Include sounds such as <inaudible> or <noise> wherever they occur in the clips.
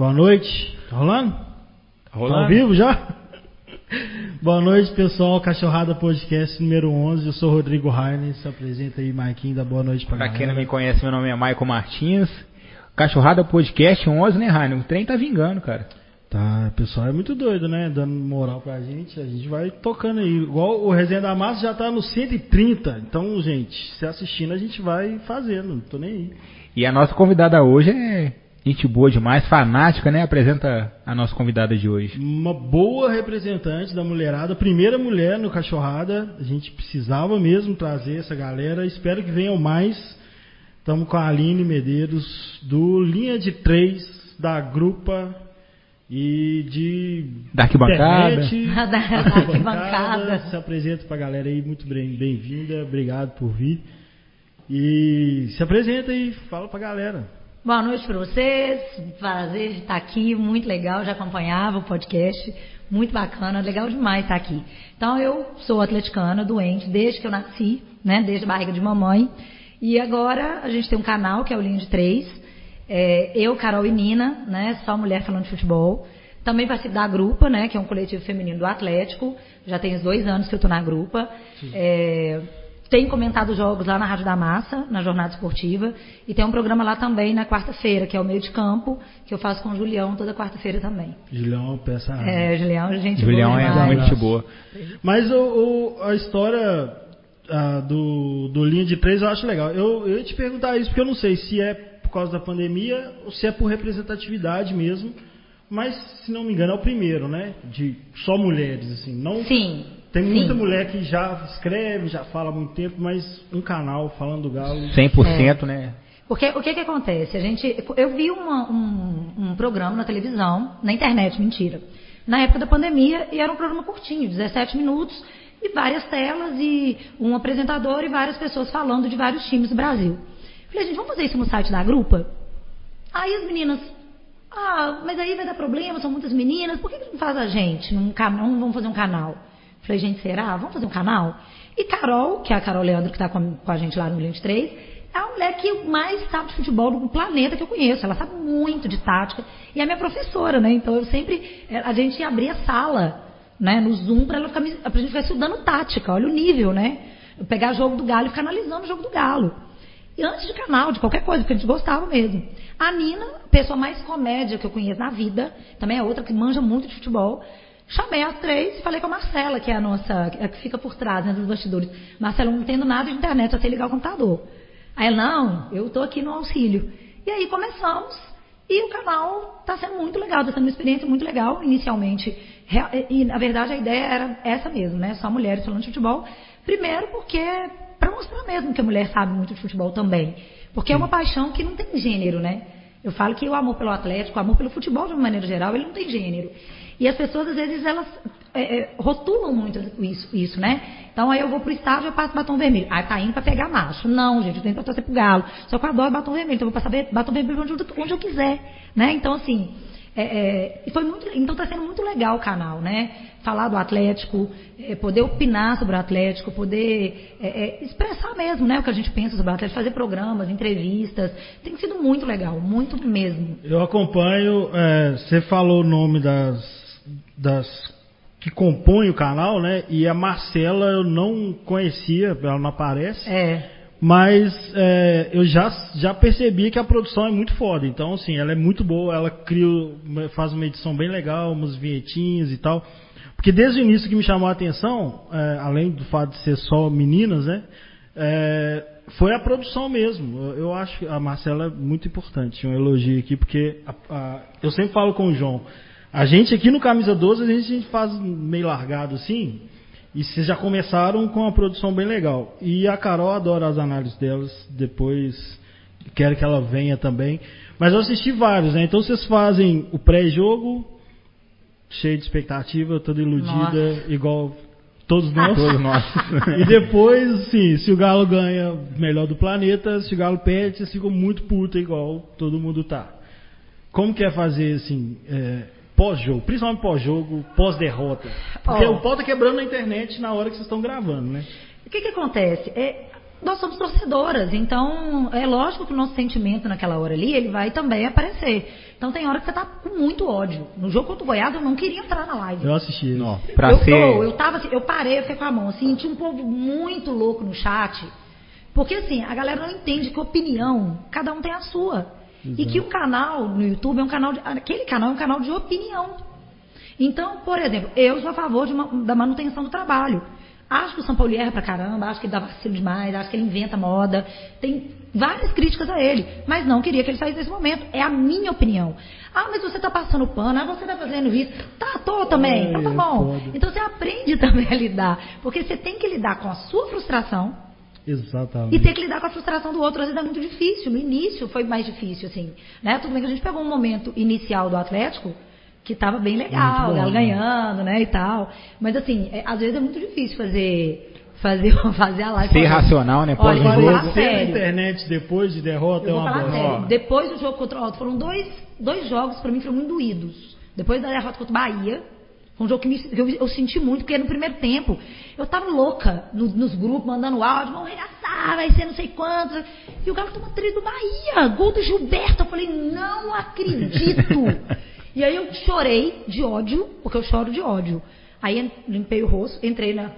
Boa noite. Tá rolando? Tá rolando? Ao vivo já? <laughs> Boa noite, pessoal. Cachorrada Podcast número 11. Eu sou Rodrigo Rainer. Se apresenta aí, Maiquinho. Dá boa noite pra, Pra galera. quem não me conhece, meu nome é Maicon Martins. Cachorrada Podcast 11, né, Rainer? O trem tá vingando, cara. Tá, pessoal é muito doido, né? Dando moral pra gente. A gente vai tocando aí. Igual o Resenha da Massa já tá no 130. Então, gente, se assistindo, a gente vai fazendo. Não tô nem aí. E a nossa convidada hoje é gente boa demais, fanática, né? Apresenta a nossa convidada de hoje. Uma boa representante da mulherada, primeira mulher no Cachorrada. A gente precisava mesmo trazer essa galera. Espero que venham mais. Estamos com a Aline Medeiros, do Linha de Três, da Grupa e de. Da arquibancada. internet, <laughs> Da- da arquibancada. Se apresenta pra galera aí, muito bem- bem-vinda, obrigado por vir. E se apresenta aí, fala pra galera. Boa noite para vocês. Prazer de estar aqui, muito legal. Já acompanhava o podcast, muito bacana, legal demais estar aqui. Então eu sou atleticana, doente desde que eu nasci, né, desde a barriga de mamãe. E agora a gente tem um canal que é o Linha de Três. É, eu, Carol e Nina, né, só mulher falando de futebol. Também participo da Grupa, né, que é um coletivo feminino do Atlético. Já tem uns dois anos que eu estou na Grupa. É, tenho comentado jogos lá na Rádio da Massa, na Jornada Esportiva. E tem um programa lá também na quarta-feira, que é o meio de campo, que eu faço com o Julião toda quarta-feira também. Julião, peça. É, Julião, gente Julião boa é demais. muito gente boa. Mas o, o- a história ah, do, do linha de três eu acho legal. Eu, eu ia te perguntar isso porque eu não sei se é por causa da pandemia ou se é por representatividade mesmo. Mas, se não me engano, é o primeiro, né? De só mulheres, assim. Não, Sim. Tem sim. muita mulher que já escreve, já fala há muito tempo, mas um canal falando do Galo. 100%, né? Porque o que que acontece? A gente, eu vi uma- um, um programa na televisão, na internet, mentira, na época da pandemia, e era um programa curtinho, 17 minutos, e várias telas, e um apresentador e várias pessoas falando de vários times do Brasil. Falei, gente, vamos fazer isso no site da Grupa? Aí as meninas, ah, mas aí vai dar problema, são muitas meninas, por que, que não faz a gente? Num não vamos fazer um canal? Falei, gente, será? Vamos fazer um canal? E Carol, que é a Carol Leandro, que está com, a gente lá no 23, é a mulher que mais sabe de futebol do planeta que eu conheço. Ela sabe muito de tática. E é minha professora, né? Então eu sempre. eh, A gente abria sala, né, no Zoom, para ela ficar, pra gente ficar estudando tática. Olha o nível, né? Eu pegar jogo do Galo e ficar analisando o jogo do Galo. E antes de canal, de qualquer coisa, porque a gente gostava mesmo. A Nina, pessoa mais comédia que eu conheço na vida, também é outra que manja muito de futebol. Chamei as três e falei com a Marcela, que é a nossa, a que fica por trás né, dos bastidores. Marcela, não entendo nada de internet, só sei ligar o computador. Aí ela, não, eu estou aqui no auxílio. E aí começamos. E o canal está sendo muito legal, está sendo uma experiência muito legal, inicialmente. E, na verdade, a ideia era essa mesmo, né? Só mulheres falando de futebol. Primeiro porque para mostrar mesmo que a mulher sabe muito de futebol também. Porque é uma paixão que não tem gênero, né? Eu falo que o amor pelo Atlético, o amor pelo futebol de uma maneira geral, ele não tem gênero. E as pessoas, às vezes, elas é, é, rotulam muito isso, isso, né? Então, aí eu vou pro estádio eu passo batom vermelho. Aí tá indo pra pegar macho. Não, gente, eu tenho pra torcer pro galo. Só que eu adoro batom vermelho, então eu vou passar batom vermelho onde, onde eu quiser, né? Então, assim, é, é, foi muito, então está sendo muito legal o canal, né? Falar do Atlético, é, poder opinar sobre o Atlético, poder é, é, expressar mesmo, né? O que a gente pensa sobre o Atlético, fazer programas, entrevistas. Tem sido muito legal, muito mesmo. Eu acompanho, você falou o nome das, das que compõem o canal, né? E a Marcela eu não conhecia, ela não aparece. É. Mas é, eu já, já percebi que a produção é muito foda. Então, assim, ela é muito boa, ela cria, faz uma edição bem legal, umas vinhetinhas e tal. Porque desde o início que me chamou a atenção, é, além do fato de ser só meninas, né? é, foi a produção mesmo. Eu, eu acho que a Marcela é muito importante. Um elogio aqui, porque a- a- eu sempre falo com o João. A gente aqui no Camisa 12, a gente, a gente faz meio largado assim. E vocês já começaram com uma produção bem legal. E a Carol adora as análises delas. Depois quero que ela venha também. Mas eu assisti vários, né? Então vocês fazem o pré-jogo, cheio de expectativa, toda iludida, Nossa. igual todos nós. Todos nós. <laughs> E depois, sim, se o Galo ganha, melhor do planeta. Se o Galo perde, vocês ficam muito puta, igual todo mundo tá. Como que é fazer, assim, é, pós-jogo? Principalmente pós-jogo, pós-derrota. Porque Ó. o pau tá quebrando na internet na hora que vocês estão gravando, né? O que, que acontece? É, nós somos torcedoras, então é lógico que o nosso sentimento naquela hora ali, ele vai também aparecer. Então tem hora que você tá com muito ódio. No jogo contra o Goiás, eu não queria entrar na live. Eu assisti. Não, pra eu, ser... tô, eu tava assim, eu parei, eu fiquei com a mão assim, tinha um povo muito louco no chat. Porque assim, a galera não entende que opinião, cada um tem a sua. E que o canal no YouTube é um canal de. Aquele canal é um canal de opinião. Então, por exemplo, eu sou a favor uma- da manutenção do trabalho. Acho que o São Paulo erra pra caramba, acho que ele dá vacilo demais, acho que ele inventa moda. Tem várias críticas a ele, mas não queria que ele saísse nesse momento. É a minha opinião. Ah, mas você tá passando pano, ah, você tá fazendo isso. Tá, tô também, então tá bom. Então você aprende <laughs> também a lidar. Porque você tem que lidar com a sua frustração Exatamente. e ter que lidar com a frustração do outro. Às vezes é muito difícil. No início foi mais difícil, assim. Né? Tudo bem que a gente pegou um momento inicial do Atlético que estava bem legal, ela né? ganhando, né, e tal. Mas assim, é- às vezes é muito difícil fazer fazer, <laughs> fazer a live. Ser racional, né? Pós jogo. falar Ver na sério. internet depois de derrota Eu é uma sério. Depois do jogo contra o Alto, foram dois, dois jogos pra mim foram muito doídos. Depois da derrota contra o Bahia, foi um jogo que, me- que eu, eu senti muito, porque no primeiro tempo eu tava louca no- nos grupos, mandando áudio, vão arregaçar, vai ser não sei quantos. E o Galo toma três do Bahia, gol do Gilberto. Eu falei, não acredito. <laughs> e aí eu chorei de ódio, porque eu choro de ódio. Aí limpei o rosto, entrei na,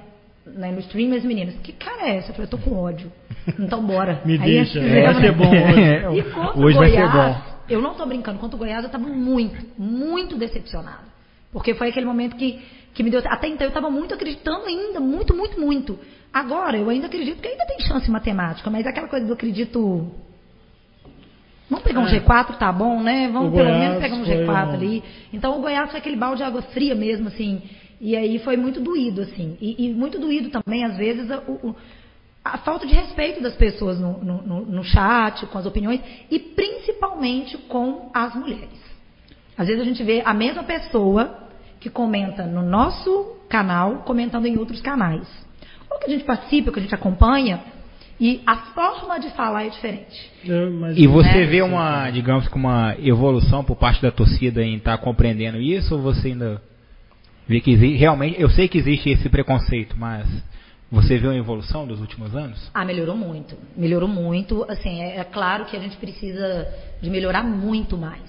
na- no stream as meninas, que cara é essa? Eu falei, eu tô com ódio. Então bora. <laughs> Me Aí deixa, fizemos, vai ser né? bom hoje. Hoje o vai ser Goiás, bom. eu não tô brincando, contra o Goiás eu tava muito, muito decepcionada. Porque foi aquele momento que, que me deu. Até então eu tava muito acreditando ainda, muito, muito, muito. Agora eu ainda acredito que ainda tem chance em matemática, mas aquela coisa do acredito. Vamos pegar um É. G4, tá bom, né? Vamos O pelo Goiás menos pegar um foi G4 um- ali. Então o Goiás foi aquele balde de água fria mesmo, assim. E aí foi muito doído, assim. E, e muito doído também, às vezes, a, o- a falta de respeito das pessoas no, no- no- no chat, com as opiniões, e principalmente com as mulheres. Às vezes a gente vê a mesma pessoa que comenta no nosso canal, comentando em outros canais. Ou que a gente participa, ou que a gente acompanha, e a forma de falar é diferente. É, E você Né? vê uma, digamos que uma evolução por parte da torcida em estar compreendendo isso, ou você ainda vê que exi- realmente, eu sei que existe esse preconceito, mas você vê uma evolução dos últimos anos? Ah, melhorou muito. Melhorou muito. Assim, é, é claro que a gente precisa de melhorar muito mais.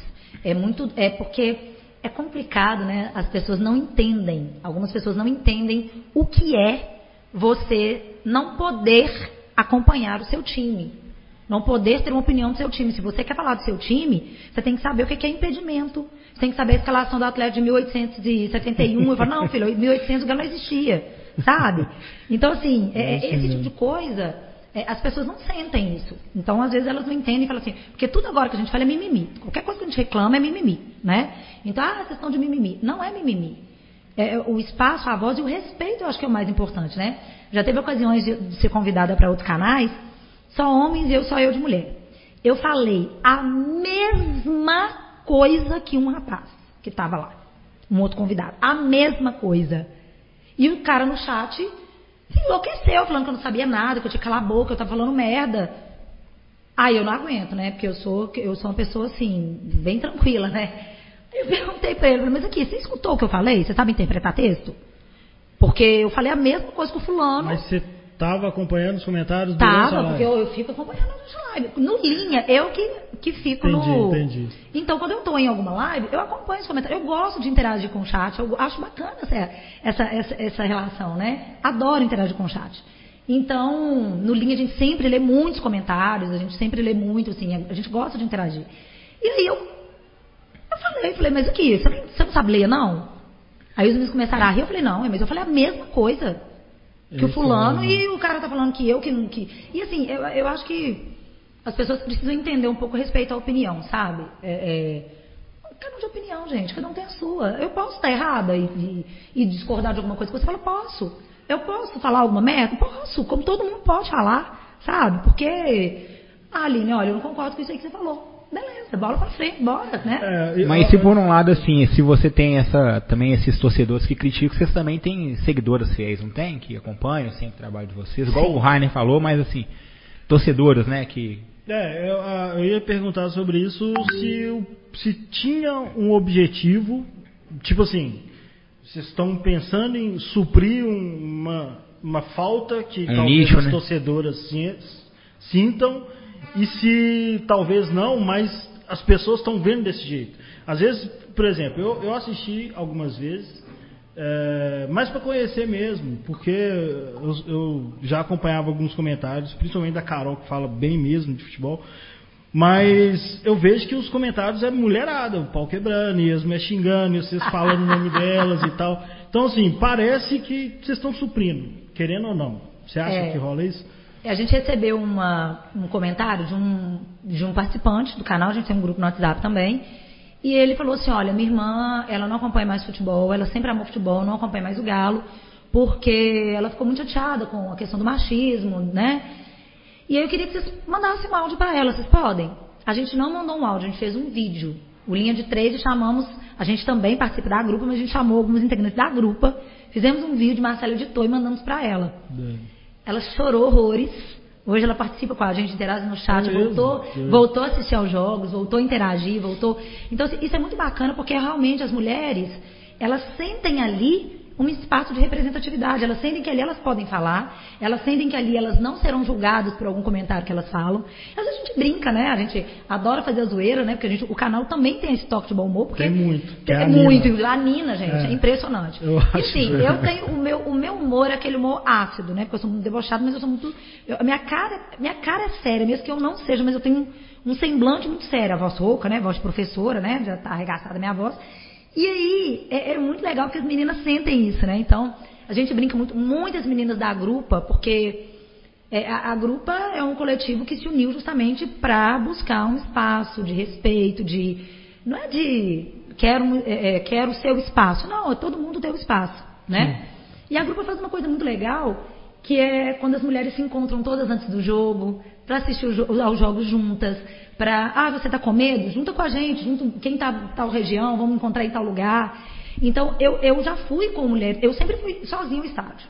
É muito, é porque é complicado, né? As pessoas não entendem. Algumas pessoas não entendem o que é você não poder acompanhar o seu time. Não poder ter uma opinião do seu time. Se você quer falar do seu time, você tem que saber o que é impedimento. Você tem que saber a escalação do atleta de 1871. Eu falo, não, filho, 1800 o não existia. Sabe? Então, assim, é esse tipo de coisa, é, as pessoas não sentem isso. Então, às vezes, elas não entendem e falam assim, porque tudo agora que a gente fala é mimimi. Qualquer coisa que a gente reclama é mimimi, né? Então, ah, vocês estão de mimimi. Não é mimimi. É, o espaço, a voz e o respeito eu acho que é o mais importante, né? Já teve ocasiões de, de ser convidada para outros canais, só homens e eu só eu de mulher. Eu falei a mesma coisa que um rapaz que estava lá, um outro convidado, a mesma coisa. E o cara no chat se enlouqueceu, falando que eu não sabia nada, que eu tinha que calar a boca, que eu tava falando merda. Aí eu não aguento, né? Porque eu sou, eu sou uma pessoa assim, bem tranquila, né? Aí Eu perguntei pra ele, mas aqui, você escutou o que eu falei? Você sabe interpretar texto? Porque eu falei a mesma coisa que o fulano. Mas você tava acompanhando os comentários a Tava, porque eu, eu fico acompanhando a live. No linha, eu que, que fico Entendi, no. entendi. Então, quando eu tô em alguma live, eu acompanho os comentários. Eu gosto de interagir com o chat. Eu acho bacana essa, essa, essa, essa relação, né? Adoro interagir com o chat. Então, no linha a gente sempre lê muitos comentários, a gente sempre lê muito, assim, a gente gosta de interagir. E aí eu, eu falei, falei, mas o que? Você, não- você não sabe ler, não? Aí os meninos começaram a rir, eu falei, não, mas eu falei a mesma coisa que o fulano e o cara tá falando que eu que não que e assim eu, eu acho que as pessoas precisam entender um pouco a respeito à opinião sabe? É, é, cada um de opinião gente cada um tem a sua. Eu posso estar errada e, e- e discordar de alguma coisa que você fala? Posso. Eu posso falar alguma merda? Posso como todo mundo pode falar sabe? Porque ah, Aline olha eu não concordo com isso aí que você falou. Beleza bola pra frente bora né? É, Mas se por um lado, assim, se você tem essa também esses torcedores que criticam, vocês também têm seguidoras fiéis, não tem? Que acompanham sempre o trabalho de vocês, igual o Rainer falou, mas assim, torcedoras, né? Que É, eu, ah, eu ia perguntar sobre isso se, se tinha um objetivo, tipo assim, vocês estão pensando em suprir um- uma, uma falta que Um talvez nicho, as né? torcedoras sin- sintam e se talvez não, mas as pessoas estão vendo desse jeito. Às vezes, por exemplo, eu, eu assisti algumas vezes, é, mais para conhecer mesmo, porque eu, eu já acompanhava alguns comentários, principalmente da Carol, que fala bem mesmo de futebol. Mas eu vejo que os comentários é mulherada, o pau quebrando, e as mulheres xingando, e vocês falando o nome delas e tal. Então, assim, parece que vocês estão suprindo, querendo ou não. Você acha É. que rola isso? A gente recebeu uma- um comentário de um, de um participante do canal, a gente tem um grupo no WhatsApp também, e ele falou assim, olha, minha irmã, ela não acompanha mais futebol, ela sempre amou futebol, não acompanha mais o Galo, porque ela ficou muito chateada com a questão do machismo, né? E aí eu queria que vocês mandassem um áudio para ela, vocês podem? A gente não mandou um áudio, a gente fez um vídeo. O Linha de Três chamamos, a gente também participa da grupa, mas a gente chamou alguns integrantes da grupa, fizemos um vídeo, Marcelo editou e mandamos para ela. Ela chorou horrores. Hoje ela participa com a gente, interage no chat, É mesmo? voltou, É. voltou a assistir aos jogos, voltou a interagir, voltou. Então, assim, isso é muito bacana porque realmente as mulheres, elas sentem ali um espaço de representatividade. Elas sentem que ali elas podem falar, elas sentem que ali elas não serão julgadas por algum comentário que elas falam. Às vezes a gente brinca, né? A gente adora fazer a zoeira, né? Porque a gente, o canal também tem esse toque de bom humor. Porque Tem muito, que é É a Nina. muito. A Nina, gente, é, É. impressionante. Eu e sim, eu tenho o meu, o meu humor é aquele humor ácido, né? Porque eu sou muito debochado, mas eu sou muito. eu- a minha cara, minha cara é séria, mesmo que eu não seja, mas eu tenho um, um semblante muito sério. A voz rouca, né? Voz de professora, né? Já tá arregaçada a minha voz. E aí, é, é muito legal porque as meninas sentem isso, né? Então, a gente brinca muito, muitas meninas da grupa, porque é, a, a grupa é um coletivo que se uniu justamente para buscar um espaço de respeito, de. Não é de quero, é, é, quero o seu espaço. Não, é todo mundo tem o espaço, né? E a grupa faz uma coisa muito legal, que é quando as mulheres se encontram todas antes do jogo, para assistir o jo- aos jogos juntas, para, ah, você tá com medo? Junta com a gente, junto quem tá em tal região, vamos encontrar em tal lugar. Então, eu, eu já fui com mulher, eu sempre fui sozinha ao estádio.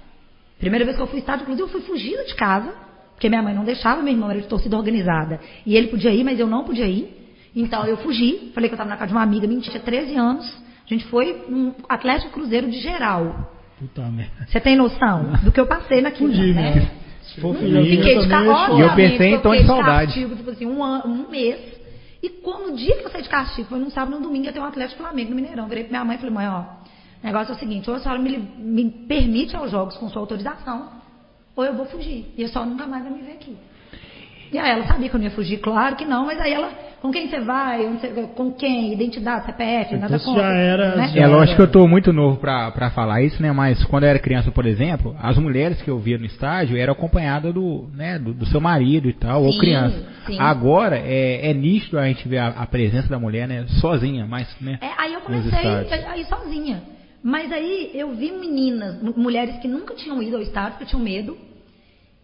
Primeira vez que eu fui ao estádio, inclusive, eu fui fugida de casa, porque minha mãe não deixava, meu irmão era de torcida organizada. E ele podia ir, mas eu não podia ir. Então eu fugi, falei que eu estava na casa de uma amiga, minha tinha 13 anos. A gente foi num Atlético Cruzeiro de geral. Puta merda. Você tem noção do que eu passei naquilo, Fugi, né? Eu Fiquei de também, ca- eu E eu pensei em tom de fiquei saudade. castigo, tipo assim, um, ano, um mês. E quando o dia que eu saí de castigo, foi num sábado, num domingo, ia ter um Atlético Flamengo no Mineirão. Virei pra minha mãe e falei, mãe, ó, o negócio é o seguinte, ou a senhora me, me permite aos jogos com sua autorização, ou eu vou fugir. E a senhora nunca mais vai me ver aqui. E aí ela sabia que eu não ia fugir, claro que não, mas aí ela, com quem você vai, com quem, identidade, CPF, nada Então, contra. já era- né? já É lógico era- que eu tô muito novo pra, pra falar isso, né? Mas quando eu era criança, por exemplo, as mulheres que eu via no estádio eram acompanhadas do, né, do, do seu marido e tal, ou Sim, criança. sim. Agora é, é nítido a gente ver a, a presença da mulher, né? Sozinha, mas, né? É, aí eu comecei estádios. a, a ir sozinha. Mas aí eu vi meninas, mu- mulheres que nunca tinham ido ao estádio, porque tinham medo.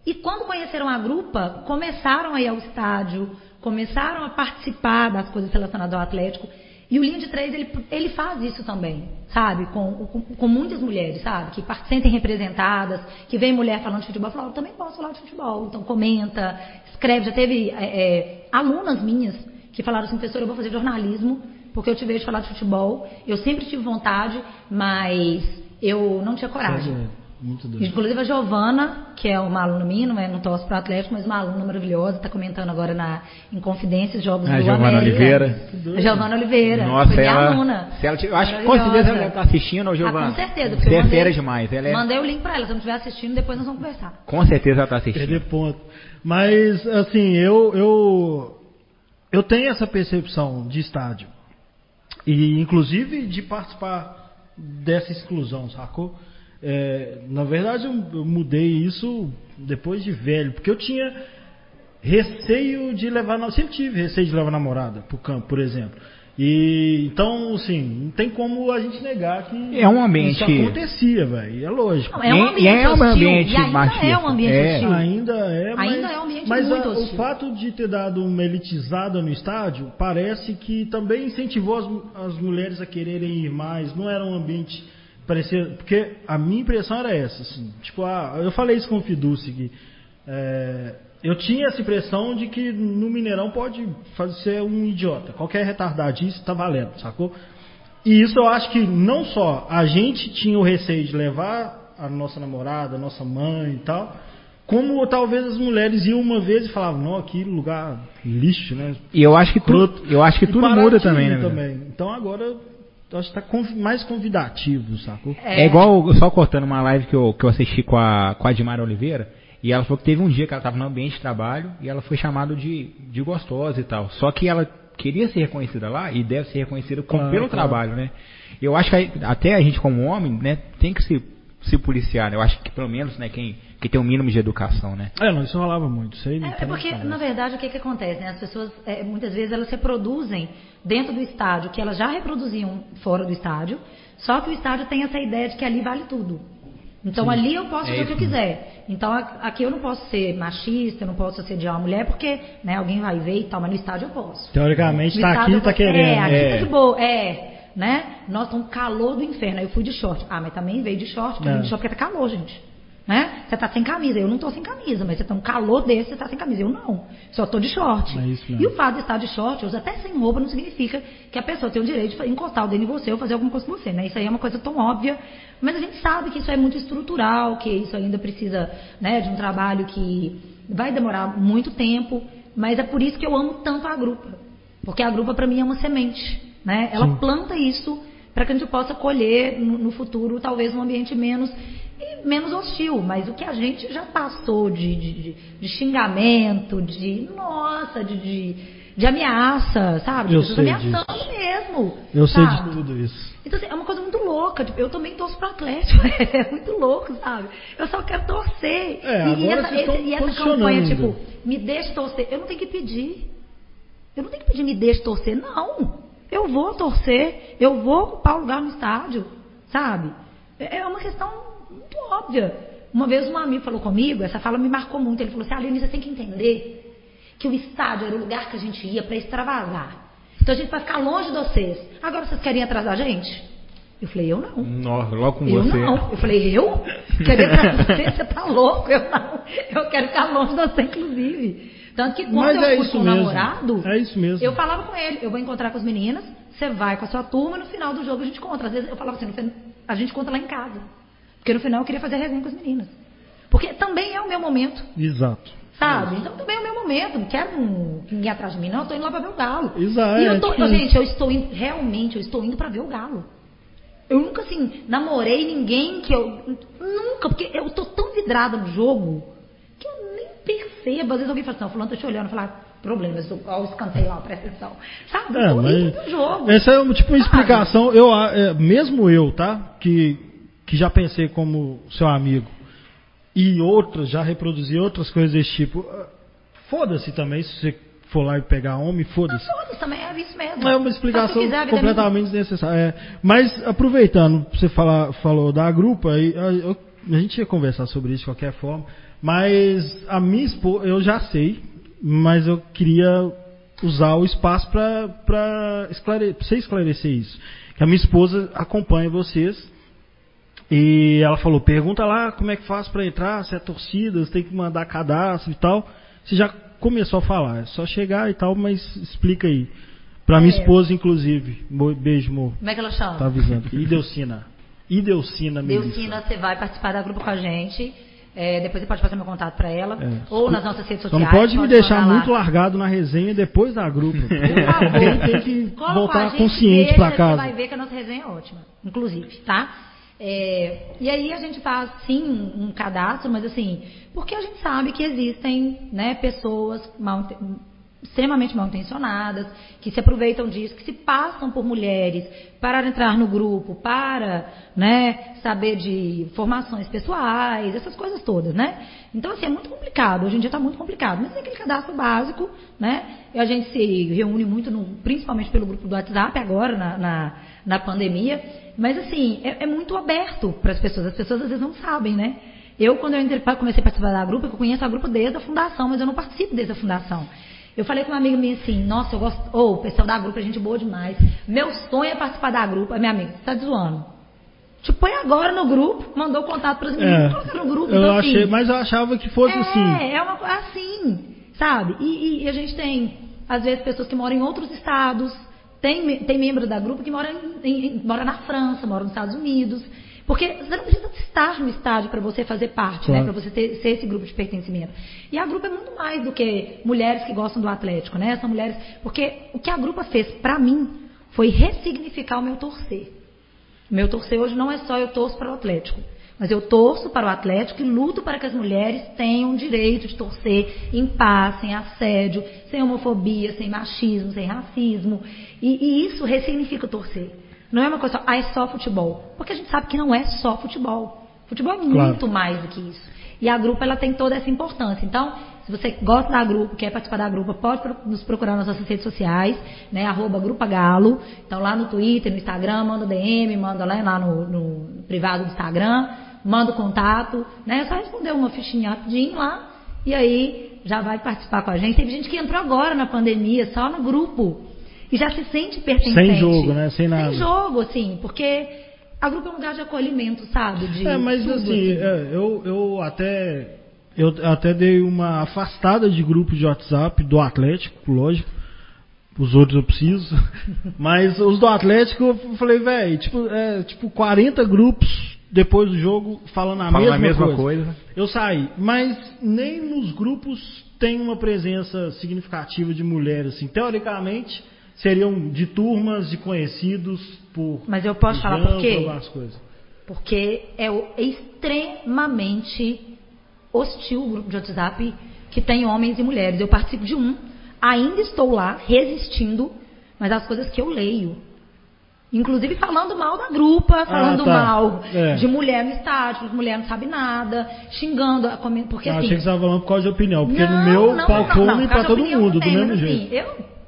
E quando conheceram a grupa, começaram a ir ao estádio, começaram a participar das coisas relacionadas ao Atlético. E o Linha de Três, ele, ele faz isso também, sabe? Com, com, com muitas mulheres, sabe? Que sentem representadas, que vem mulher falando de futebol, fala, eu também posso falar de futebol. Então comenta, escreve. Já teve é, é, alunas minhas que falaram assim, professora, eu vou fazer jornalismo, porque eu te vejo falar de futebol. Eu sempre tive vontade, mas eu não tinha coragem. Muito doido. Inclusive a Giovana, que é uma aluna minha, não, é, não torce para o Atlético, mas uma aluna maravilhosa, está comentando agora na, em Confidências, Jogos A do Giovana América. Oliveira. A Giovana Oliveira. Nossa, foi minha ela. aluna. Se ela eu acho que com certeza ela estar assistindo, Giovana. Ah, com certeza. Você eu é mandei- fera demais. Ela é, Mandei o link para ela. Se eu não estiver assistindo, depois nós vamos conversar. Com certeza ela está assistindo. Perder ponto. Mas, assim, eu, eu, eu tenho essa percepção de estádio. E, inclusive, de participar dessa exclusão, sacou? É, na verdade, eu, eu mudei isso depois de velho, porque eu tinha receio de levar. na- Sempre tive receio de levar namorada pro campo, por exemplo. E então, assim, não tem como a gente negar que É um ambiente- isso acontecia, velho. É lógico. Não, é um E- ambiente e é um hostil. ambiente e ainda machista. é um ambiente É. hostil. Ainda é, mas, Ainda é um ambiente mas muito a- o hostil. fato de ter dado uma elitizada no estádio parece que também incentivou as, as mulheres a quererem ir mais. Não era um ambiente parecia porque a minha impressão era essa, assim, tipo, ah, eu falei isso com o Fiduci que é, eu tinha essa impressão de que no Mineirão pode fazer um idiota, qualquer retardadice tá valendo, sacou? E isso eu acho que não só a gente tinha o receio de levar a nossa namorada, a nossa mãe e tal. Como talvez as mulheres iam uma vez e falavam, não, que lugar lixo, né? E eu acho que tudo, eu acho que E tudo muda também, né? também. Então agora eu acho que tá conv- mais convidativo, sacou? É igual, só cortando uma live que eu, que eu assisti com a, com a Dimara Oliveira, e ela falou que teve um dia que ela estava no ambiente de trabalho e ela foi chamada de, de gostosa e tal. Só que ela queria ser reconhecida lá e deve ser reconhecida como Claro, pelo claro. trabalho, né? Eu acho que aí- até a gente como homem, né, tem que se, se policiar, né? Eu acho que pelo menos, né, quem, quem tem um mínimo de educação, né? É, não, isso rolava muito. Isso aí É, é porque, na verdade, o que, que acontece? Né? As pessoas, é, muitas vezes, elas reproduzem dentro do estádio que elas já reproduziam fora do estádio, só que o estádio tem essa ideia de que ali vale tudo. Então ali eu posso É fazer o que eu quiser. Então aqui eu não posso ser machista, eu não posso assediar uma mulher, porque né, alguém vai ver e tal, mas no estádio eu posso. Teoricamente tá estádio aqui eu e tá posso- querendo. É, aqui é. tá de boa, é. Né? Nossa, tá um calor do inferno. Aí eu fui de short. Ah, mas também veio de short, porque vim de É. short porque tá calor, gente. Né? Você tá sem camisa, eu não tô sem camisa, mas você tá um calor desse, você tá sem camisa. Eu não. Só tô de short. É e o fato de estar de short, ou até sem roupa, não significa que a pessoa tem o direito de encostar o dedo em você ou fazer alguma coisa com você, né? Isso aí é uma coisa tão óbvia. Mas a gente sabe que isso é muito estrutural, que isso ainda precisa né, de um trabalho que vai demorar muito tempo. Mas é por isso que eu amo tanto a grupa. Porque a grupa, para mim, é uma semente. Né? Ela Sim. planta isso para que a gente possa colher no, no futuro, talvez, um ambiente menos menos hostil, mas o que a gente já passou de, de, de- xingamento, de nossa, de, de, de ameaça, sabe? De Eu pessoas sei ameaçando mesmo. Eu sei sabe? de tudo isso. Então, assim, é uma coisa muito louca. Tipo, eu também torço pro Atlético. <laughs> É muito louco, sabe? Eu só quero torcer. É, e, essa, esse- e essa campanha, tipo, me deixe torcer. Eu não tenho que pedir. Eu não tenho que pedir me deixe torcer, não. Eu vou torcer, eu vou ocupar o lugar no estádio, sabe? É é uma questão muito óbvia. Uma vez um amigo falou comigo, essa fala me marcou muito. Ele falou assim: Aline, você tem que entender que o estádio era o lugar que a gente ia para extravasar. Então a gente vai ficar longe de vocês. Agora vocês querem atrás da gente? Eu falei: eu não. Nossa, logo com Eu você. não. Eu falei, eu? Querer atrás de você? Você tá louco? Eu não. Eu quero ficar longe de você, inclusive. Tanto que quando Mas eu é fui com o mesmo. namorado, É isso mesmo. eu falava com ele, eu vou encontrar com as meninas, você vai com a sua turma, no final do jogo a gente conta. Às vezes eu falava assim, a gente conta lá em casa. Porque no final eu queria fazer a resenha com as meninas. Porque também é o meu momento, Exato. sabe? Então também é o meu momento. Não quero ninguém atrás de mim, não. Eu tô indo lá pra ver o galo. Exato, E é eu tô, eu, isso. gente, eu estou indo, realmente, eu estou indo pra ver o galo. Eu nunca, assim, namorei ninguém que eu. Nunca, porque eu tô tão vidrada no jogo que eu nem percebo. Às vezes alguém fala assim, não, fulano tá te olhando, falar, problemas, olha o escanteio lá, presta atenção. Sabe? É, tô mas jogo. essa é uma, tipo uma explicação. Eu, a- é, mesmo eu, tá? Que, que já pensei como seu amigo e outras, já reproduzi outras coisas desse tipo. ah, Foda-se também se você for lá e pegar homem, foda-se. foda-se, também é isso mesmo. É uma explicação quiser, é completamente desnecessária. É, mas aproveitando, você falar, falou da grupa, aí, a, eu- a gente ia conversar sobre isso de qualquer forma, mas a minha esposa, eu já sei, mas eu queria usar o espaço para esclare, você esclarecer isso. Que a minha esposa acompanha vocês e ela falou: pergunta lá como é que faz para entrar, se é torcida, você tem que mandar cadastro e tal. Você já começou a falar, é só chegar e tal, mas explica aí. Pra minha É. esposa, inclusive. Beijo, amor. Como é que ela chama? Tá avisando. Ideucina. Ideucina Melissa. Delcina, você vai participar da grupo com a gente. É, depois você pode passar meu contato pra ela. É. Ou nas nossas redes Só sociais. não pode me deixar muito lá. largado na resenha depois da grupo. Por favor. Tem, que Cola voltar consciente deixa, pra Você casa. vai ver que a nossa resenha é ótima, inclusive, tá? É, e aí a gente faz sim um, um cadastro, mas assim, porque a gente sabe que existem né, pessoas mal, extremamente mal intencionadas, que se aproveitam disso, que se passam por mulheres para entrar no grupo, para né, saber de formações pessoais, essas coisas todas, né? Então, assim, é muito complicado. Hoje em dia está muito complicado. Mas tem aquele cadastro básico, né? E a gente se reúne muito, no- principalmente pelo grupo do WhatsApp agora, na, na, na pandemia. Mas, assim, é, é muito aberto para as pessoas. As pessoas às vezes não sabem, né? Eu, quando eu entrei, comecei a participar da grupo, eu conheço a grupo desde a fundação, mas eu não participo desde a fundação. Eu falei com uma amiga minha assim, nossa, eu gosto. Ô, o pessoal da grupo é gente boa demais. Meu sonho é participar da grupo. Aí minha amiga, você tá zoando. Te põe agora no grupo, mandou contato para as meninas, É, no grupo. eu então, assim, achei, mas eu achava que fosse é, assim. É uma coisa assim, sabe? E, e- e a gente tem, às vezes, pessoas que moram em outros estados, tem, tem membro da grupo que mora, em, em- mora na França, mora nos Estados Unidos. Porque você não precisa estar no estádio para você fazer parte, Claro. né? Para você ter, ser esse grupo de pertencimento. E a grupo é muito mais do que mulheres que gostam do Atlético, né? São mulheres. Porque o que a grupo fez para mim foi ressignificar o meu torcer. O meu torcer hoje não é só eu torço para o Atlético. Mas eu torço para o Atlético e luto para que as mulheres tenham o direito de torcer em paz, sem assédio, sem homofobia, sem machismo, sem racismo. E, e isso ressignifica torcer. Não é uma coisa só, ah, é só futebol. Porque a gente sabe que não é só futebol. Futebol é muito Claro. mais do que isso. E a grupo ela tem toda essa importância. Então, se você gosta da grupo, quer participar da grupo, pode nos procurar nas nossas redes sociais, né? Arroba Grupa Galo. Então lá no Twitter, no Instagram, manda DM, manda lá, lá no, no privado do Instagram, manda o contato, né? É só responder uma fichinha rapidinho lá e aí já vai participar com a gente. Teve gente que entrou agora na pandemia, só no grupo. E já se sente pertencente. Sem jogo, né? Sem nada. Sem jogo, assim, porque a grupo é um lugar de acolhimento, sabe? De É, mas tudo, assim, é, eu, eu até eu até dei uma afastada de grupo de WhatsApp do Atlético, lógico. Os outros eu preciso. <laughs> Mas os do Atlético eu falei, velho, tipo, é, tipo 40 grupos depois do jogo falando a, Falando mesma, a mesma coisa. coisa. Eu saí, mas nem nos grupos tem uma presença significativa de mulheres assim. Teoricamente, seriam de turmas de conhecidos por Mas eu posso falar por quê? Porque é, o- é extremamente hostil o grupo de WhatsApp que tem homens e mulheres. Eu participo de um, ainda estou lá resistindo, mas as coisas que eu leio. Inclusive falando mal da grupa, falando tá. mal É. de mulher no estádio, mulher não sabe nada, xingando, porque assim. achei que você estava falando por causa de opinião, porque Não, no meu não, palcou não, pra todo mundo, não do mesmo mas, jeito. Assim, eu,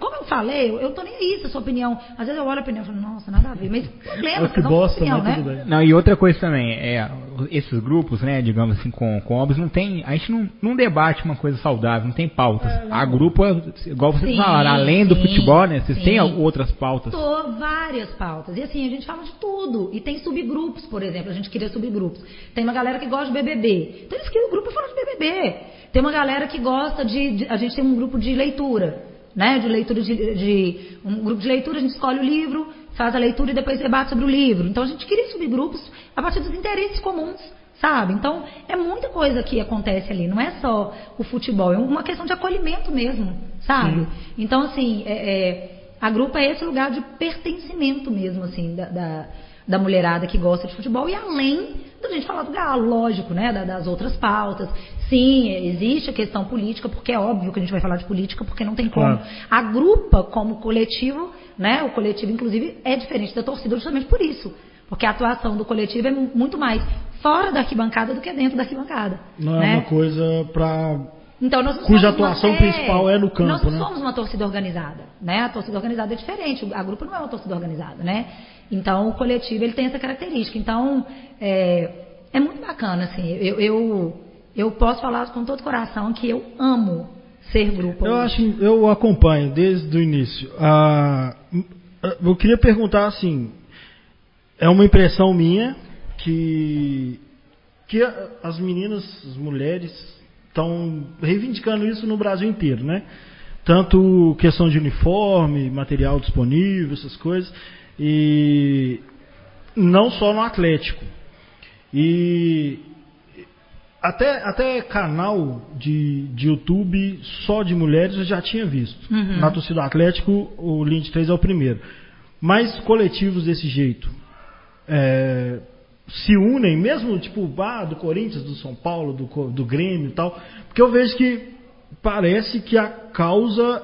como eu falei, eu, eu tô nem aí se a sua opinião. Às vezes eu olho a opinião e falo, nossa, nada a ver. Mas problema, tem bosta, opinião, né? bem. Não, e outra coisa também, é, esses grupos, né, digamos assim, com, com homens, não tem, a gente não, não debate uma coisa saudável, não tem pautas. a grupo, é, igual vocês Sim, falaram, além do sim, futebol, né, vocês sim. têm outras pautas. Tô várias pautas. E assim, a gente fala de tudo. E tem subgrupos, por exemplo. A gente cria subgrupos. Tem uma galera que gosta de BBB. Então eles criam um grupo falando de BBB. Tem uma galera que gosta de, de- A gente tem um grupo de leitura. Né? De leitura de, de- Um grupo de leitura, a gente escolhe o livro, faz a leitura e depois debate sobre o livro. Então a gente cria subgrupos a partir dos interesses comuns. Sabe? Então, é muita coisa que acontece ali. Não é só o futebol, é uma questão de acolhimento mesmo, sabe? Então, assim, é- é, a grupo é esse lugar de pertencimento mesmo, assim, da, da, da mulherada que gosta de futebol. E além da gente falar do galo, lógico, né? da- das outras pautas. Sim, existe a questão política, porque é óbvio que a gente vai falar de política, porque não tem como. Claro. A grupa, como coletivo, né? O coletivo, inclusive, é diferente da torcida justamente por isso. Porque a atuação do coletivo é mu- muito mais fora da arquibancada do que dentro da arquibancada. Não né? é uma coisa pra. Então, nós não Cuja somos uma- atuação principal é no campo, Nós não né? somos uma torcida organizada, né? A torcida organizada é diferente, a grupo não é uma torcida organizada, né? Então, o coletivo, ele tem essa característica. Então, é, é muito bacana, assim. Eu, eu, eu posso falar com todo o coração que eu amo ser grupo. Eu acho, eu acompanho desde o início. Ah, eu queria perguntar assim, é uma impressão minha que que as meninas, as mulheres estão reivindicando isso no Brasil inteiro, né? Tanto questão de uniforme, material disponível, essas coisas, e não só no Atlético. E até, até canal de, de YouTube só de mulheres eu já tinha visto. Uhum. Na torcida do Atlético, o Linha de 3 é o primeiro. Mas coletivos desse jeito é, se unem, mesmo tipo ah, do Corinthians, do São Paulo, do, do Grêmio e tal, porque eu vejo que parece que a causa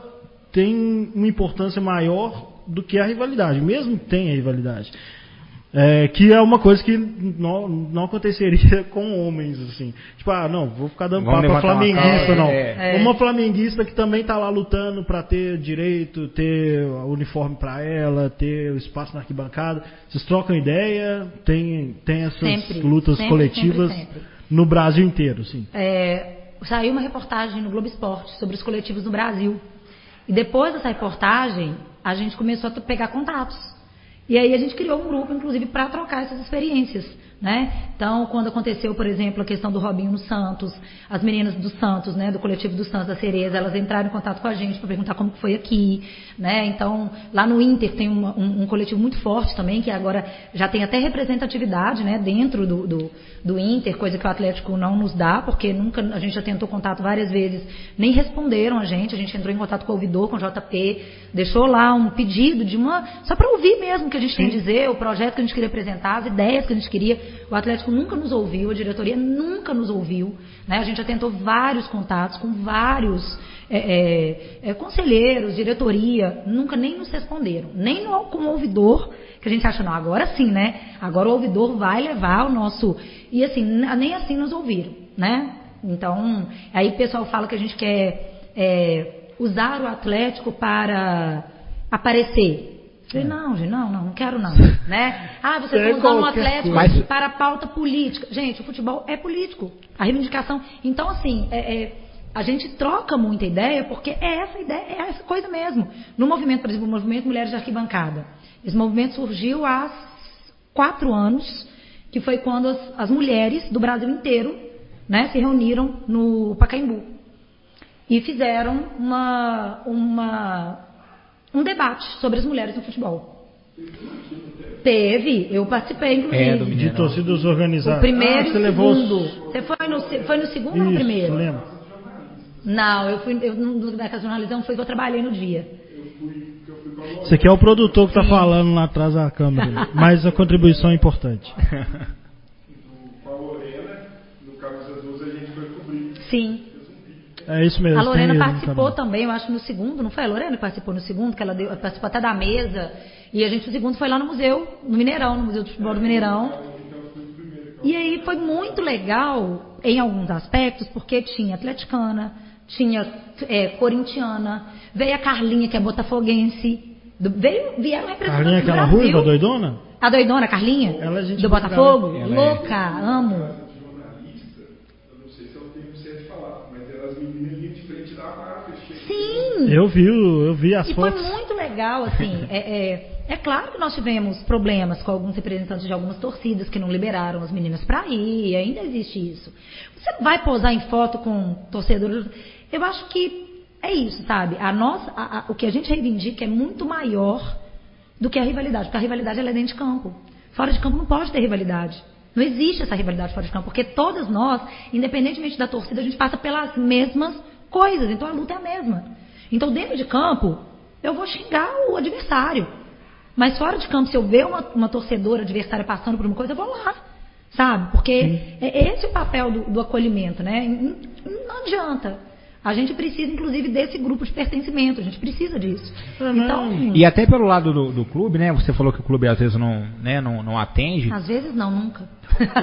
tem uma importância maior do que a rivalidade, mesmo que tenha rivalidade. É, que é uma coisa que não, não aconteceria <laughs> com homens, assim. Tipo, ah, não, vou ficar dando Vamos papo pra flamenguista, não. é. É. Uma flamenguista que também tá lá lutando pra ter direito, ter o uniforme pra ela, ter o espaço na arquibancada. Vocês trocam ideia, tem, tem essas Sempre, lutas sempre, coletivas sempre, sempre. no Brasil inteiro, sim. É, saiu uma reportagem no Globo Esporte sobre os coletivos no Brasil. E depois dessa reportagem, a gente começou a pegar contatos. E aí a gente criou um grupo, inclusive, para trocar essas experiências. Né? Então, quando aconteceu, por exemplo, a questão do Robinho no Santos, as meninas do Santos, né, do coletivo do Santos, da Cereza, elas entraram em contato com a gente para perguntar como foi aqui. Né? Então, lá no Inter tem uma, um, um, coletivo muito forte também, que agora já tem até representatividade né, dentro do, do, do, Inter, coisa que o Atlético não nos dá, porque nunca a gente já tentou contato várias vezes, nem responderam a gente, a gente entrou em contato com o ouvidor, com o JP, deixou lá um pedido de uma. só para ouvir mesmo o que a gente Sim. tem a dizer, o projeto que a gente queria apresentar, as ideias que a gente queria. O Atlético nunca nos ouviu, a diretoria nunca nos ouviu. Né? A gente já tentou vários contatos com vários é, é, é, conselheiros, diretoria, nunca nem nos responderam. Nem no, com o ouvidor, que a gente acha, não, agora sim, né? Agora o ouvidor vai levar o nosso. E assim, nem assim nos ouviram, né? Então, aí o pessoal fala que a gente quer é, usar o Atlético para aparecer. Falei, é. não, gente, não, não, não quero não. <laughs> né? Ah, você está usando o Atlético Mas... para pauta política. Gente, o futebol é político. A reivindicação. Então, assim, é, é, a gente troca muita ideia porque é essa ideia, é essa coisa mesmo. No movimento, por exemplo, o movimento Mulheres de Arquibancada. Esse movimento surgiu há quatro anos, que foi quando as, as mulheres do Brasil inteiro né, se reuniram no Pacaembu e fizeram uma, uma um debate sobre as mulheres no futebol. Teve, eu participei, inclusive. É, de torcidas organizadas. O primeiro ah, você e o segundo. Você foi no, foi no segundo Isso, ou no primeiro? Lembro. Não, eu fui, eu, no, na jornalismo foi que eu trabalhei no dia. Esse aqui é o produtor que está falando lá atrás da câmera, mas a contribuição é importante. Sim. É isso mesmo. A Lorena participou também, eu acho, no segundo, não foi a Lorena que participou no segundo, que ela deu, participou até da mesa. E a gente, o segundo, foi lá no museu, no Mineirão, no Museu de Futebol do Mineirão. E aí foi muito legal em alguns aspectos, porque tinha atleticana, tinha é, corintiana, veio a Carlinha, que é botafoguense, do, veio, vieram representantes Carlinha, aquela ruiva, doidona? A doidona, Carlinha? Ela, é do Botafogo? É. Louca, amo. Sim. Eu vi, eu vi as e fotos. E foi muito legal, assim. <laughs> é, é, é, claro que nós tivemos problemas com alguns representantes de algumas torcidas que não liberaram as meninas para ir, ainda existe isso. Você vai posar em foto com torcedores. Eu acho que é isso, sabe? A nossa, a, a, o que a gente reivindica é muito maior do que a rivalidade, porque a rivalidade é dentro de campo. Fora de campo não pode ter rivalidade. Não existe essa rivalidade fora de campo, porque todas nós, independentemente da torcida, a gente passa pelas mesmas coisas. Então a luta é a mesma. Então dentro de campo, eu vou xingar o adversário. Mas fora de campo, se eu ver uma, uma torcedora adversária passando por uma coisa, eu vou lá. Sabe? Porque Sim. é esse o papel do, do acolhimento, né? Não adianta. A gente precisa, inclusive, desse grupo de pertencimento. A gente precisa disso. Então, e até pelo lado do, do, clube, né? Você falou que o clube às vezes não, né, não, não atende. Às vezes não, nunca.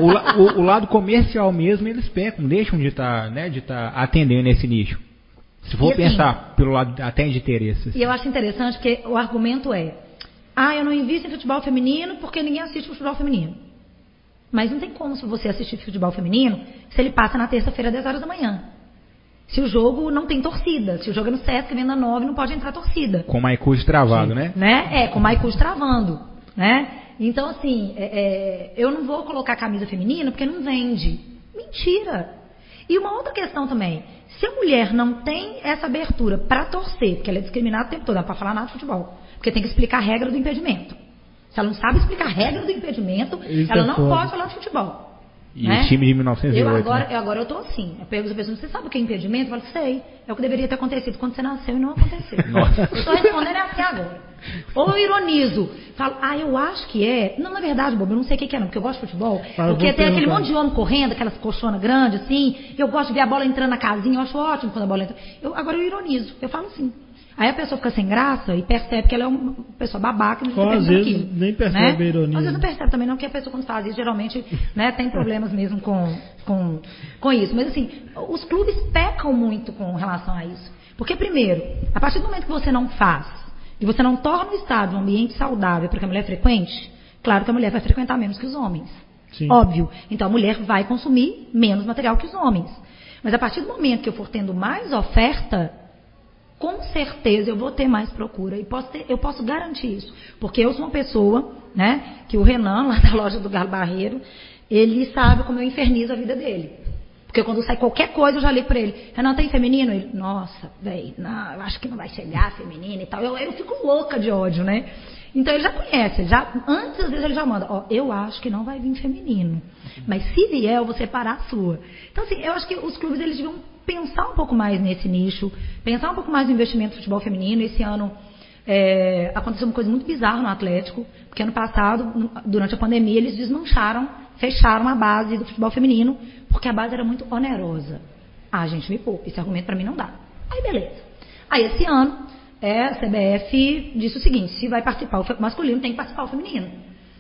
O, o, o lado comercial mesmo, eles pecam, deixam de estar tá, né, de tá atendendo esse nicho. Se for assim, pensar pelo lado até de interesses. E eu acho interessante porque o argumento é: ah, eu não invisto em futebol feminino porque ninguém assiste futebol feminino. Mas não tem como se você assistir futebol feminino se ele passa na terça-feira às 10 horas da manhã. Se o jogo não tem torcida, se o jogo é no Sesc, venda 9, não pode entrar torcida. Com o Maicus travado, né? né? É, com o Maicus travando, né? Então, assim, é, é, eu não vou colocar camisa feminina porque não vende. Mentira! E uma outra questão também, se a mulher não tem essa abertura para torcer, porque ela é discriminada o tempo todo, não é para falar nada de futebol, porque tem que explicar a regra do impedimento. Se ela não sabe explicar a regra do impedimento, Isso ela é não pode falar de futebol. E né? o time de 1908. Eu agora, né? agora eu tô assim. Eu pergunto às pessoas, você sabe o que é impedimento? Eu falo, sei. É o que deveria ter acontecido quando você nasceu e não aconteceu. <laughs> Nossa. Eu estou respondendo assim agora. Ou eu ironizo. Falo, ah, eu acho que é. Não, na verdade, Bob, eu não sei o que é não, porque eu gosto de futebol. porque tem aquele monte de homem correndo, aquelas colchonas grandes, assim. Eu gosto de ver a bola entrando na casinha, eu acho ótimo quando a bola entra. Eu, agora eu ironizo. Eu falo assim. Aí a pessoa fica sem graça e percebe que ela é uma pessoa babaca. Não às vezes aquilo, nem percebe né? a ironia. Às vezes não percebe também não, porque a pessoa quando faz isso geralmente né, tem problemas mesmo com, com, com isso. Mas assim, os clubes pecam muito com relação a isso. Porque primeiro, a partir do momento que você não faz e você não torna o estádio um ambiente saudável para que a mulher frequente, claro que a mulher vai frequentar menos que os homens. Sim. Óbvio. Então a mulher vai consumir menos material que os homens. Mas a partir do momento que eu for tendo mais oferta, com certeza eu vou ter mais procura. E posso ter, eu posso garantir isso. Porque eu sou uma pessoa né? Que o Renan, lá da loja do Galo Barreiro, ele sabe como eu infernizo a vida dele. Porque quando sai qualquer coisa, eu já ligo pra ele. Renan, tem feminino? Ele, nossa, velho, eu acho que não vai chegar feminino e tal. Eu, eu fico louca de ódio, né? Então ele já conhece, já, antes às vezes ele já manda, ó, eu acho que não vai vir feminino. Mas se vier, eu vou separar a sua. Então, assim, eu acho que os clubes eles deviam pensar um pouco mais nesse nicho, pensar um pouco mais no investimento no futebol feminino. Esse ano é, aconteceu uma coisa muito bizarra no Atlético, porque ano passado, durante a pandemia, eles desmancharam, fecharam a base do futebol feminino, porque a base era muito onerosa. Ah, gente, me poupa, esse argumento para mim não dá. Aí, beleza. Aí, esse ano, é, a CBF disse o seguinte: se vai participar o masculino, tem que participar o feminino.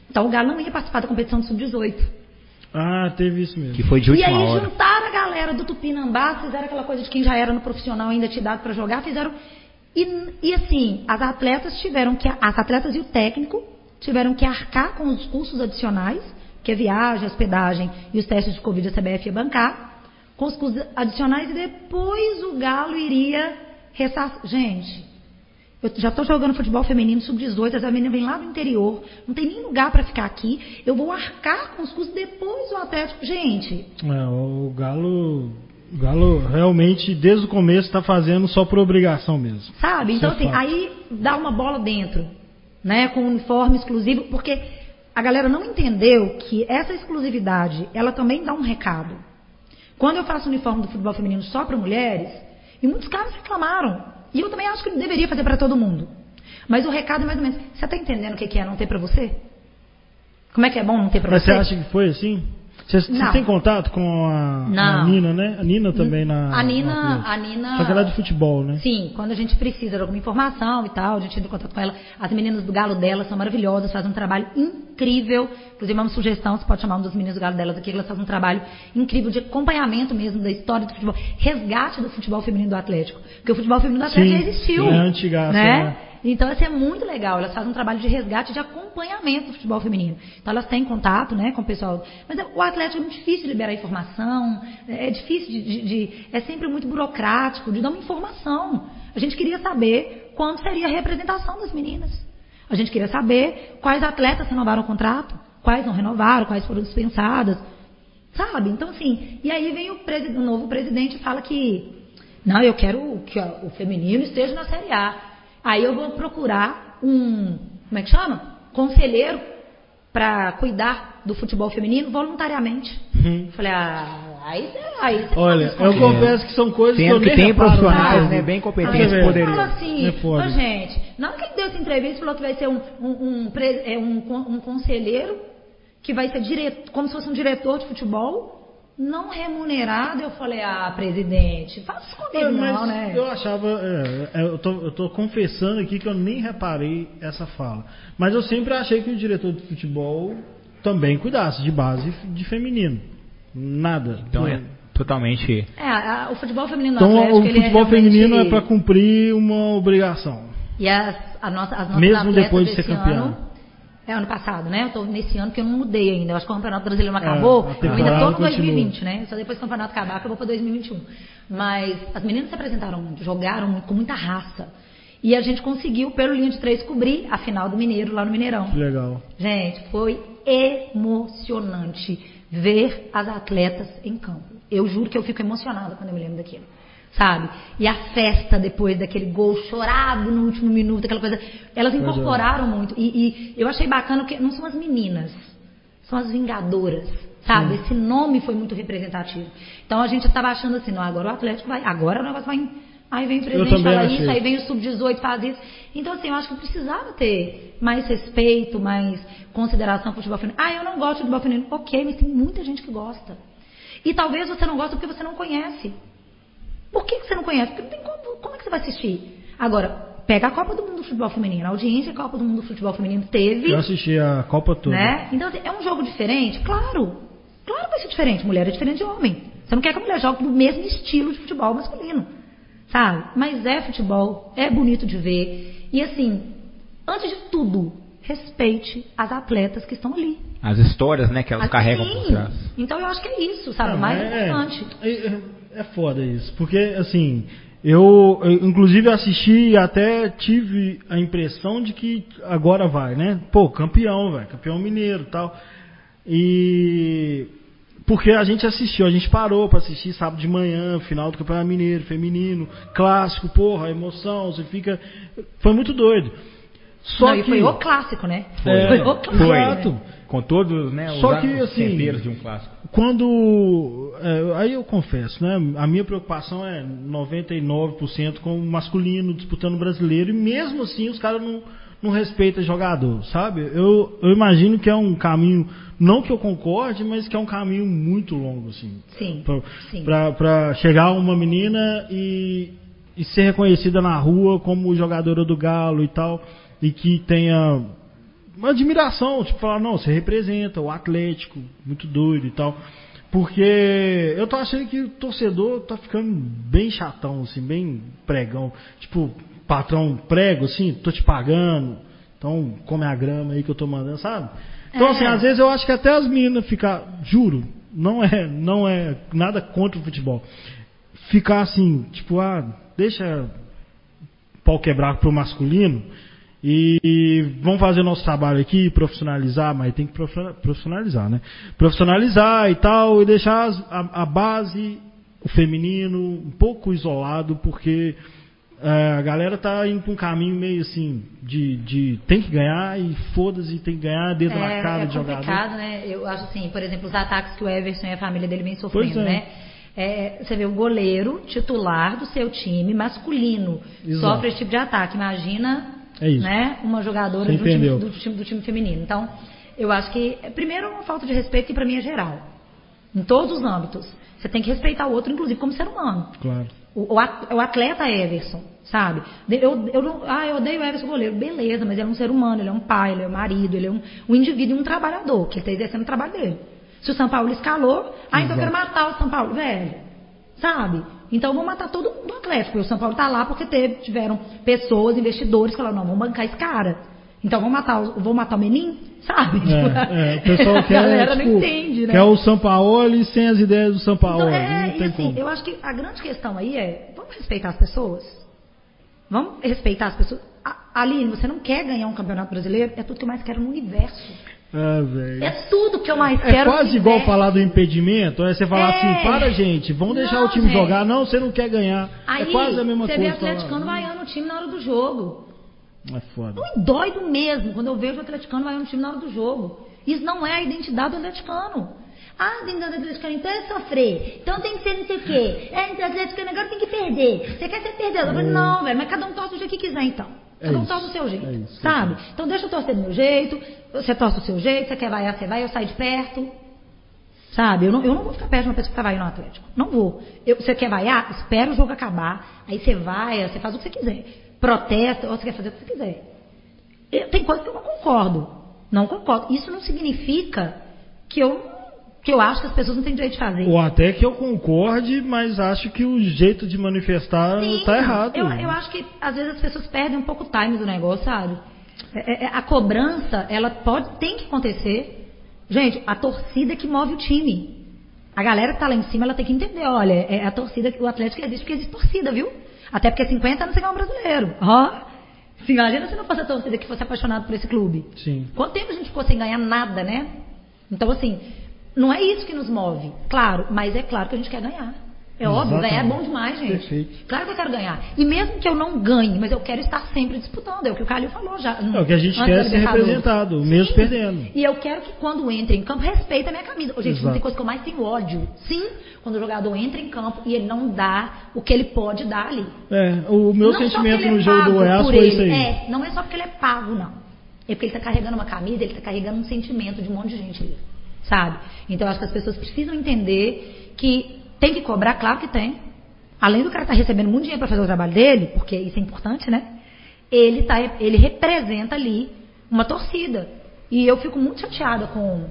Então o Galo não ia participar da competição do Sub-18. Ah, teve isso mesmo. Que foi de última e aí hora. juntaram a galera do Tupinambá, fizeram aquela coisa de quem já era no profissional ainda te dado para jogar, fizeram. E, e, assim, as atletas tiveram que. As atletas e o técnico tiveram que arcar com os custos adicionais, que é viagem, hospedagem e os testes de Covid a CBF ia bancar, com os custos adicionais e depois o Galo iria ressarcir. Gente, eu já estou jogando futebol feminino sub-18, essa menina vem lá do interior, não tem nem lugar para ficar aqui. Eu vou arcar com os custos depois do Atlético. Gente. É, o Galo. O Galo realmente, desde o começo, está fazendo só por obrigação mesmo. Sabe? Então, é assim, aí dá uma bola dentro, né? Com uniforme exclusivo, porque a galera não entendeu que essa exclusividade, ela também dá um recado. Quando eu faço uniforme do futebol feminino só para mulheres, e muitos caras reclamaram. E eu também acho que deveria fazer para todo mundo. Mas o recado é mais ou menos: você está entendendo o que é não ter para você? Como é que é bom não ter para Mas você? você acha que foi assim? Você, tem contato com a, a. Nina, né? A Nina também na. A Nina, na- a Nina. Só que ela é de futebol, né? Sim, quando a gente precisa de alguma informação e tal, a gente entra em contato com ela. As meninas do galo dela são maravilhosas, fazem um trabalho incrível. Inclusive, uma sugestão, você pode chamar um dos meninos do galo delas aqui, elas fazem um trabalho incrível de acompanhamento mesmo da história do futebol, resgate do futebol feminino do Atlético. Porque o futebol feminino do Atlético Sim, já existiu. é antigaço, né? né? Então, isso é muito legal. Elas fazem um trabalho de resgate, de acompanhamento do futebol feminino. Então, elas têm contato né, com o pessoal. Mas é- o Atlético é muito difícil de liberar informação, é difícil de, de- de- É sempre muito burocrático de dar uma informação. A gente queria saber quando seria a representação das meninas. A gente queria saber quais atletas renovaram o contrato, quais não renovaram, quais foram dispensadas. Sabe? Então, assim, e aí vem o, o novo presidente e fala que, não, eu quero que o feminino esteja na Série A. Aí eu vou procurar um, como é que chama? Conselheiro para cuidar do futebol feminino voluntariamente. Hum. Falei, ah, aí, aí você Olha, eu confesso que são coisas que Sendo eu que nem tem reparo, profissionais, né? bem competentes, ele poderiam. fala assim, É. "Ô, gente, na hora que ele deu essa entrevista, falou que vai ser um, um, um, é, um, um conselheiro, que vai ser diretor, como se fosse um diretor de futebol, não remunerado. Eu falei, ah, presidente, faça isso comigo É, mas não, né? eu achava, é, é, eu, tô, eu tô confessando aqui que eu nem reparei essa fala. Mas eu sempre achei que o diretor de futebol também cuidasse de base de feminino. Nada. Então é totalmente. É, a- o futebol feminino Então, Atlético, o ele futebol é realmente- feminino é para cumprir uma obrigação. E as, a nossa, as nossas Mesmo depois de ser campeão. ano, é ano passado, né? Eu tô nesse ano que eu não mudei ainda. Eu acho que o Campeonato Brasileiro não acabou. É, eu ainda tô no continua. 2020, né? Só depois que o campeonato acabar que eu vou para 2021. Mas as meninas se apresentaram muito, jogaram muito, com muita raça. E a gente conseguiu, pelo linha de três, cobrir a final do Mineiro lá no Mineirão. Que legal. Gente, foi emocionante ver as atletas em campo. Eu juro que eu fico emocionada quando eu me lembro daquilo. Sabe? E a festa depois daquele gol chorado no último minuto, aquela coisa. Elas incorporaram muito. E, e eu achei bacana porque não são as meninas, são as vingadoras. Sabe? Esse nome foi muito representativo. Então a gente estava achando assim, não, agora o Atlético vai, agora o negócio vai. Aí vem o presidente fala achei. isso, aí vem o sub-18 faz isso. Então, assim, eu acho que precisava ter mais respeito, mais consideração pro futebol feminino. Ah, eu não gosto de futebol feminino. Ok, mas tem muita gente que gosta. E talvez você não gosta porque você não conhece. Por que, que você não conhece? Porque não tem como. Como é que você vai assistir? Agora, pega a Copa do Mundo do Futebol Feminino. A audiência da Copa do Mundo do Futebol Feminino teve. Eu assisti a Copa toda. Né? Então, assim, é um jogo diferente? Claro. Claro que vai ser diferente. Mulher é diferente de homem. Você não quer que a mulher jogue do mesmo estilo de futebol masculino. Sabe? Mas é futebol, é bonito de ver. E assim, antes de tudo, respeite as atletas que estão ali. As histórias, né, que elas Ah, carregam por trás. Então eu acho que é isso, sabe? Não, o mais é, importante. É, é- é foda isso. Porque, assim, Eu, eu, inclusive, assisti e até tive a impressão de que agora vai, né? Pô, campeão, velho, campeão mineiro tal. E. Porque a gente assistiu, a gente parou para assistir sábado de manhã, final do Campeonato Mineiro, feminino, clássico, porra, emoção, você fica. Foi muito doido. Só Não, que. foi o clássico, né? Foi, é, foi o clássico. Foi. Com todos, né, os, Só que, assim, de um clássico. Quando. É, aí eu confesso, né? A minha preocupação é 99% com o masculino disputando o brasileiro, e mesmo assim os caras não não respeita jogador, sabe? Eu, eu imagino que é um caminho, não que eu concorde, mas que é um caminho muito longo, assim. Sim. Para chegar uma menina e, e ser reconhecida na rua como jogadora do Galo e tal, e que tenha uma admiração, tipo, falar, não, você representa o Atlético, muito doido e tal. Porque eu tô achando que o torcedor tá ficando bem chatão, assim, bem pregão. Tipo, patrão prego, assim, tô te pagando, então come a grama aí que eu tô mandando, sabe? Então, assim, é. assim, às vezes eu acho que até as meninas ficar, juro, não é, não é nada contra o futebol. Ficar assim, tipo, ah, deixa pau quebrar pro masculino e, vamos fazer nosso trabalho aqui, profissionalizar, mas tem que profissionalizar, né? Profissionalizar e tal, e deixar a, a base, o feminino, um pouco isolado, porque é, a galera tá indo pra um caminho meio assim, de, de tem que ganhar e foda-se, tem que ganhar dedo é, na cara é de jogador. É complicado, né? Eu acho assim, por exemplo, os ataques que o Everson e a família dele vem sofrendo, é. né? É, você vê o goleiro titular do seu time masculino Exato. sofre esse tipo de ataque. Imagina é né, uma jogadora do time, do, time, do time feminino. Então, eu acho que, primeiro, uma falta de respeito que para mim é geral. Em todos os âmbitos. Você tem que respeitar o outro, inclusive como ser humano. Claro. O, o atleta Everson, sabe? Eu, eu, não, ah, eu odeio o Everson goleiro. Beleza, mas ele é um ser humano, ele é um pai, ele é um marido, ele é um, um indivíduo e um trabalhador, que ele está exercendo o trabalho dele. Se o São Paulo escalou, ah, então eu quero matar o São Paulo, velho. Sabe? Então vou matar todo mundo do Atlético. E o São Paulo está lá porque teve, tiveram pessoas, investidores que falaram, não, vamos bancar esse cara. Então vou matar, vou matar o Menin, sabe? É, é, o pessoal <laughs> quer, a galera tipo, não entende, né? Quer o São Paulo sem as ideias do São Paulo. Então, é, não tem assim, como. eu acho que a grande questão aí é, vamos respeitar as pessoas? Vamos respeitar as pessoas? Aline, você não quer ganhar um campeonato brasileiro? É tudo que eu mais quero no universo. Ah, é tudo que eu mais é quero. É quase igual falar do impedimento. É você falar é. assim, para gente, vamos deixar não, o time jogar. Não, você não quer ganhar. É aí, é quase a mesma você coisa. Você vê atleticano vaiando o time na hora do jogo. É foda. Não dói do mesmo quando eu vejo o atleticano vaiando o time na hora do jogo. Isso não é a identidade do atleticano. Ah, a identidade do atleticano então é sofrer. Então tem que ser não sei o quê. É, então atleticano agora tem que perder. Você quer ser perdedor? Eu falei, não, velho, mas cada um torce do jeito que quiser então. É cada um torce do seu jeito. É isso, sabe? Então deixa eu torcer do meu jeito. Você torce do seu jeito. Você quer vaiar, você vai. Eu saio de perto. Sabe? Eu não, eu não vou ficar perto de uma pessoa que está vaiando no Atlético. Não vou. Eu, você quer vaiar? Espera o jogo acabar. Aí você vai, você faz o que você quiser protesta, ou você quer fazer o que você quiser. Eu, tem coisas que eu não concordo. Não concordo. Isso não significa que eu, que eu acho que as pessoas não têm direito de fazer. Ou até que eu concorde, mas acho que o jeito de manifestar está errado. Eu, eu acho que às vezes as pessoas perdem um pouco o time do negócio, sabe? É, é, a cobrança, ela pode, tem que acontecer. Gente, a torcida que move o time. A galera que está lá em cima, ela tem que entender, olha, é a torcida, o Atlético existe porque existe torcida, viu? Até porque 50 anos você é um brasileiro. Ó. Oh. Se imagina se não fosse a torcida que fosse apaixonado por esse clube. Sim. Quanto tempo a gente ficou sem ganhar nada, né? Então, assim, não é isso que nos move. Claro, mas é claro que a gente quer ganhar. É óbvio, ganhar é bom demais, gente. Perfeito. Claro que eu quero ganhar. E mesmo que eu não ganhe, mas eu quero estar sempre disputando. É o que o Calil falou já. É o que a gente quer ser representado, Sim. mesmo perdendo. E eu quero que quando entre em campo, respeite a minha camisa. Gente, Exato. não tem coisa que eu mais tenho ódio. Sim, quando o jogador entra em campo e ele não dá o que ele pode dar ali. É, o meu não sentimento no é jogo do Goiás foi isso aí. É, não é só porque ele é pago, não. É porque ele está carregando uma camisa, ele está carregando um sentimento de um monte de gente ali. Sabe? Então acho que as pessoas precisam entender que tem que cobrar, claro que tem. Além do cara estar tá recebendo muito dinheiro para fazer o trabalho dele, porque isso é importante, né? Ele, tá, ele representa ali uma torcida. E eu fico muito chateada com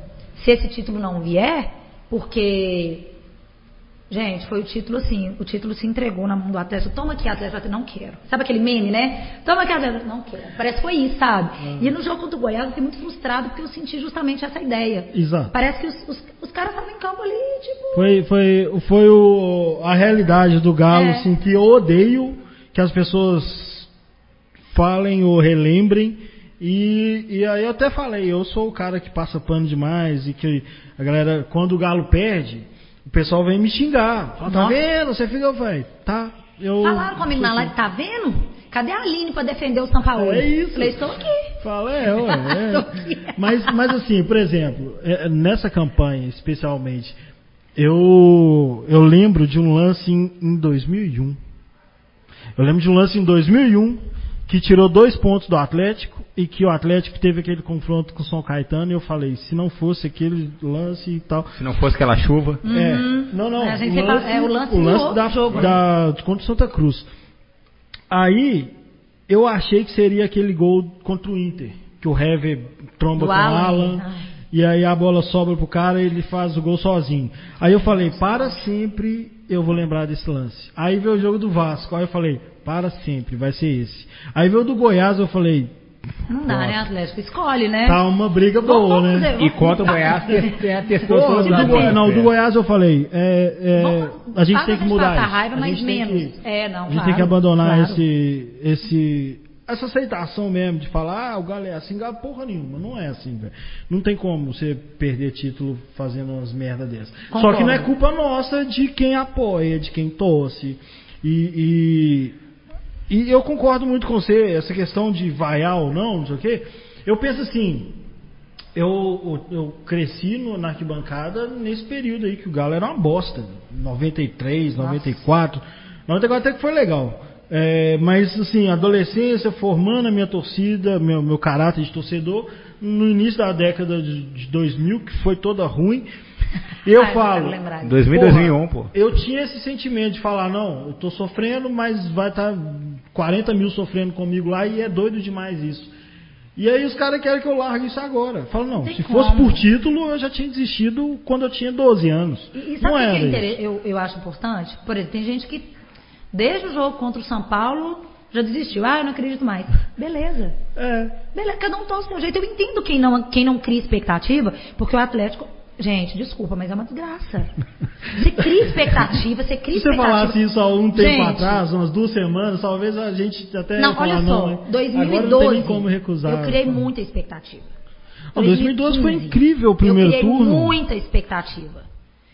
se esse título não vier, porque Gente, foi o título assim, o título se entregou na mão do Atlético. Toma aqui, Atlético, não quero. Sabe aquele meme, né? Toma aqui, Atlético, não quero. Parece que foi isso, sabe? Hum. E no jogo contra o Goiás eu fiquei muito frustrado porque eu senti justamente essa ideia. Exato. Parece que os, os, os caras estavam em campo ali, tipo. Foi, foi, foi o, a realidade do Galo, É. assim, que eu odeio que as pessoas falem ou relembrem. E, e aí eu até falei, eu sou o cara que passa pano demais e que a galera, quando o Galo perde, o pessoal vem me xingar. Fala, tá vendo? Você fica, eu falei, tá. Eu, Falaram comigo na live, tá vendo? Cadê a Aline pra defender o São Paulo? É isso. Falei, estou aqui. Fala, é, ué, <laughs> é. aqui. Mas, mas assim, por exemplo, é, nessa campanha especialmente, eu, eu lembro de um lance em, em 2001. Eu lembro de um lance em 2001 que tirou dois pontos do Atlético e que o Atlético teve aquele confronto com o São Caetano e eu falei, se não fosse aquele lance e tal. Se não fosse aquela chuva. É, não, não. A gente sempre fala- é o lance do outro da, jogo, né? da, contra o Santa Cruz. Aí, eu achei que seria aquele gol contra o Inter, que o Hever tromba Do com o Alan, Alan, ai. e aí a bola sobra pro cara e ele faz o gol sozinho. Aí eu falei, para sempre eu vou lembrar desse lance. Aí veio o jogo do Vasco, aí eu falei, para sempre, vai ser esse. Aí veio o do Goiás, eu falei, Não dá, né, Atlético? Escolhe, né? tá uma briga boa, Vamos né? fazer, E contra o Goiás, tem a <laughs> testou todos do os Goi- lados. não, do É. Goiás eu falei, é, é, Vamos- a gente tem que mudar isso. raiva, a mas gente tem menos. que, É, não, a gente claro, tem que abandonar claro. esse, esse, essa aceitação mesmo de falar, ah, o Galo é assim, Galo porra nenhuma, não é assim, velho. Não tem como você perder título fazendo umas merda dessas. Só Concordo. que não é culpa nossa de quem apoia, de quem torce. E, e, eu concordo muito com você, essa questão de vaiar ou não, não sei o quê. Eu penso assim, eu, eu, cresci no, na arquibancada nesse período aí que o Galo era uma bosta. 93, 94. 94 até que foi legal. É, mas assim, adolescência, formando a minha torcida, meu, meu caráter de torcedor, no início da década de, de 2000, que foi toda ruim. <laughs> Eu Ai, não falo. quero lembrar disso. 2000, Porra, 2001, pô. Eu tinha esse sentimento de falar, não, eu tô sofrendo, mas vai estar 40 mil sofrendo comigo lá e é doido demais isso. E aí os caras querem que eu largue isso agora. Falo, não, Tem se como. fosse por título, eu já tinha desistido quando eu tinha 12 anos. E, e não sabe o que é inter- eu, eu acho importante? Por exemplo, tem gente que desde o jogo contra o São Paulo já desistiu. Ah, eu não acredito mais. Beleza. É. Beleza, cada um torce de um jeito. Eu entendo quem não, quem não cria expectativa, porque o Atlético. Gente, desculpa, mas é uma desgraça. Você cria <laughs> expectativa, você cria Se você expectativa. falasse isso há um tempo Gente, atrás, umas duas semanas, talvez a gente até Não, falar, olha não, só, né? 2012. Agora não tem como recusar. Eu criei muita expectativa. Não, 2012 foi incrível o primeiro eu criei turno. muita expectativa.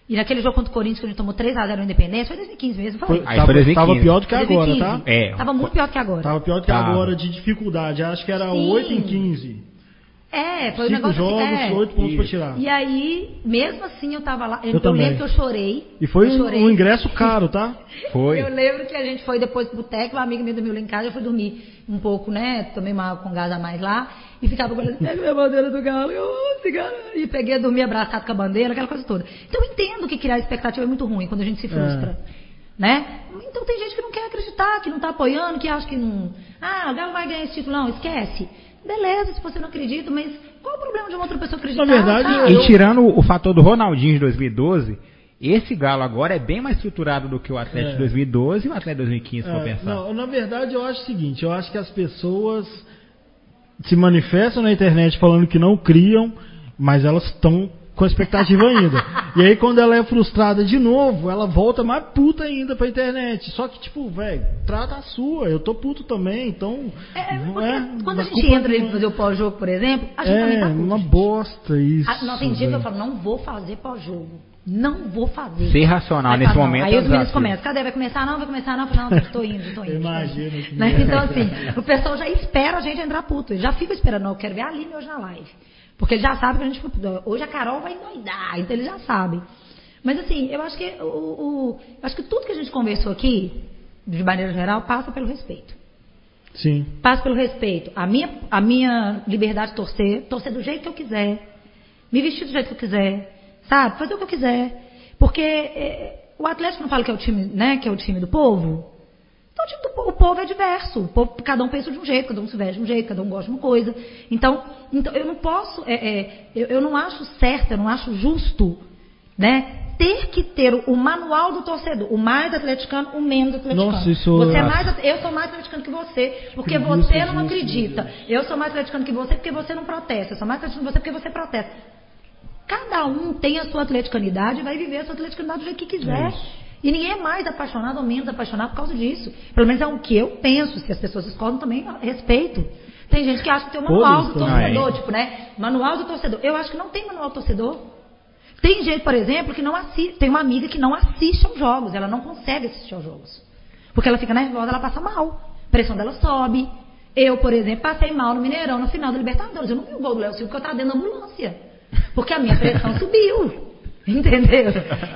E naquele jogo contra o Corinthians, que a gente tomou 3x0 no Independência, foi 2015 mesmo, Foi, falei. Aí tava, foi 2015. tava pior do que agora, 2015. tá? É. Tava muito pior que agora. Tava pior do que Tava. agora de dificuldade. Acho que era Sim. 8 em 15. É, foi um Cinco negócio jogos, assim. é. 8 pontos pra Isso. tirar. E aí, mesmo assim, eu tava lá. Eu, Eu eu também. lembro que eu chorei. E foi um, chorei. um ingresso caro, tá? <laughs> Foi. Eu lembro que a gente foi depois pro boteco, uma amiga minha dormiu lá em casa, eu fui dormir um pouco, né? Tomei uma com gás a mais lá. E ficava olhando, pega minha bandeira do galo, eu, "Oh, cigarro", e peguei, dormi abraçado com a bandeira, aquela coisa toda. Então eu entendo que criar expectativa é muito ruim quando a gente se frustra. Né? Então tem gente que não quer acreditar, que não tá apoiando, que acha que não. Ah, o Galo vai ganhar esse título. Não, esquece. Beleza, se você não acredita, mas qual o problema de uma outra pessoa acreditar? Na verdade? E eu- tirando o fator do Ronaldinho de 2012, esse Galo agora é bem mais estruturado do que o Atlético É. de 2012 e o Atlético de 2015, se for É, pensar. não, na verdade, eu acho o seguinte: eu acho que as pessoas se manifestam na internet falando que não criam, mas elas estão com expectativa ainda. E aí, quando ela é frustrada de novo, ela volta mais puta ainda pra internet. Só que, tipo, velho, trata a sua. Eu tô puto também, então. É, não porque é, quando a a gente entra ali pra fazer o pós-jogo, por exemplo, a gente também É, tá puto. uma gente. bosta isso. Ah, Não, tem dia que eu falo, não vou fazer pós-jogo. Não vou fazer. Ser racional Aí nesse fala, não. momento Aí é os meninos começam. Cadê? Vai começar? Não, vai começar? Não, eu falo, não, tô indo, tô indo. Que- Né? Então, assim, o pessoal já espera a gente entrar puto. Já ficam esperando, eu quero ver a Aline hoje na live. Porque eles já sabem que a gente. Hoje a Carol vai endoidar, então eles já sabem. Mas assim, eu acho que o, o- eu acho que tudo que a gente conversou aqui, de maneira geral, passa pelo respeito. Sim. Passo pelo respeito. A minha, a minha liberdade de torcer, torcer do jeito que eu quiser, me vestir do jeito que eu quiser, sabe? Fazer o que eu quiser. Porque é, o Atlético não fala que é o time, né, que é o time do povo. Então o, povo é diverso. O povo- cada um pensa de um jeito, cada um se veste de um jeito, cada um gosta de uma coisa. Então, então eu não posso, é, é, eu, eu não acho certo, eu não acho justo, né? ter que ter o manual do torcedor, o mais atleticano, o menos atleticano. Nossa, isso- você é mais, eu sou mais atleticano que você, porque você não acredita. Eu sou mais atleticano que você porque você não protesta. Eu sou mais atleticano que você porque você protesta. Cada um tem a sua atleticanidade e vai viver a sua atleticanidade do jeito que quiser. E ninguém é mais apaixonado ou menos apaixonado por causa disso. Pelo menos é o que eu penso. Se as pessoas discordam também, respeito. Tem gente que acha que tem o manual do torcedor, tipo, né? Manual do torcedor. Eu acho que não tem manual do torcedor. Tem gente, por exemplo, que não assiste. Tem uma amiga que não assiste aos jogos. Ela não consegue assistir aos jogos. Porque ela fica nervosa, ela passa mal. A pressão dela sobe. Eu, por exemplo, passei mal no Mineirão, no final da Libertadores. Eu não vi o gol do Léo Silva porque eu estava dentro da ambulância. Porque a minha pressão <laughs> subiu. <laughs> Entendeu?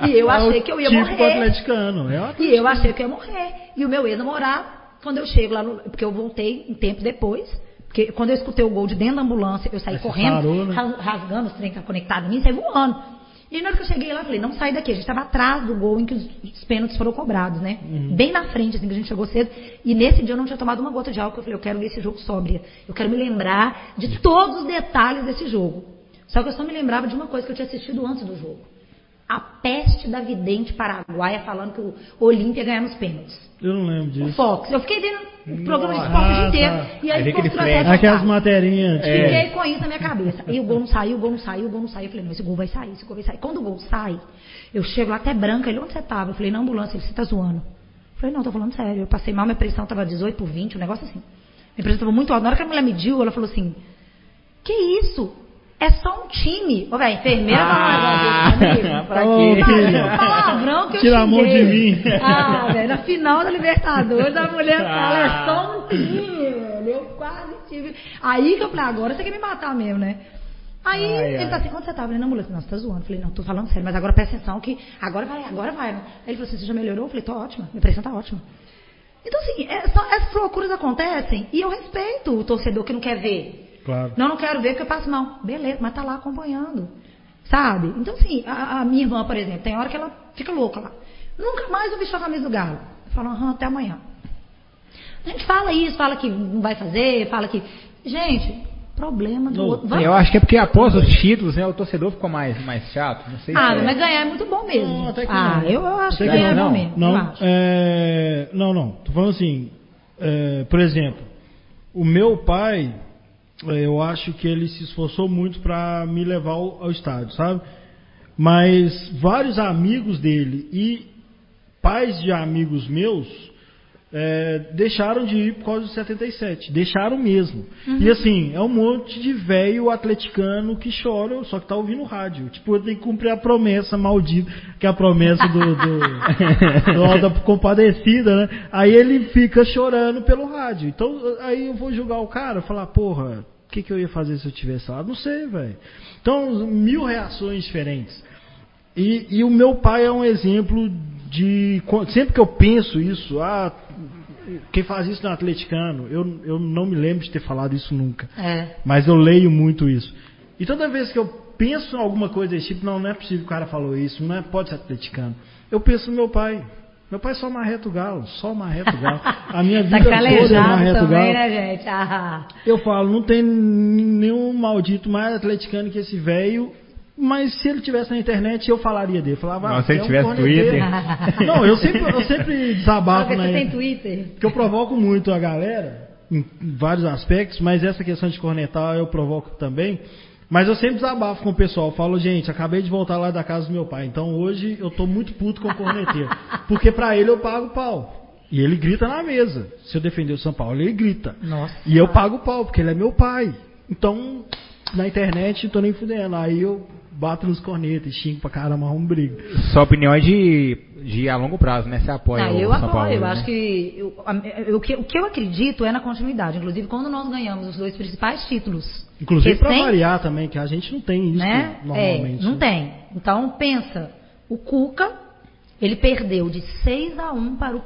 E eu É achei que eu ia típico morrer. atleticano. É o E eu achei que eu ia morrer. E o meu ex-namorado, quando eu chego lá no. Porque eu voltei um tempo depois. Porque quando eu escutei o gol de dentro da ambulância, eu saí correndo, parou, né? ras- rasgando os trem que estavam conectados em mim, saí voando. E na hora que eu cheguei lá, eu falei, não sai daqui. A gente estava atrás do gol em que os, os pênaltis foram cobrados, né? Uhum. Bem na frente, assim, que a gente chegou cedo. E nesse dia eu não tinha tomado uma gota de álcool. Eu falei, eu quero ver esse jogo sóbria. Eu quero me lembrar de todos os detalhes desse jogo. Só que eu só me lembrava de uma coisa que eu tinha assistido antes do jogo. A peste da vidente paraguaia falando que o Olímpia ia ganhar nos pênaltis. Eu não lembro O disso. Fox. Eu fiquei vendo o programa de esporte o dia Ah, inteiro. tá. E Aí aí o a Aquelas materinhas. É. Fiquei com isso na minha cabeça. E o gol não saiu, o gol não saiu, o gol não saiu. Eu falei, não, esse gol vai sair, esse gol vai sair. Quando o gol sai, eu chego lá até branca. Ele, onde você tava? Eu falei, na ambulância. Ele, você tá zoando? Eu falei, não, tô falando sério. Eu passei mal, minha pressão tava 18 por 20, um negócio assim. Minha pressão tava muito alta. Na hora que a mulher mediu, ela falou assim, que isso? É só um time. Ô, velho, enfermeira Ah, ah, comigo. pra quê? Não, palavrão que eu Tira a mão de mim. Ah, velho, na final da Libertadores, a mulher fala, é Ah. só um time, velho. Eu quase tive. Aí que eu falei, agora você quer me matar mesmo, né? Aí Ai, ele ai. tá assim, onde você tava? Eu falei, não, mulher, não, você tá zoando. Eu falei, não, tô falando sério, mas agora presta atenção que agora vai, agora vai. Aí ele falou assim, você já melhorou? Eu falei, tô ótima, minha pressão tá ótima. Então, assim, é essas loucuras acontecem e eu respeito o torcedor que não quer ver. Claro. Não, não quero ver porque eu passo mal. Beleza, mas tá lá acompanhando. Sabe? Então, assim, a, a minha irmã, por exemplo, tem hora que ela fica louca lá. Nunca mais eu vestiu a camisa do galo. Eu falo, aham, até amanhã. A gente fala isso, fala que não vai fazer, fala que. Gente, problema do Não, outro. Vamos- Eu acho que é porque após os títulos, né, o torcedor ficou mais, mais chato. Não sei Ah, se é. mas ganhar é muito bom mesmo. Não, até que ah, não. eu, eu acho que Até que ganhar é não. bom mesmo. eu Não, acho. é, não, não. Tô falando assim, é, por exemplo, o meu pai, é, eu acho que ele se esforçou muito para me levar ao, ao estádio, sabe? Mas vários amigos dele e pais de amigos meus é, deixaram de ir por causa do 77. Deixaram mesmo. E assim, é um monte de velho atleticano que chora, só que tá ouvindo rádio. Tipo, eu tenho que cumprir a promessa maldita, que é a promessa do, do, <laughs> do Alda Compadecida, né? Aí ele fica chorando pelo rádio. Então, aí eu vou julgar o cara, falar, porra, que, que eu ia fazer se eu tivesse lá? Não sei, velho. Então, mil reações diferentes. E, e o meu pai é um exemplo de. Sempre que eu penso isso, ah, quem faz isso não é atleticano, eu, eu não me lembro de ter falado isso nunca. É. Mas eu leio muito isso. E toda vez que eu penso em alguma coisa desse tipo, não, não é possível que o cara falou isso, não é, pode ser atleticano. Eu penso no meu pai. Meu pai só marreta o galo, só marreta o galo. A minha <laughs> Tá vida toda é marreta o também, galo. né, gente? Ah. Eu falo, não tem nenhum maldito mais atleticano que esse velho. Mas se ele tivesse na internet, eu falaria dele. Falava, Não, ah, se ele é um tivesse corneteiro. Twitter. <laughs> Não, eu sempre, eu sempre desabafo Porque você tem Twitter? Porque eu provoco muito a galera, em vários aspectos, mas essa questão de cornetar eu provoco também. Mas eu sempre desabafo com o pessoal. Falo, gente, acabei de voltar lá da casa do meu pai. Então hoje eu tô muito puto com o corneteiro. <laughs> Porque pra ele eu pago pau. E ele grita na mesa. Se eu defender o São Paulo, ele grita. Nossa. E eu pago pau, porque ele é meu pai. Então, na internet, não tô nem fudendo. Aí eu bato nos cornetas e xingo pra caramba, arrumo briga. Sua opinião é de, de a longo prazo, né? Você apoia Não, o eu São apoio, Paulo, eu né? acho que eu- a- eu- o que o que eu acredito é na continuidade. Inclusive, quando nós ganhamos os dois principais títulos. Inclusive pra recém- variar também, que a gente não tem isso né? normalmente. É, não né? tem. Então, pensa, o Cuca, ele perdeu de 6 a 1 para o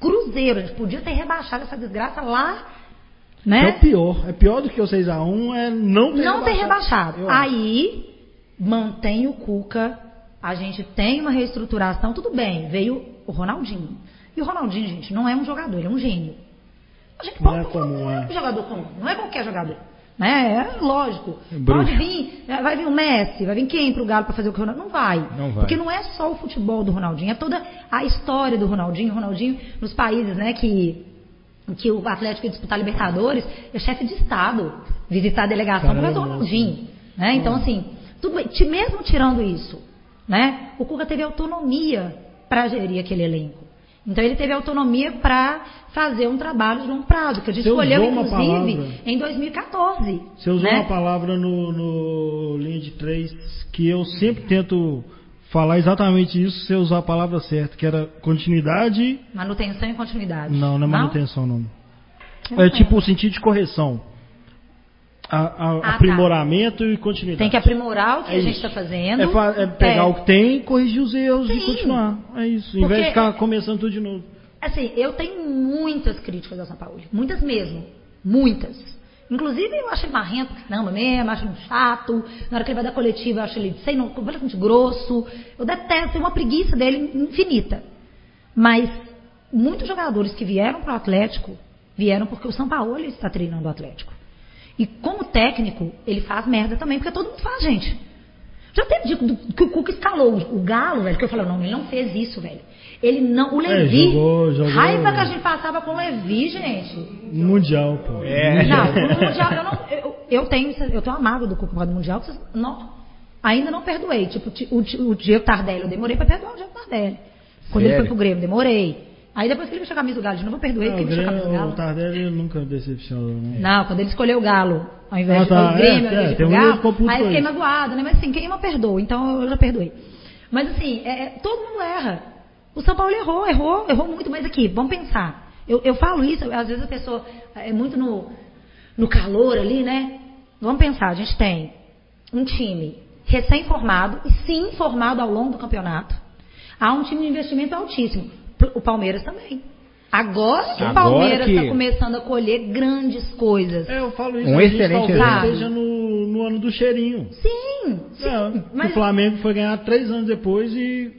Cruzeiro. A gente podia ter rebaixado essa desgraça lá, É né? pior. É pior do que o 6x1 é não ter Não ter rebaixado. Eu acho. Aí, mantém o Cuca, a gente tem uma reestruturação, tudo bem, veio o Ronaldinho. E o Ronaldinho, gente, não é um jogador, ele é um gênio. A gente Não pode- é comum, é. um jogador comum, não é qualquer jogador. Né? É lógico. Bruxo. Pode vir, vai vir o Messi, vai vir quem pro Galo para fazer o que o Ronaldinho? Não vai. Não vai. Porque não é só o futebol do Ronaldinho, é toda a história do Ronaldinho. O Ronaldinho, nos países né, que, que o Atlético ia disputar Libertadores, é chefe de Estado. Visitar a delegação do Caramba. Ronaldinho. Né? Então, assim, tudo bem. Mesmo tirando isso, né, o Cuca teve autonomia para gerir aquele elenco. Então ele teve autonomia para fazer um trabalho de longo prazo, que a gente escolheu, inclusive, palavra. em 2014. Você usou né? uma palavra no, no linha de três que eu sempre tento falar exatamente isso, você usar a palavra certa, que era continuidade. Manutenção e continuidade. Não, não é manutenção, não. Eu É não tipo o sentido de correção. A- a- Ah, tá. aprimoramento e continuidade. Tem que aprimorar o que É a gente está fazendo. É, é pegar É. o que tem, corrigir os erros e Sim. continuar. É isso. Em vez de ficar começando tudo de novo. Assim, eu tenho muitas críticas ao São Paulo. Muitas mesmo. Muitas. Inclusive, eu acho ele marrento, pra caramba mesmo, acho ele chato. Na hora que ele vai dar coletiva, eu acho ele sem no- completamente grosso. Eu detesto, tenho uma preguiça dele infinita. Mas muitos jogadores que vieram para o Atlético vieram porque o São Paulo está treinando o Atlético. E como técnico, ele faz merda também, porque todo mundo faz, gente. Já teve dia que o Cuca escalou o o Galo, velho, que eu falei, não, ele não fez isso, velho. Ele não. O Levi. jogou- jogou- Raiva que a gente passava com o Levi, gente. Mundial, pô. É. Não, no <laughs> Mundial, eu, não, eu, eu tenho, eu tenho amado do Cuca por causa do Mundial, que vocês não, ainda não perdoei. Tipo, ti- o, ti- o Diego Tardelli, eu demorei pra perdoar o Diego Tardelli. Quando ele Sério? foi pro Grêmio, demorei. Aí depois que ele vestiu a camisa do Galo de novo, eu perdoei, Não, porque o, ele vestiu a camisa do Grêmio, o Galo. Tardelli nunca decepcionou, né? Não, quando ele escolheu o Galo, ao invés Ah, de tá, o Grêmio, é, é, um Galo, puto aí com fiquei isso. magoada, né? Mas assim, quem ama perdoa, então eu já perdoei. Mas assim, é- é, todo mundo erra. O São Paulo errou, errou, errou muito, mas aqui, vamos pensar. Eu, eu falo isso, às vezes a pessoa é muito no, no calor ali, né? Vamos pensar, a gente tem um time recém-formado e sim formado ao longo do campeonato. Há um time de investimento altíssimo. O Palmeiras também. Agora que o Palmeiras que- está começando a colher grandes coisas. É, eu falo isso. Um excelente exemplo. esteja no, no ano do cheirinho. Sim, sim. É, mas O Flamengo foi ganhar três anos depois e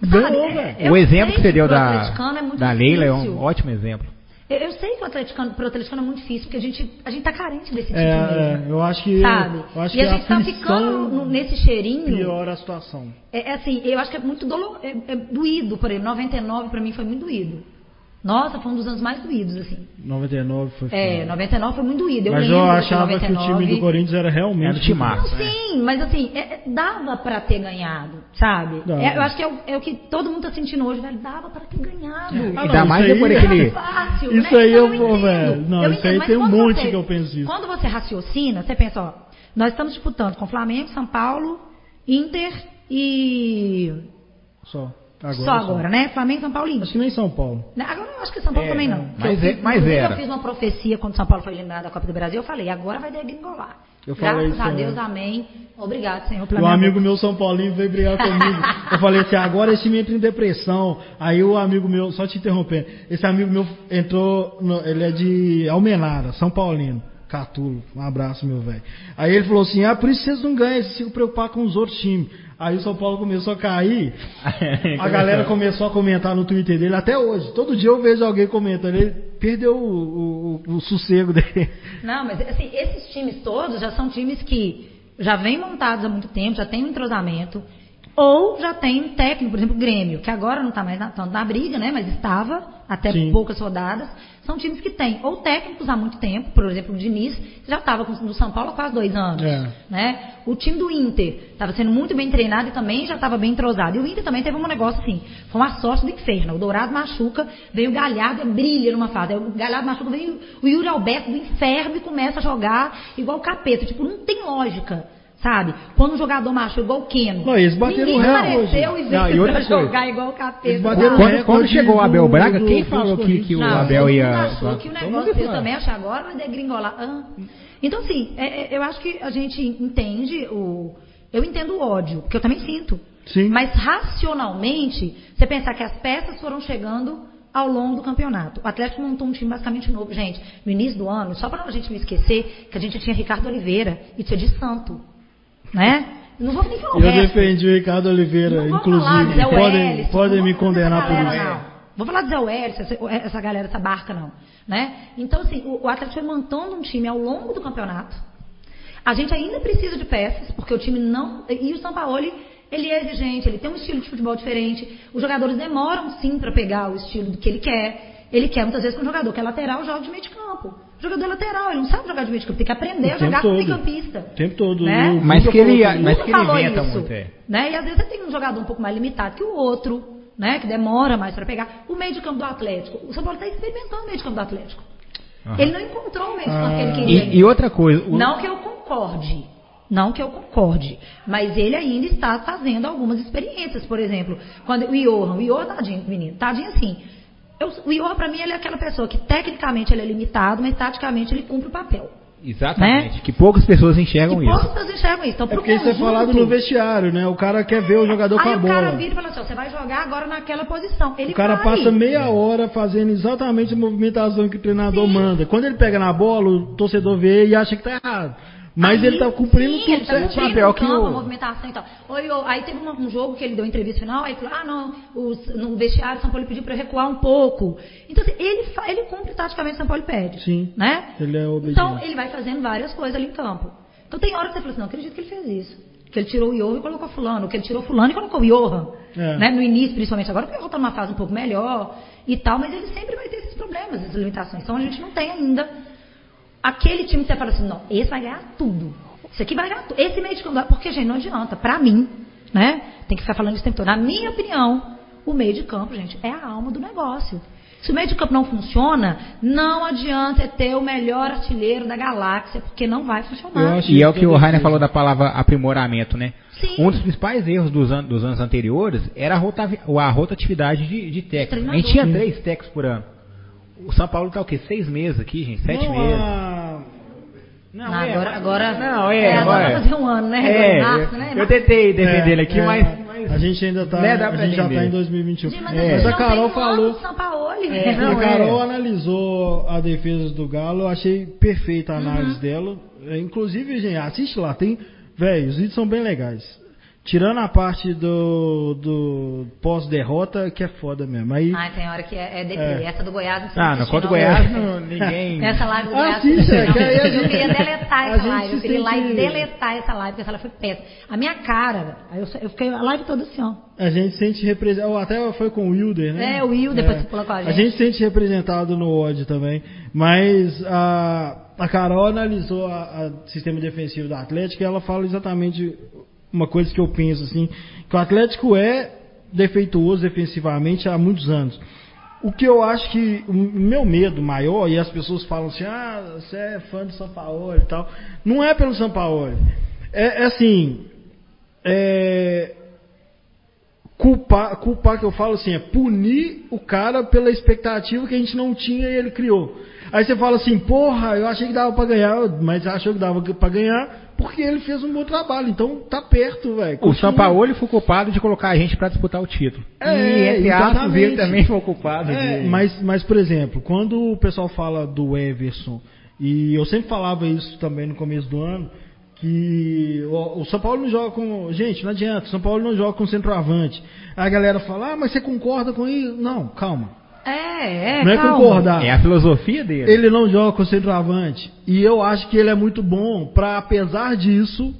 Sabe, ganhou, é- velho. O exemplo que você deu da, é da Leila é um ótimo exemplo. Eu, eu sei que o atleticano, pro atleticano é muito difícil, porque a gente, a gente tá carente desse tipo É, mesmo. é, eu acho que. Sabe? Eu acho e que a gente tá aflição ficando nesse cheirinho. piora a situação. É, é assim, eu acho que é muito dolo, é, é doído, por exemplo. 99 pra mim foi muito doído. Nossa, foi um dos anos mais doídos, assim. 99 foi É, foda. 99 foi muito doído. Eu Mas eu que achava que o 99 time do Corinthians era realmente. Era timaço. Não, sim, mas assim, é- é- dava pra ter ganhado, sabe? É, eu acho que é o, é o que todo mundo tá sentindo hoje, velho. Dava pra ter ganhado. Ah, Ainda não, mais isso depois aí- daquele. <laughs> Fácil, Isso né? aí Então eu vou, velho. Não, Eu isso aí entendo, tem um monte você- que eu penso isso. Quando você raciocina, você pensa, ó, nós estamos disputando com Flamengo, São Paulo, Inter e. Só. Agora, só agora, né? Flamengo, São e Inter. Acho que nem São Paulo. Né? Agora eu acho que São Paulo É, também não. mas eu é- mas inclusive, era. Eu fiz uma profecia quando São Paulo foi eliminado da Copa do Brasil. Eu falei, agora vai degringolar. Eu falei Graças isso a também. Deus, amém. Obrigado, Senhor. pela Um minha amigo meu, São Paulinho, veio brigar comigo. Eu falei assim, agora esse time entra em depressão. Aí o amigo meu, só te interrompendo, esse amigo meu entrou, no- ele é de Almenara, São Paulino. Catulo, um abraço, meu velho. Aí ele falou assim: ah, por isso vocês não ganham, vocês se preocupar com os outros times. Aí o São Paulo começou a cair, <laughs> a galera começou a comentar no Twitter dele até hoje. Todo dia eu vejo alguém comentando, ele perdeu o, o- o sossego dele. Não, mas assim, esses times todos já são times que já vêm montados há muito tempo, já tem um entrosamento, ou já tem um técnico, por exemplo, o Grêmio, que agora não está mais na, tanto na briga, né? Mas estava até Sim. poucas rodadas. São times que têm ou técnicos há muito tempo, por exemplo, o Diniz, já estava no São Paulo há quase dois anos. É. Né? O time do Inter estava sendo muito bem treinado e também já estava bem entrosado. E o Inter também teve um negócio assim, foi uma sorte do inferno. O Dourado machuca, veio o Galhardo e brilha numa fase. O Galhardo machuca, vem o Yuri Alberto do inferno e começa a jogar igual o capeta. Tipo, não tem lógica. Sabe? Quando um jogador machuca igual o Keno. Não, eles bateram Ninguém o recorde. apareceu e veio e pra coisa. jogar igual o capeta. Eles bateram o sabe? Quando, quando chegou o Abel do- Braga, do- quem dos falou que, que o Não, Abel ia. achou que o negócio fala. também acha agora vai degringolar. Ah. Então, assim, é- é- eu acho que a gente entende o. Eu entendo o ódio, que eu também sinto. Sim. Mas racionalmente, você pensar que as peças foram chegando ao longo do campeonato. O Atlético montou um time basicamente novo. Gente, no início do ano, só para a gente não esquecer, que a gente tinha Ricardo Oliveira e tinha de Santo. Né? Não vou nem falar o Eu resto. defendi o Ricardo Oliveira, Não vou falar, inclusive. Zé Podem, Wellington, podem não me condenar por isso. não. Vou falar de Zé Welles, essa, essa galera, essa barca, não. Né? Então, assim, o, o Atlético foi montando um time ao longo do campeonato. A gente ainda precisa de peças, porque o time não. E o Sampaoli, ele é exigente, ele tem um estilo de futebol diferente. Os jogadores demoram sim para pegar o estilo que ele quer. Ele quer muitas vezes que um jogador que é lateral jogue de meio de campo. Jogador lateral, ele não sabe jogar de meio de campo, tem que aprender O a jogar tempo com todo. campista. O tempo todo. Né? O Mas que ele- mas que ele falou inventa isso, muito, é. Né? E às vezes você tem um jogador um pouco mais limitado que o outro, né? Que demora mais para pegar. O meio de campo do Atlético. O São Paulo está experimentando o meio de campo do Atlético. Aham. Ele não encontrou o meio de campo que ele Ah. queria. E, e outra coisa, o- Não que eu concorde. Não que eu concorde. Mas ele ainda está fazendo algumas experiências. Por exemplo, quando o Johan, o Johan, tadinho, menino, tadinho assim. Eu, o Johan, pra mim, ele é aquela pessoa que tecnicamente ele é limitado, mas taticamente ele cumpre o papel. exatamente, que poucas pessoas enxergam que isso. poucas pessoas enxergam isso. Então, É porque isso é conjunto- falado no vestiário, né? O cara quer ver o jogador com Aí a o cara bola. vira e fala assim, você vai jogar agora naquela posição. Ele O cara vai. passa meia hora fazendo exatamente a movimentação que o treinador Sim. manda. Quando ele pega na bola, o torcedor vê e acha que tá errado. Mas Aí, ele tá cumprindo sim, tudo ele tá certo. papel que o- movimentação e tal. Oi, aí teve uma- um jogo que ele deu entrevista final, aí ele falou, ah não, os- no vestiário São Paulo pediu para recuar um pouco. Então assim, ele, ele cumpre taticamente o São Paulo pede. Sim. Né? Ele é obediente. Então ele vai fazendo várias coisas ali em campo. Então tem hora que você fala assim, não acredito que ele fez isso. Que ele tirou o Johan e colocou fulano, que ele tirou fulano e colocou o Johan. É. Né? No início, principalmente agora, porque Johan está numa fase um pouco melhor e tal, mas ele sempre vai ter esses problemas, essas limitações. Então a gente não tem ainda aquele time que você fala assim, não, esse vai ganhar tudo. Esse aqui vai ganhar tudo. Esse meio de campo, porque, gente, não adianta. Pra mim, né? Tem que ficar falando isso o tempo todo. Na minha opinião, o meio de campo, gente, é a alma do negócio. Se o meio de campo não funciona, não adianta ter o melhor artilheiro da galáxia, porque não vai funcionar. E é o que o. Rainer falou da palavra aprimoramento, né? Sim. Um dos principais erros dos, an- dos anos anteriores era a, rotatividade de, de técnicos. A gente tinha três técnicos por ano. O São Paulo tá o quê? Seis meses aqui, gente? Sete Não, meses. a- Não, Ah, agora, agora, Não, é, agora agora- vai fazer um ano, né? É, março, né? eu tentei defender ele aqui, É, mas, é. mas- A gente ainda tá. Né, a gente já tá em 2021. Gente, mas É, Mas a não Carol falou. do Sampaoli, É, não, a é. Carol analisou a defesa do Galo, eu achei perfeita a Uhum. análise dela. É, Inclusive, gente, assiste lá, tem. Velho, os vídeos são bem legais. Tirando a parte do, do pós-derrota, que é foda mesmo. Aí. Ai, tem hora que é, é deprê. É. Essa do Goiás não Ah, não, contra o. Goiás, não, ninguém. <laughs> Essa live do Goiás. Assiste, não, é, que aí a eu gente- queria deletar <laughs> a essa live. Eu queria lá e deletar essa live, porque essa live foi péssima. A minha cara, eu, eu fiquei a live toda assim, ó. A gente sente representado. Até foi com o Wilder, né? É, o Wilder participou lá com a A gente. gente sente representado no ódio também. Mas a, a Carol analisou o sistema defensivo do Atlético e ela fala exatamente uma coisa que eu penso assim: que o Atlético é defeituoso defensivamente há muitos anos. O que eu acho que o meu medo maior, e as pessoas falam assim, ah, você é fã do São Paulo e tal. Não é pelo São Paulo. É, é assim. É, culpar, culpar que eu falo assim, é punir o cara pela expectativa que a gente não tinha e ele criou. Aí você fala assim, porra, eu achei que dava pra ganhar, mas achou que dava pra ganhar porque ele fez um bom trabalho. Então tá perto, velho. O Paulo foi culpado de colocar a gente pra disputar o título. É, e entre ele também foi culpado. É, de... mas, mas, por exemplo, quando o pessoal fala do Everson, e eu sempre falava isso também no começo do ano, que o, o São Paulo não joga com. Gente, não adianta, o São Paulo não joga com centroavante. Aí a galera fala, ah, mas você concorda com isso? Não, calma. É, é, não é calma. concordar. É a filosofia dele. Ele não joga com centroavante. E eu acho que ele é muito bom para, apesar disso,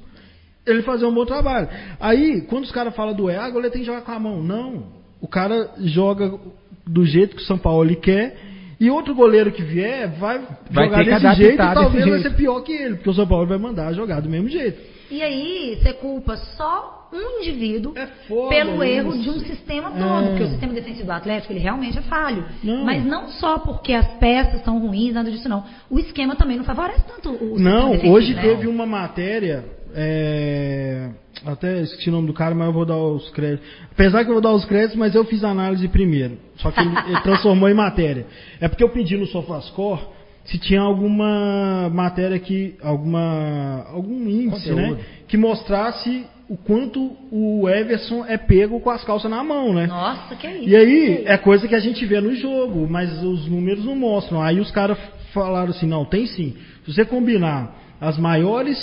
ele fazer um bom trabalho. Aí, quando os caras falam do agora ele tem que jogar com a mão. Não. O cara joga do jeito que o São Paulo ele quer. E outro goleiro que vier vai, Vai jogar desse jeito e talvez vai jeito. ser pior que ele, porque o São Paulo vai mandar jogar do mesmo jeito. E aí, você culpa só um indivíduo É pelo isso. erro de um sistema todo, É. porque o sistema defensivo do Atlético, ele realmente é falho. Não. Mas não só porque as peças são ruins, nada disso não. O esquema também não favorece tanto o Não, hoje né? teve uma matéria. é, Até esqueci o nome do cara, mas eu vou dar os créditos. Apesar que eu vou dar os créditos, mas eu fiz a análise primeiro. Só que ele, <laughs> ele transformou em matéria. É porque eu pedi no SofaScore se tinha alguma matéria que. alguma. algum índice, Conteúdo. né? Que mostrasse o quanto o Everson é pego com as calças na mão, né? Nossa, que isso. E aí, é coisa que a gente vê no jogo, mas os números não mostram. Aí os caras falaram assim, não, tem sim. Se você combinar as maiores,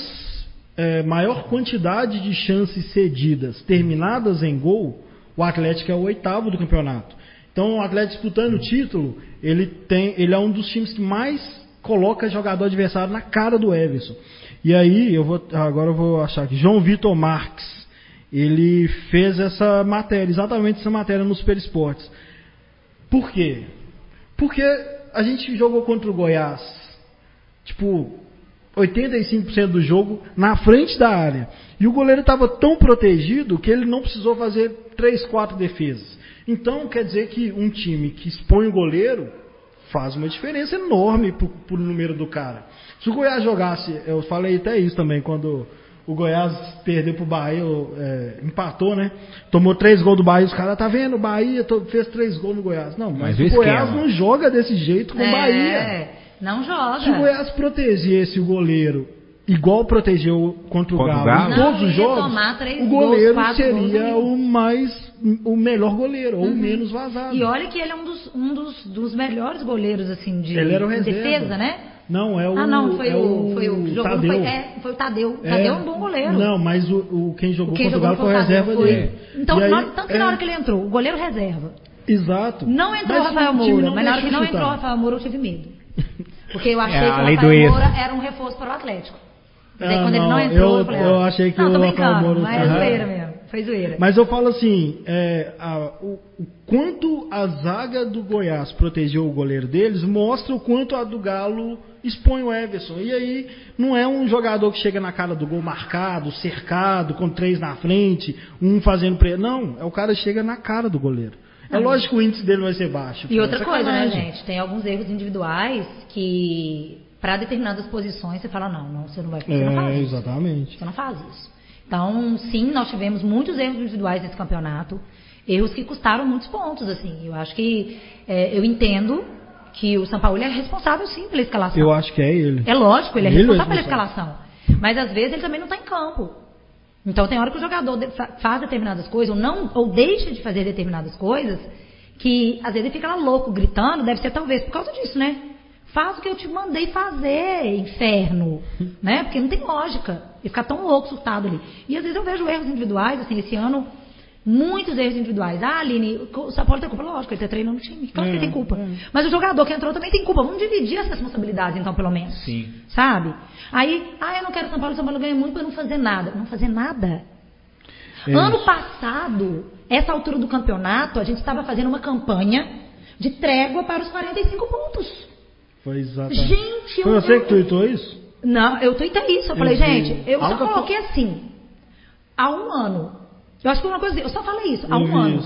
é, maior quantidade de chances cedidas terminadas em gol, o Atlético é o oitavo do campeonato. Então, o Atlético disputando o título, ele tem, ele é um dos times que mais coloca jogador adversário na cara do Everson. E aí, eu vou, agora eu vou achar aqui, João Vitor Marques, ele fez essa matéria, exatamente essa matéria no Super Esportes. Por quê? Porque a gente jogou contra o Goiás, tipo, 85% do jogo na frente da área. E o goleiro estava tão protegido que ele não precisou fazer 3, 4 defesas. Então, quer dizer que um time que expõe o goleiro faz uma diferença enorme para o número do cara. Se o Goiás jogasse, eu falei até isso também, quando o Goiás perdeu pro Bahia, é, empatou, né? Tomou três gols do Bahia, os caras, tá vendo? O Bahia fez três gols no Goiás. Não, mas, mas o, o Goiás não joga desse jeito com o é, Bahia. Não joga. Se o Goiás protegesse o goleiro igual protegeu contra o Galo, Galo. em todos não, os jogos, o goleiro gols, seria o mais o melhor goleiro ou uhum. menos vazado. E olha que ele é um dos, um dos, dos melhores goleiros assim de, ele era o de defesa, né? Não, é o. Ah, não, foi, é o, foi o que jogou. Tadeu. Foi, é, foi o Tadeu. É, Tadeu é um bom goleiro. Não, mas o, o quem jogou contra o Galo foi a reserva foi. dele. Então, aí, tanto que na é hora que ele entrou, o goleiro reserva. Exato. Não entrou o Rafael Moura, mas na hora que não entrou o Rafael Moura, eu tive medo. <laughs> Porque eu achei é, que o Rafael Moura era um reforço para o Atlético. Ah, quando não, ele não entrou, eu, eu, falei, eu achei que não, o Rafael Moura. Mas é zoeira mesmo. Foi zoeira. Mas eu falo assim, é, a, o, o, quanto a zaga do Goiás protegeu o goleiro deles, mostra o quanto a do Galo expõe o Everson. E aí não é um jogador que chega na cara do gol marcado, cercado, com três na frente, um fazendo pre... Não, é o cara que chega na cara do goleiro. É lógico que o índice dele vai ser baixo. E outra coisa, né, gente? Tem alguns erros individuais que, para determinadas posições, você fala, não, não, você não vai fazer, é, não faz isso. Exatamente. Você não faz isso. Então, sim, nós tivemos muitos erros individuais nesse campeonato. Erros que custaram muitos pontos, assim. Eu acho que, é, eu entendo que o São Paulo é responsável sim pela escalação. Eu acho que é ele. É lógico, ele é ele responsável, é responsável pela escalação. Mas às vezes ele também não está em campo. Então tem hora que o jogador faz determinadas coisas ou não ou deixa de fazer determinadas coisas que às vezes ele fica lá louco gritando, deve ser talvez por causa disso, né? Faz o que eu te mandei fazer, inferno, né? Porque não tem lógica. E ficar tão louco, surtado ali. E às vezes eu vejo erros individuais, assim, esse ano Muitos erros individuais. Ah, Aline, o São Paulo tem culpa? Lógico, ele está treinando o time. Claro que ele tem culpa. É. Mas o jogador que entrou também tem culpa. Vamos dividir as responsabilidades, então, pelo menos. Sim. Sabe? Aí, ah, eu não quero São Paulo, São Paulo ganha muito para não fazer nada. Não fazer nada. Ano passado, essa altura do campeonato, a gente estava fazendo uma campanha de trégua para os 45 pontos. Foi exatamente. Gente, Foi eu, você que tweetou isso? Não, eu tweetei isso. Eu, eu falei, vi. gente, eu Algo só coloquei assim. Há um ano, eu acho que uma coisa, eu só falei isso há um ano.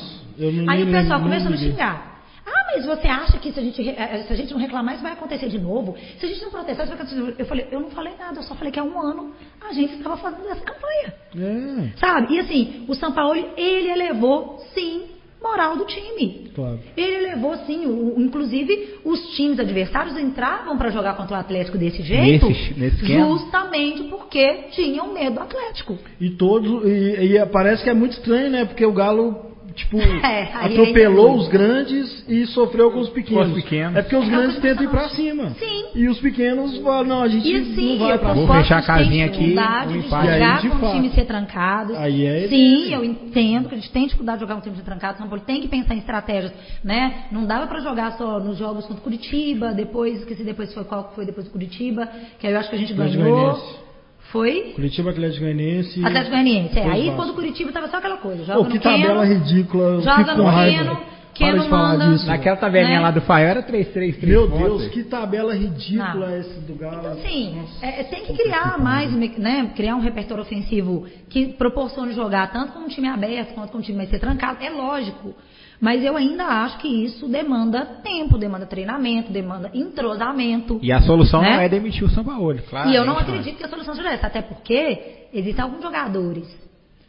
Aí o pessoal começou a me xingar. Ah, mas você acha que se a gente, eh, se a gente não reclamar, isso vai acontecer de novo? Se a gente não protestar, isso vai acontecer de novo. Eu falei, eu não falei nada, eu só falei que há um ano a gente estava fazendo essa campanha. É. Sabe? E assim, o São Paulo, ele elevou, sim, moral do time. Claro. Ele levou, sim, o, inclusive os times adversários entravam para jogar contra o Atlético desse jeito, nesse, nesse justamente porque tinham medo do Atlético. E todos, e, e parece que é muito estranho, né? Porque o Galo tipo, <laughs> é, atropelou é os grandes e sofreu com os pequenos. Os pequenos. É porque os é grandes tentam ir pra cima. Sim. E os pequenos falam, não, a gente assim, não vai pra cima. Vou fechar a casinha aqui. Um de jogar aí, com o time ser trancado. Aí é Sim, eu entendo que a gente tem dificuldade de jogar com o time ser trancado. São Paulo tem que pensar em estratégias, né? Não dava pra jogar só nos jogos contra Curitiba, depois, esqueci depois foi qual foi depois do Curitiba, que aí eu acho que a gente ganhou. Foi? Curitiba Atlético Goianiense. Atlético Goianiense, é. Aí quando o Curitiba tava só aquela coisa. Joga oh, que tabela ridícula. Joga no Keno. Keno manda. Disso, Naquela tabelinha né? lá do Fael era 3-3-3. Meu Deus, que tabela ridícula Não. esse do Galo. Então, assim, é, tem que criar mais, né? Criar um repertório ofensivo que proporcione jogar tanto com um time aberto quanto com um time mais ser trancado. É lógico. Mas eu ainda acho que isso demanda tempo, demanda treinamento, demanda entrosamento. E a solução né? não é demitir o São Paulo, claro. E eu não acredito que a solução seja essa, até porque existem alguns jogadores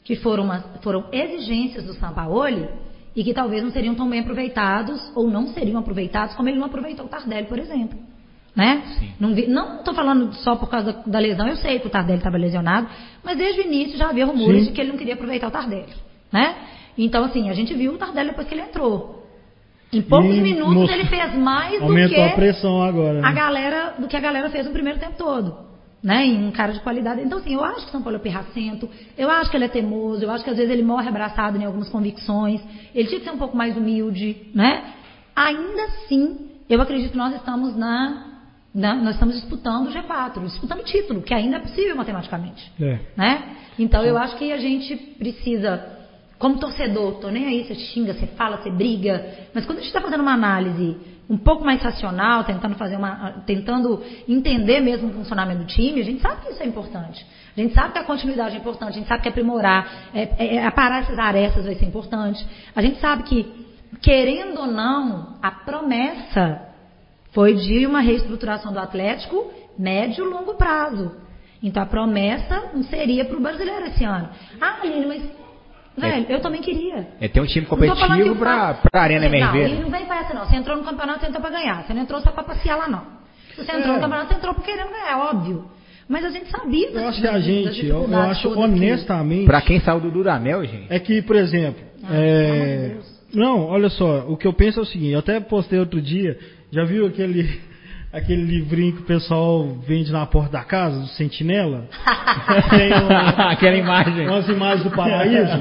que foram, uma, foram exigências do São Paulo e que talvez não seriam tão bem aproveitados ou não seriam aproveitados como ele não aproveitou o Tardelli, por exemplo. Né? Não estou falando só por causa da, da, lesão, eu sei que o Tardelli estava lesionado, mas desde o início já havia rumores Sim. de que ele não queria aproveitar o Tardelli. Né? Então, assim, a gente viu o Tardelli depois que ele entrou. Em poucos e minutos ele fez mais do que a pressão agora. Né? a galera, do que a galera fez no primeiro tempo todo. né, em um cara de qualidade. Então, assim, eu acho que São Paulo é pirracento, eu acho que ele é teimoso, eu acho que às vezes ele morre abraçado em algumas convicções, ele tinha que ser um pouco mais humilde, né? Ainda assim, eu acredito que nós estamos na, na nós estamos disputando o G4, disputando o título, que ainda é possível matematicamente, É. né? Então, eu acho que a gente precisa, como torcedor, tô nem aí, você xinga, você fala, você briga, mas quando a gente está fazendo uma análise um pouco mais racional, tentando fazer uma, tentando entender mesmo o funcionamento do time, a gente sabe que isso é importante. A gente sabe que a continuidade é importante, a gente sabe que aprimorar, é, é, é aparar essas arestas vai ser importante. A gente sabe que, querendo ou não, a promessa foi de uma reestruturação do Atlético médio e longo prazo. Então a promessa não seria para o brasileiro esse ano. Ah, Aline, mas. Velho, eu também queria. É ter um time competitivo pra, faço- pra Arena Não, MRV. e não vem pra essa não. Você entrou no campeonato, você entrou pra ganhar. Você não entrou só pra passear lá, não. Se você entrou É. no campeonato, você entrou por querendo ganhar, é óbvio. Mas a gente sabia Eu acho que a gente, eu, eu acho todas que- honestamente. Pra quem saiu do Dudamel, gente. É que, por exemplo, Ah, é, não, olha só, o que eu penso é o seguinte, eu até postei outro dia, já viu aquele aquele livrinho que o pessoal vende na porta da casa, do Sentinela? <laughs> Tem uma- Aquela imagem. umas imagens do paraíso.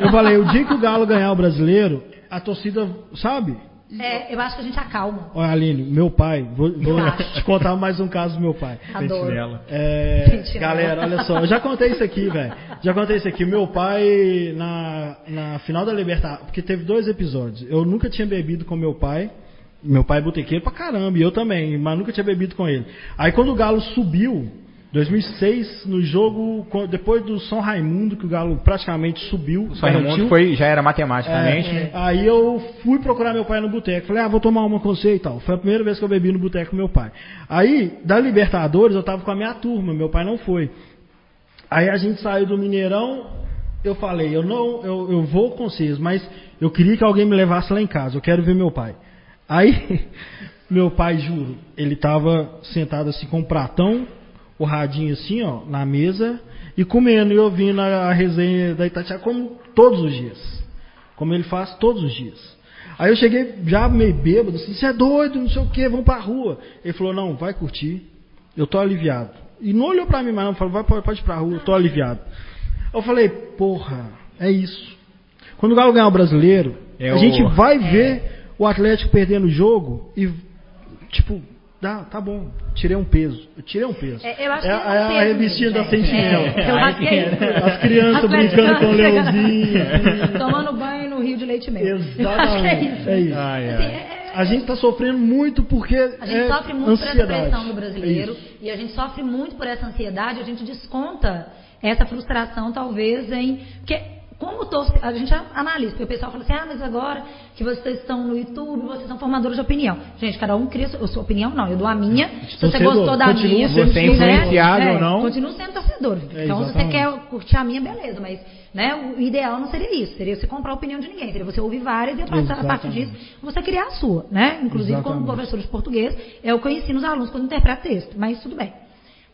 Eu falei, o dia que o Galo ganhar o brasileiro, a torcida, sabe? É, eu acho que a gente acalma. Olha, Aline, meu pai, vou, vou acho. te contar mais um caso do meu pai. Adoro. É, Sentinela. galera, olha só, eu já contei isso aqui, velho. Já contei isso aqui. Meu pai, na, na final da Libertadores, porque teve dois episódios. Eu nunca tinha bebido com meu pai. Meu pai é botequeiro pra caramba, e eu também, mas nunca tinha bebido com ele. Aí quando o Galo subiu, 2006, no jogo, depois do São Raimundo, que o Galo praticamente subiu. Só Raimundo garantiu. foi, já era matematicamente. É, aí eu fui procurar meu pai no boteco. Falei, ah, vou tomar uma com você e tal. Foi a primeira vez que eu bebi no boteco com meu pai. Aí, da Libertadores, eu tava com a minha turma, meu pai não foi. Aí a gente saiu do Mineirão, eu falei, eu não, eu, eu vou com vocês, mas eu queria que alguém me levasse lá em casa, eu quero ver meu pai. Aí, <laughs> meu pai, juro, ele tava sentado assim com um pratão, o radinho assim, ó, na mesa, e comendo e ouvindo a, a resenha da Itatiaia, como todos os dias. Como ele faz todos os dias. Aí eu cheguei já meio bêbado, assim, você é doido, não sei o que, vamos pra rua. Ele falou, não, vai curtir, eu tô aliviado. E não olhou pra mim mais não, falou, vai, pode, pode ir pra rua, eu tô aliviado. Eu falei, porra, é isso. Quando o Galo ganhar o brasileiro, É a o- gente vai ver o Atlético perdendo o jogo e, tipo, dá, tá bom, tirei um peso. Eu tirei um peso. É, eu acho é, que é um é a revistinha da. Sentinela. É, eu acho que é isso. <laughs> As crianças brincando com o leãozinho. assim. <laughs> Tomando banho no Rio de Leite mesmo. Acho que é Exatamente. isso. É isso. Ai, Assim, é- é- A gente está sofrendo muito porque A gente é sofre muito por essa ansiedade. pressão do brasileiro isso. e a gente sofre muito por essa ansiedade, a gente desconta essa frustração talvez em porque como torce, a gente analisa, porque o pessoal fala assim, ah, mas agora que vocês estão no YouTube, vocês são formadores de opinião. Gente, cada um cria a sua opinião, não, eu dou a minha. Se você Torcedor, gostou da minha, Você é né, influenciado é, ou não. Continua sendo torcedor. É, então, se você quer curtir a minha, beleza, mas né, o ideal não seria isso, seria você comprar a opinião de ninguém, seria você ouvir várias e a partir- a partir disso você criar a sua, né? Inclusive como Exatamente. professor de português, é o que eu ensino os alunos quando interpreto texto, mas tudo bem.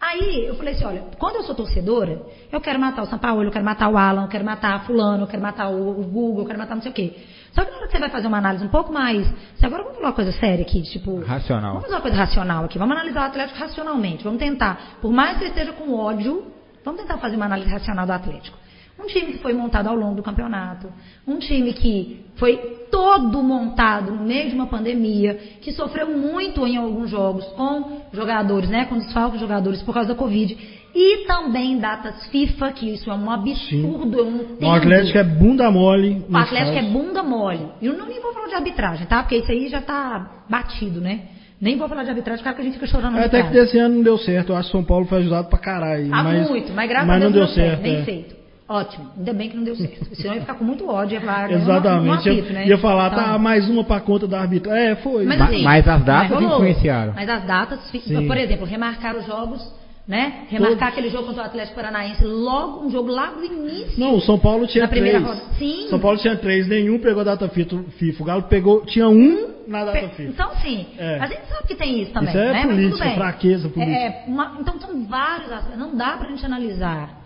Aí eu falei assim, olha, quando eu sou torcedora, eu quero matar o São Paulo, eu quero matar o Alan, eu quero matar a fulano, eu quero matar o, o Google, eu quero matar não sei o quê. Só que na hora que você vai fazer uma análise um pouco mais. Se agora vamos falar uma coisa séria aqui, tipo. Racional. Vamos fazer uma coisa racional aqui. Vamos analisar o Atlético racionalmente. Vamos tentar, por mais que você esteja com ódio, vamos tentar fazer uma análise racional do Atlético. Um time que foi montado ao longo do campeonato, um time que foi todo montado no meio de uma pandemia, que sofreu muito em alguns jogos com jogadores, né, com desfalques de jogadores por causa da Covid, e também datas FIFA, que isso é um absurdo, eu não. O Atlético é bunda mole. O Atlético é bunda mole. E eu não nem vou falar de arbitragem, tá? Porque isso aí já tá batido, né? Nem vou falar de arbitragem, cara, que a gente fica chorando É, Até que desse ano não deu certo. Eu acho que São Paulo foi ajudado pra caralho. Ah, mas, muito, mas graças mas a não Deus deu certo. Bem é. feito. Ótimo. Ainda bem que não deu certo. Senão eu ia ficar com muito ódio. Ia falar, "Ah, não, não Exatamente. apito, ia, né? ia falar, Então, tá, mais uma pra conta da arbitragem. É, foi. Mas, Ma- assim, mas as datas mas influenciaram. Mas as datas, Sim. por exemplo, remarcar os jogos, né? Remarcar aquele jogo contra o Atlético Paranaense, logo, um jogo lá do início. Não, o São Paulo tinha Na primeira três. rodada. Sim. São Paulo tinha três, nenhum pegou data FIFA. O Galo pegou, tinha um na data FIFA. Então, sim, É. a gente sabe que tem isso também. Isso é né? Mas política, tudo bem. fraqueza política. É, uma- então, são vários aspectos. Não dá pra gente analisar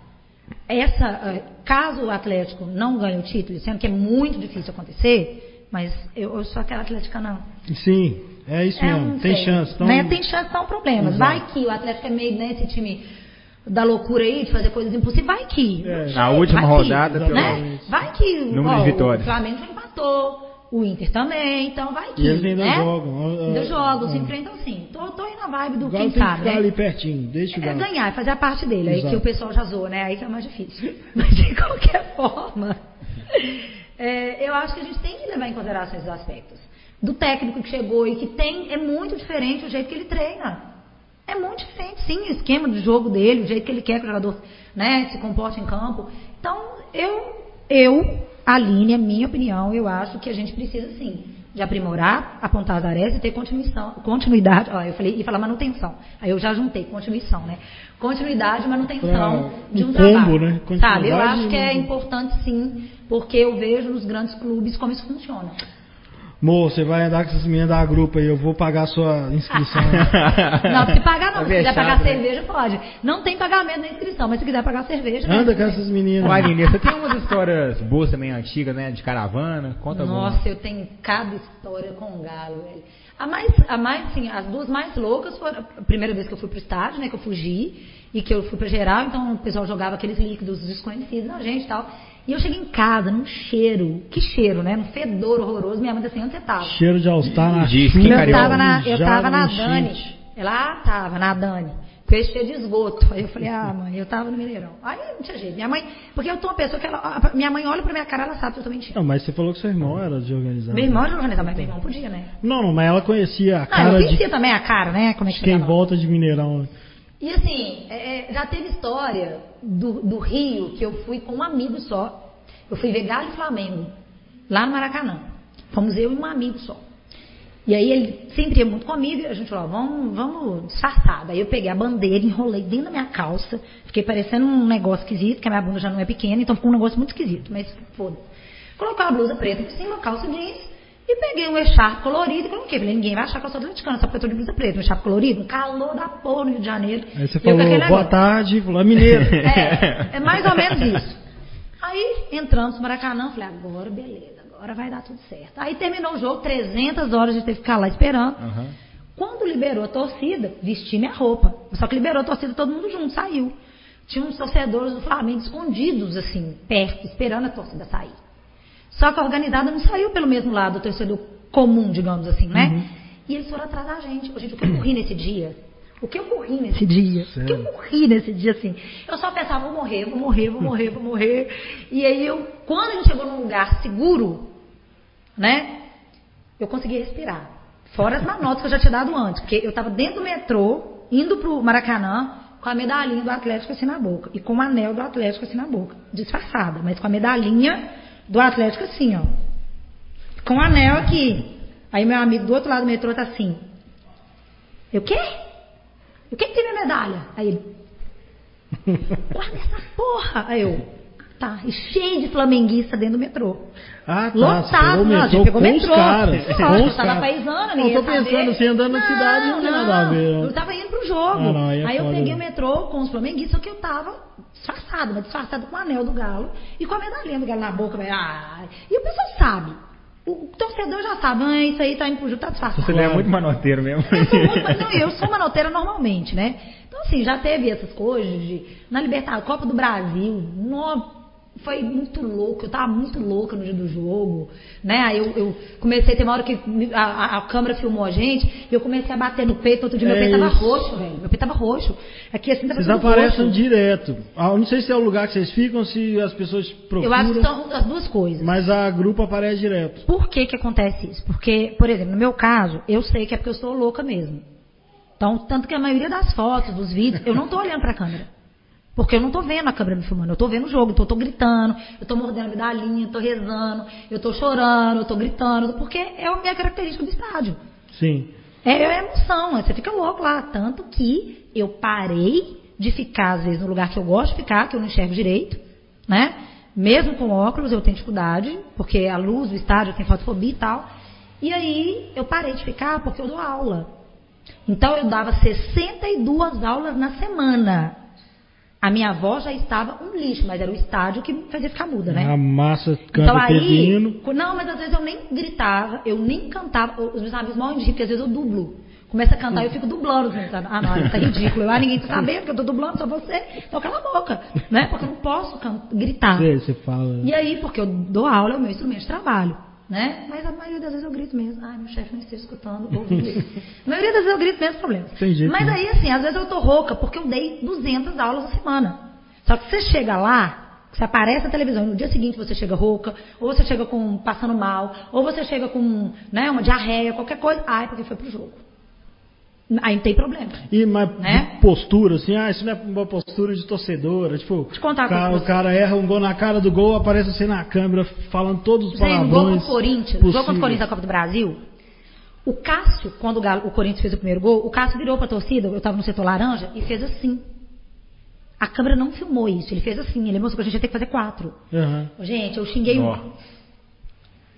essa. eh, Caso o Atlético não ganhe o título, sendo que é muito difícil acontecer, mas eu, eu sou aquela atleticana Sim. É isso É, mesmo, não tem sei. chance. Então, Né? Tem chance, são problemas. Exato. Vai que o Atlético é meio nesse time da loucura aí, de fazer coisas impossíveis. Vai que. É. Não Na última vai que, rodada, pelo né? menos. Vai que Número ó, de vitórias. o Flamengo já empatou. O Inter também, então vai que. E eles ainda né? jogam, Ainda jogam, se enfrentam assim. Tô, tô aí na vibe do O Galo quem tem que sabe, ficar né? ali pertinho, deixa o É Galo. ganhar, é fazer a parte dele, aí Exato. que o pessoal já zoa, né? Aí que é mais difícil. <laughs> Mas de qualquer forma, <laughs> é, eu acho que a gente tem que levar em consideração esses aspectos. Do técnico que chegou e que tem, é muito diferente o jeito que ele treina. É muito diferente, sim, o esquema do jogo dele, o jeito que ele quer que o jogador né, se comporte em campo. Então, eu, eu, Aline, a minha opinião, eu acho que a gente precisa, sim, de aprimorar, apontar as arestas e ter continuação, continuidade. Ó, eu falei, ia falar manutenção. Aí eu já juntei continuação, né? Continuidade e manutenção Pra- de um combo, trabalho. né? Sabe? Eu acho que é e- importante, sim, porque eu vejo nos grandes clubes como isso funciona. Mo, você vai andar com essas meninas da grupo aí, eu vou pagar a sua inscrição. <laughs> Não, se pagar não, Tá se quiser pagar né? cerveja, pode. Não tem pagamento na inscrição, mas se quiser pagar cerveja. Anda né? com essas meninas. Ô, Aline, você tem umas histórias boas também antigas, né? De caravana. Conta alguma. Nossa, eu tenho cada história com o galo, velho. A mais, a mais, assim, as duas mais loucas foram a primeira vez que eu fui pro estádio, né? Que eu fugi e que eu fui pra geral, então o pessoal jogava aqueles líquidos desconhecidos na gente e tal. E eu cheguei em casa num cheiro, que cheiro, né? Num fedor horroroso. Minha mãe disse assim, onde você tava? Cheiro de All-Star na De chuva, Eu tava na, eu tava na Dani. Ela tava na Dani. Com esse cheiro de esgoto. Aí eu falei, ah, mãe, eu tava no Mineirão. Aí não tinha jeito. Minha mãe, porque eu tô uma pessoa que ela, minha mãe olha pra minha cara, ela sabe que eu tô mentindo. Não, mas você falou que seu irmão era de organizar. Meu irmão já organizava, mas meu irmão podia, né? Não, não, mas ela conhecia a Não, cara eu de conhecia também a cara, né? Como é que quem volta de Mineirão. E assim, é, é, já teve história do, do Rio que eu fui com um amigo só. Eu fui ver Galo e Flamengo, lá no Maracanã. Fomos eu e um amigo só. E aí ele sempre ia muito comigo e a gente falou, vamos, vamos disfarçar. Daí eu peguei a bandeira, enrolei dentro da minha calça, fiquei parecendo um negócio esquisito, que a minha bunda já não é pequena, então ficou um negócio muito esquisito, mas foda Coloquei uma blusa preta por cima, calça jeans, e peguei um echarpe colorido e coloquei. Falei, ninguém vai achar que eu sou atleticana, só porque eu tô de blusa preta. Um echarpe colorido, um calor da porra no Rio de Janeiro. Aí você E falou, boa negócio. tarde, falou, é mineiro. <laughs> É, é mais ou menos isso. Aí entramos no Maracanã, falei, agora beleza, agora vai dar tudo certo. Aí terminou o jogo, 300 horas de ter que ficar lá esperando. Aham. Quando liberou a torcida, vesti minha roupa. Só que liberou a torcida, todo mundo junto, saiu. Tinha uns torcedores do Flamengo escondidos, assim, perto, esperando a torcida sair. Só que a organizada não saiu pelo mesmo lado do torcedor comum, digamos assim, né? Uhum. E eles foram atrás da gente. Gente, o que eu corri nesse dia? O que eu corri nesse dia? O que eu corri nesse dia, assim? Eu só pensava, vou morrer, vou morrer, vou morrer, vou morrer. E aí eu, quando a gente chegou num lugar seguro, né? Eu consegui respirar. Fora as manotas que eu já tinha dado antes. Porque eu estava dentro do metrô, indo pro Maracanã, com a medalhinha do Atlético assim na boca. E com o anel do Atlético assim na boca. Disfarçada, mas com a medalhinha do Atlético assim, ó. Com o anel aqui. Aí meu amigo do outro lado do metrô tá assim. Eu quê? O que, que tem minha medalha? Aí ele. Guarda <laughs> essa porra! Aí eu. Tá, e cheio de flamenguista dentro do metrô. Ah, tá. Lotado, não, a gente pegou o com metrô. os caras. Lógico, com eu os tava caras. paisana, Não, ninguém tô pensando, você andando na cidade não tem nada a ver. Eu tava indo pro jogo. Ah, não, aí é aí eu peguei o metrô com os flamenguistas, só que eu tava disfarçada, mas disfarçada com o anel do galo e com a medalhinha do galo na boca. mas, ah, e o pessoal sabe. O torcedor já sabe, ah, isso aí tá indo tá disfarçado. Você é muito manoteiro mesmo. Eu sou, muito, não, eu sou manoteira normalmente, né? Então, assim, já teve essas coisas de. Na Libertadores, Copa do Brasil, nó, foi muito louco, eu tava muito louca no dia do jogo, né? Aí eu, eu comecei, tem uma hora que a, a- a câmera filmou a gente, e eu comecei a bater no peito, outro dia meu É peito tava isso. roxo, velho. Meu peito tava roxo. Aqui assim tava Vocês aparecem roxo. direto. Ah, eu não sei se é o lugar que vocês ficam, se as pessoas procuram. Eu acho que são as duas coisas. Mas a grupo aparece direto. Por que que acontece isso? Porque, por exemplo, no meu caso, eu sei que é porque eu sou louca mesmo. Então, tanto que a maioria das fotos, dos vídeos, eu não tô olhando pra câmera. Porque eu não tô vendo a câmera me filmando, eu tô vendo o jogo, então eu tô gritando, eu tô mordendo a medalhinha, eu tô rezando, eu tô chorando, eu tô gritando, porque é a minha característica do estádio. Sim. É, é emoção, você fica louco lá. Tanto que eu parei de ficar, às vezes, no lugar que eu gosto de ficar, que eu não enxergo direito, né? Mesmo com óculos eu tenho dificuldade, porque a luz do estádio tem fotofobia e tal. E aí eu parei de ficar porque eu dou aula. Então eu dava 62 aulas na semana. A minha avó já estava um lixo, mas era o estádio que fazia ficar muda, né? A massa canta Então aí, não, mas às vezes eu nem gritava, eu nem cantava. Os meus amigos morrem de rir, porque às vezes eu dublo. Começa a cantar e eu fico dublando. Assim, sabe? Ah, não, isso é ridículo. Eu, ah, ninguém tá sabendo que eu tô dublando, só você. Então cala a boca, né? Porque eu não posso gritar. Você, você fala. E aí, porque eu dou aula, é o meu instrumento de trabalho. Né? Mas a maioria das vezes eu grito mesmo. Ai, meu chefe não esteja escutando, ouvindo isso. <laughs> A maioria das vezes eu grito mesmo, problema. Tem jeito, Mas né? aí, assim, às vezes eu tô rouca porque eu dei 200 aulas na semana. Só que você chega lá, você aparece na televisão e no dia seguinte você chega rouca, ou você chega com passando mal, ou você chega com né, uma diarreia, qualquer coisa. Ai, porque foi pro jogo. Aí não tem problema. E mas Né? postura, assim, ah, isso não é uma postura de torcedora. Tipo, te contar o cara, o cara erra um gol na cara do gol, aparece assim na câmera, falando todos os Você no gol palavrões. contra o Corinthians, jogo contra o. Corinthians da Copa do Brasil, o Cássio, quando o, Galo- o Corinthians fez o primeiro gol, o Cássio virou pra torcida, eu tava no setor laranja, e fez assim. A câmera não filmou isso, ele fez assim, ele mostrou que a gente ia ter que fazer quatro. Aham. Gente, eu xinguei Ó. um.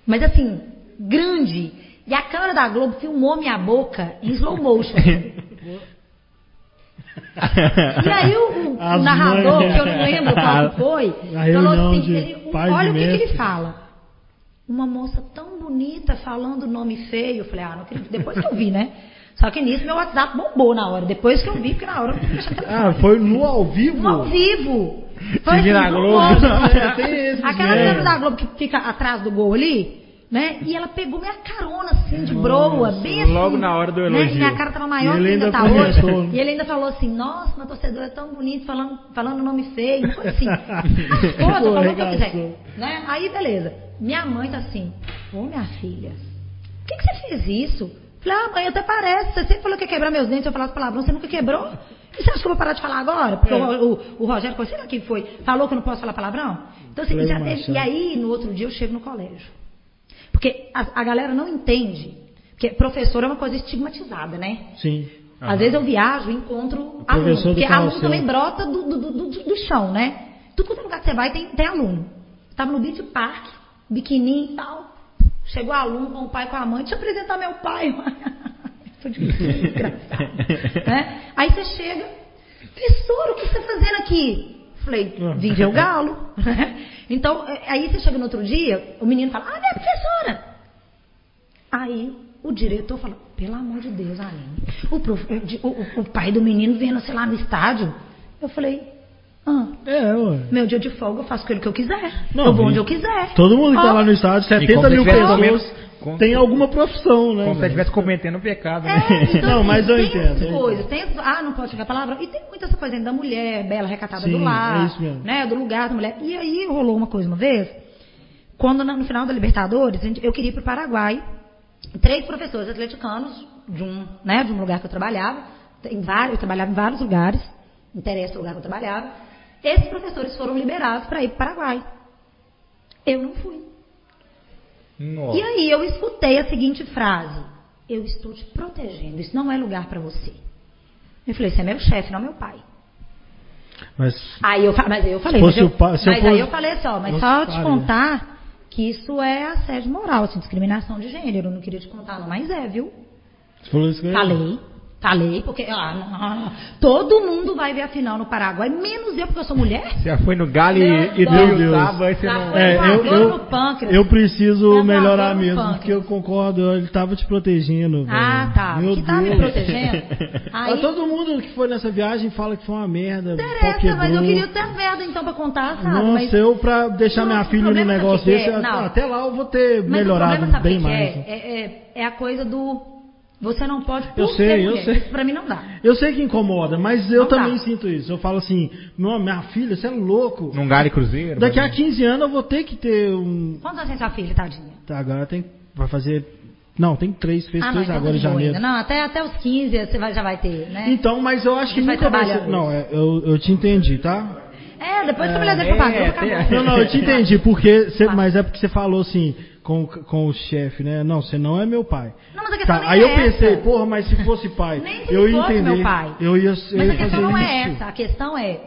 Mas assim, grande. E a câmera da Globo filmou minha boca em slow motion. <laughs> E aí o, o narrador, mães. que eu não lembro qual foi, falou assim, ele- olha o que, que ele fala. Uma moça tão bonita falando nome feio. Eu falei, ah, não acredito. Depois que eu vi, né? Só que nisso meu WhatsApp bombou na hora. Depois que eu vi, porque na hora eu não Ah, foi no ao vivo? no ao vivo. Você viu na Globo? rosto. <laughs> É, Aquela câmera da Globo que fica atrás do gol ali, né? E ela pegou minha carona assim, de broa, bem assim. logo na hora do né? elogio. E minha cara tava maior que ainda ainda tá hoje. <laughs> E ele ainda falou assim, nossa, uma torcedora é tão bonita, falando, falando nome feio, coisa assim. <laughs> Tô falando o que eu quiser. Né? Aí, beleza. Minha mãe tá assim, ô minha filha, por que, que você fez isso? Falei, ah, mãe, até parece. Você sempre falou que ia quebrar meus dentes, eu falasse palavrão, você nunca quebrou? E você acha que eu vou parar de falar agora? Porque É. o, o, o Rogério, sei lá quem foi, falou que eu não posso falar palavrão? Então, assim, já teve, e aí, no outro dia, eu chego no colégio. Porque a, a galera não entende. Porque professor é uma coisa estigmatizada, né? Sim. Aham. Às vezes eu viajo e encontro aluno. Porque aluno também brota do, do, do, do- chão, né? Tudo quanto é lugar que você vai tem, tem aluno. Tava no Beach Park, biquininho e tal. Chegou aluno com o pai e com a mãe. Deixa eu apresentar meu pai. <laughs> Tô de né? Aí você chega. Professor, o que você está fazendo aqui? Falei, vim ver o galo. <laughs> então, é, aí você chega no outro dia, o menino fala, ah, minha professora. Aí o diretor fala, pelo amor de Deus, Aline, o, prof- o- o- o pai do menino vendo, sei lá, no estádio. Eu falei, ah, É, ué. meu dia de folga eu faço com ele que eu quiser. Não, eu vou onde eu quiser. Todo mundo que tá Ó, lá no estádio, como 70 se mil pessoas, tem alguma profissão, né? Como se estivesse cometendo um pecado, né? É, então, <laughs> Não, assim, mas eu tem entendo, entendo. coisas, tem ah, não pode chegar a palavra. E tem muita essa coisa ainda da mulher, bela, recatada Sim, do lar, é isso mesmo. né, do lugar da mulher. E aí rolou uma coisa uma vez, quando no final da Libertadores, eu queria ir para o Paraguai, três professores atleticanos de um, né, de um lugar que eu trabalhava, em vários, eu trabalhava em vários lugares, interessa o lugar que eu trabalhava, esses professores foram liberados para ir para o Paraguai. Eu não fui. Nossa. E aí eu escutei a seguinte frase: Eu estou te protegendo, isso não é lugar para você. Eu falei: Você é meu chefe, não meu pai. Mas Aí eu, mas aí eu falei: Mas, eu, mas aí fosse- eu falei assim: ó, Mas só te contar que isso é assédio moral, assim, discriminação de gênero. Eu não queria te contar, não, mas é, viu? você falou isso eu- Falei. Falei, porque ah, não, todo mundo vai ver a final no Paraguai, menos eu, porque eu sou mulher. Você já foi no galho Meu e, e Deus. deu sábado, aí você Já não... É, eu, eu, eu preciso Dor melhorar mesmo, pâncreas. porque eu concordo, ele tava te protegendo. Ah, velho. tá. Meu que tá me Deus. protegendo. <laughs> Aí, Mas todo mundo que foi nessa viagem fala que foi uma merda. interessa, mas eu queria ter merda então pra contar, sabe? Nossa, mas, eu pra deixar Não, minha filha no negócio desse, é? Não. até lá eu vou ter mas melhorado o problema, bem que que mais. É? É, é, é a coisa do. Você não pode por Eu sei, ser eu sei. Isso pra mim não dá. Eu sei que incomoda, mas eu Não dá. também sinto isso. Eu falo assim, meu, minha filha, você é louco. Num galho cruzeiro. Daqui a mas- 15 anos eu vou ter que ter um. Quantos anos tem sua filha, tadinha? Tá, agora tem. Vai fazer. Não, tem três, fez ah, não, três então agora tá em boa janeiro. ainda. Não, até, até os 15 você vai, já vai ter, né? Então, mas eu acho que A gente vai nunca vai ser. trabalhar Não, é, eu, eu te entendi, tá? É, depois que a mulher for é, tem- acabou. Não, não, eu te entendi, porque. Cê, Tá. mas é porque você falou assim, com, com o chefe, né? Não, você não é meu pai. Não, mas a questão Tá, aí é eu pensei, essa. porra, mas se fosse pai, <laughs> Nem se eu ia fosse entender. meu pai. Eu ia, eu Mas ia a questão não é isso. essa. A questão é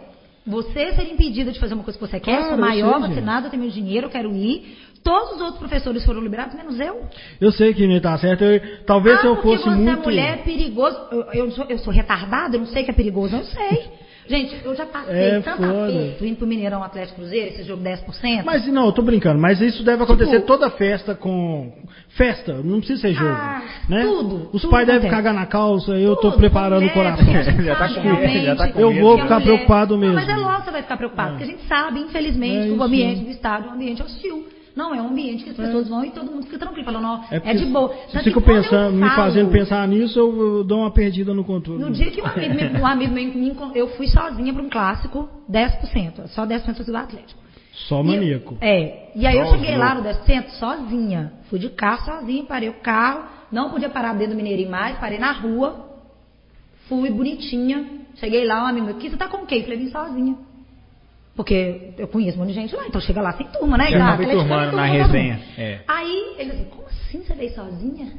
você ser impedido de fazer uma coisa que você quer, Claro, sou maior, sei, vacinado, eu tenho meu dinheiro, eu quero ir. Todos os outros professores foram liberados, menos eu. Eu sei que não tá certo. eu- talvez ah, se eu fosse você muito. é mulher, é perigoso. Eu, eu sou, eu sou retardada, eu não sei que é perigoso, eu sei. <laughs> Gente, eu já passei É tanta foda. aperto indo pro Mineirão Atlético Cruzeiro, esse jogo 10%. Mas não, eu tô brincando, mas isso deve acontecer Tipo- toda festa com. Festa, não precisa ser jogo. Ah, né? tudo, Os tudo pais devem cagar na calça, eu tô Tudo, preparando o coração. <laughs> gente Já tá com medo, já tá com Eu vou ficar mulher- preocupado mesmo. Não, mas é lógico que você vai ficar preocupado, porque a gente sabe, infelizmente, É que o ambiente do estádio é um ambiente hostil. Não é um ambiente que as pessoas vão e todo mundo fica tranquilo, falando, ó, é, porque de boa. Se Tanto fico que quando eu pensando, me fazendo pensar nisso, eu, eu dou uma perdida no controle. No dia que um amigo, me, um amigo meu, eu fui sozinha para um clássico, 10%, só 10% do Atlético. Só E eu- maníaco. é. E aí eu Só cheguei lá no 10% sozinha. Fui de carro sozinha, parei o carro, não podia parar dentro do Mineirinho mais, parei na rua, fui bonitinha. Cheguei lá, um amigo meu, que você tá com quem? Falei, vim sozinha. Porque eu conheço um monte de gente lá, então chega lá sem turma, né? Já Tá, turmando turma, na resenha, é. Aí ele assim, como assim você veio sozinha?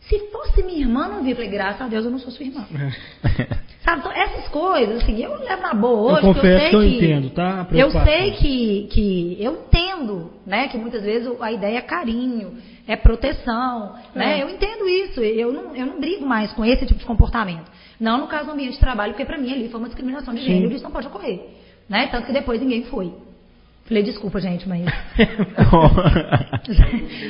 Se fosse minha irmã, não vi. Eu falei, graças a Deus eu não sou sua irmã. <laughs> Sabe, então, essas coisas, assim, eu levo na boa hoje. Eu confesso sei que eu entendo, tá? Eu sei que, que eu entendo, né? Que muitas vezes a ideia é carinho, é proteção, né? É. Eu entendo isso. Eu não, eu não brigo mais com esse tipo de comportamento. Não no caso do ambiente de trabalho, porque pra mim ali foi uma discriminação de gênero e isso não pode ocorrer. Né? Tanto que depois ninguém foi. Falei, desculpa, gente, mas. <laughs>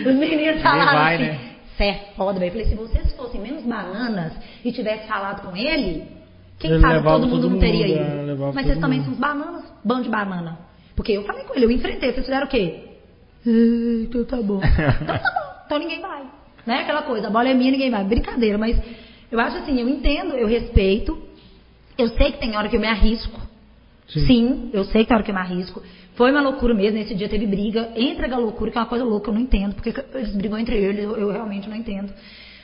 Os meninos falaram vai, assim, né? você é foda, velho. Eu Falei, se vocês fossem menos bananas e tivesse falado com ele, quem Ele sabe todo mundo todo não teria ido. é, Mas vocês também mundo. são uns bananas, bando de banana. Porque eu falei com ele, eu enfrentei, vocês fizeram o quê? "Ah, Então tá bom. então tá bom, então ninguém vai. Né? Aquela coisa, a bola é minha, ninguém vai. Brincadeira, mas eu acho assim, eu entendo, eu respeito. Eu sei que tem hora que eu me arrisco. Sim. Sim, eu sei que tem hora que eu me arrisco. Foi uma loucura mesmo, nesse dia teve briga entre a loucura, que é uma coisa louca, eu não entendo, porque eles brigam entre eles, eu, eu realmente não entendo.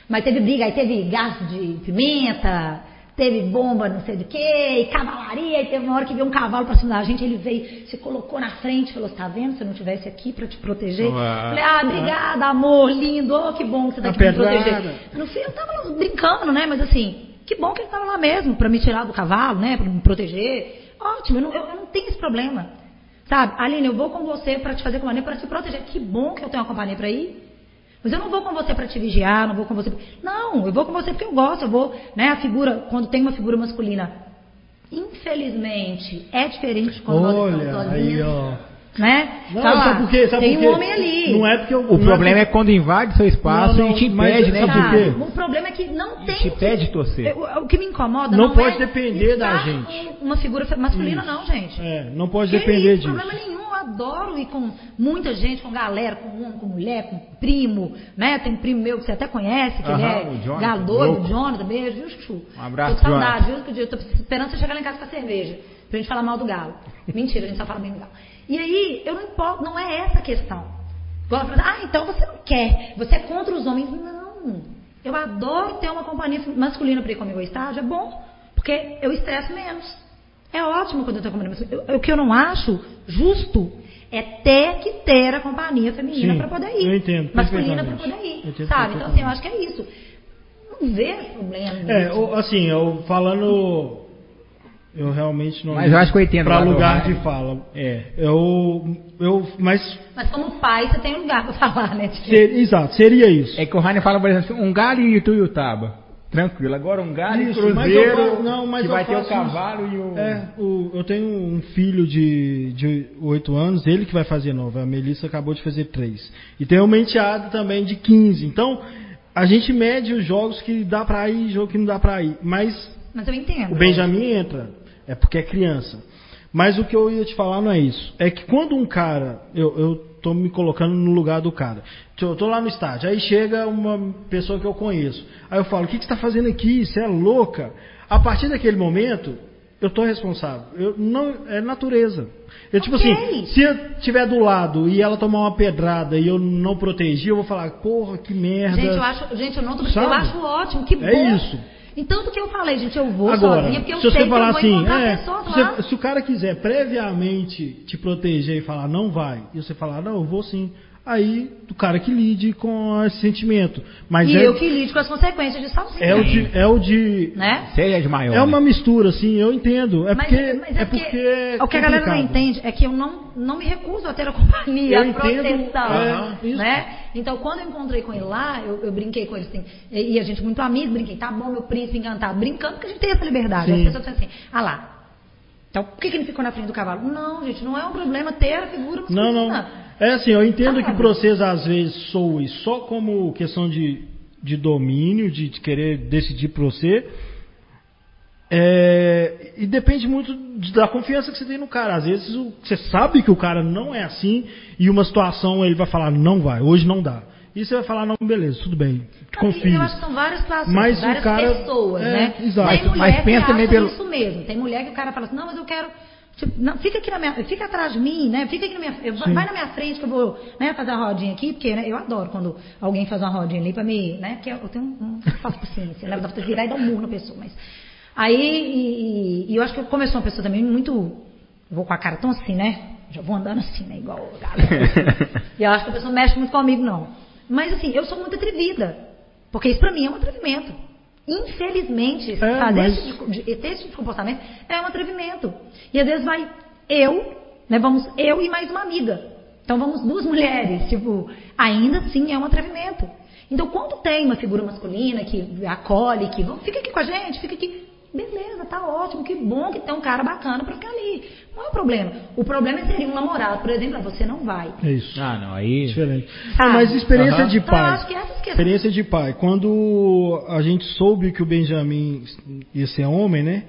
Mas teve briga, aí teve gás de pimenta, teve bomba não sei do que, e cavalaria, e teve uma hora que veio um cavalo pra cima da gente, ele veio, se colocou na frente, falou, você tá vendo, se eu não tivesse aqui pra te proteger? Uau. Falei, ah, obrigada, amor, lindo, oh, que bom que você tá aqui pra me proteger. No fim, eu tava brincando, né, mas assim, que bom que ele tava lá mesmo, pra me tirar do cavalo, né, pra me proteger. Ótimo, eu não, eu, eu não tenho esse problema. Sabe, Aline, eu vou com você pra te fazer companhia, pra te proteger. Que bom que eu tenho uma companhia pra ir. Mas eu não vou com você pra te vigiar, não vou com você. Não, eu vou com você porque eu gosto. Eu vou, né? A figura, quando tem uma figura masculina, infelizmente, é diferente de quando nós Olha, estamos aí, sozinhas. ó. Né? Não, Tá lá, sabe por quê? Sabe tem por um homem ali. Não é porque eu, O não problema é porque- quando invade seu espaço Não, não, e te mas impede, né? sabe? Sabe, O problema é que não tem. te pede torcer. Eu- O que me incomoda Não não, pode é depender da gente. Uma figura masculina, não, gente. É, não pode Que depender isso, disso. problema nenhum. Eu adoro ir com muita gente, com galera, com homem, com mulher, com primo, né? Tem um primo meu que você até conhece, que Aham, ele o é louco. o Jonathan, beijo, viu, Chuchu? Um abraço, Tô com saudade, viu? Eu tô esperando você chegar lá em casa com a cerveja, pra gente falar mal do galo. Mentira, a gente só fala bem do galo. E aí, eu não importo, não é essa a questão. Ah, então você não quer, você é contra os homens. Não. Eu adoro ter uma companhia masculina pra ir comigo ao estádio, é bom, porque eu estresso menos. É ótimo quando eu tenho companhia masculina. O que eu não acho justo é ter que ter a companhia feminina para poder ir. eu entendo Masculina para poder ir. Entendo sabe? Então, assim, eu acho que é isso. Não vejo problema. É, assim, eu falando. Eu realmente não. Mas eu acho que eu entendo Pra lá do lugar de fala. É. Eu. eu mas. Mas como pai, você tem um lugar para falar, né? ser- exato, seria isso. É que o Rainer fala, por exemplo, um galho e Ituiutaba. Tranquilo. Agora um galho e Isso, Cruzeiro mas eu não, mas que vai ter o cavalo e o... É, o- eu tenho um filho de, de 8 anos, ele que vai fazer 9. A Melissa acabou de fazer 3. E tem uma enteada também de 15. Então, a gente mede os jogos que dá pra ir e jogo que não dá pra ir. Mas Mas eu entendo. o Benjamin entra, é porque é criança. Mas o que eu ia te falar não é isso. É que quando um cara, eu, eu tô me colocando no lugar do cara. Eu tô lá no estádio, aí chega uma pessoa que eu conheço. Aí eu falo, o que, que você está fazendo aqui? Você é louca? A partir daquele momento, eu tô responsável. Eu, não, é natureza. Eu, tipo Ok. assim, se eu estiver do lado e ela tomar uma pedrada e eu não proteger, eu vou falar, porra, que merda. Gente, eu acho, gente, eu não tô eu acho ótimo, que bom. É isso. Então, do que eu falei, gente, eu vou Agora, sozinha, porque eu se sei você que falar eu vou assim, encontrar é, pessoas se, lá. se o cara quiser previamente te proteger e falar não vai, e você falar não, eu vou sim, aí o cara que lide com esse sentimento. Mas E é, eu que lido com as consequências de sozinha. é o de, é o de, Né? Seja de maior. é uma né? mistura, assim, eu entendo. É Mas, porque, mas é porque é o que a galera não entende é que eu não, não me recuso a ter a companhia, Eu a entendo, proteção. é, isso. né? Então, quando eu encontrei com ele lá, eu, eu brinquei com ele assim, e, e a gente muito amigo, brinquei, tá bom, meu príncipe encantado, brincando, porque a gente tem essa liberdade. Sim. As pessoas pensam assim, ah lá, Então, por que, que ele ficou na frente do cavalo? Não, gente, não é um problema ter a figura Não, masculina. não. É assim, eu entendo que pra vocês às vezes soe só como questão de, de domínio, de, de querer decidir por você. É, e depende muito da confiança que você tem no cara. Às vezes o- você sabe que o cara não é assim e uma situação ele vai falar, não vai, hoje não dá. E você vai falar, não, beleza, tudo bem, confio. Eu acho que são várias situações, Mas várias cara- pessoas, é, né? exato. Tem Mas- mulher mas que pensa acha também pelo- isso mesmo. Tem mulher que o cara fala assim, não, mas eu quero... tipo, não, fica aqui na minha, fica atrás de mim, né? Fica aqui na minha, eu- vai na minha frente que eu vou, né, fazer a rodinha aqui, porque né, eu adoro quando alguém faz uma rodinha ali pra me, né? Porque eu, eu tenho um, um faço paciência, né? Dá pra virar e dar um murro na pessoa, mas aí e, e- eu acho que como eu sou uma pessoa também muito, vou com a cara tão assim, né? Já vou andando assim, né? Igual a galera. <laughs> e eu acho que a pessoa não mexe muito comigo, não. Mas assim, eu sou muito atrevida. Porque isso pra mim é um atrevimento. Infelizmente, É, fazer mas- esse tipo de, esse tipo de comportamento é um atrevimento. E às vezes vai eu, né, vamos eu e mais uma amiga. Então vamos duas <laughs> mulheres, tipo, ainda assim é um atrevimento. Então quando tem uma figura masculina que acolhe, que fica aqui com a gente, fica aqui, beleza, tá ótimo, que bom que tem um cara bacana pra ficar ali. Não é o problema. O problema seria um namorado, por exemplo, ah, você não vai. É isso. Ah, não, aí. Diferente. Sabe? Ah, mas experiência Aham. de Então, pai. acho que essas questões- Experiência de pai. Quando a gente soube que o Benjamin ia ser homem, né?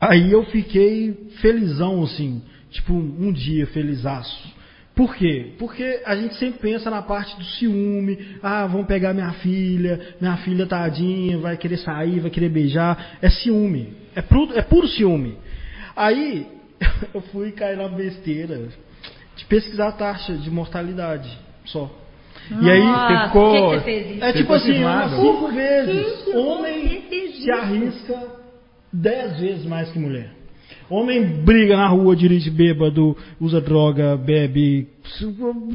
Aí eu fiquei felizão, assim. Tipo, um dia felizaço. Por quê? Porque a gente sempre pensa na parte do ciúme. Ah, vão pegar minha filha, minha filha tadinha, vai querer sair, vai querer beijar. É ciúme. É puro, é puro ciúme. Aí <laughs> eu fui cair na besteira de pesquisar a taxa de mortalidade só. e aí Nossa, ficou- que que você fez isso? é tipo assim, cinco Por que vezes. que Homem se arrisca dez vezes mais que mulher. Homem briga na rua, dirige bêbado, usa droga, bebe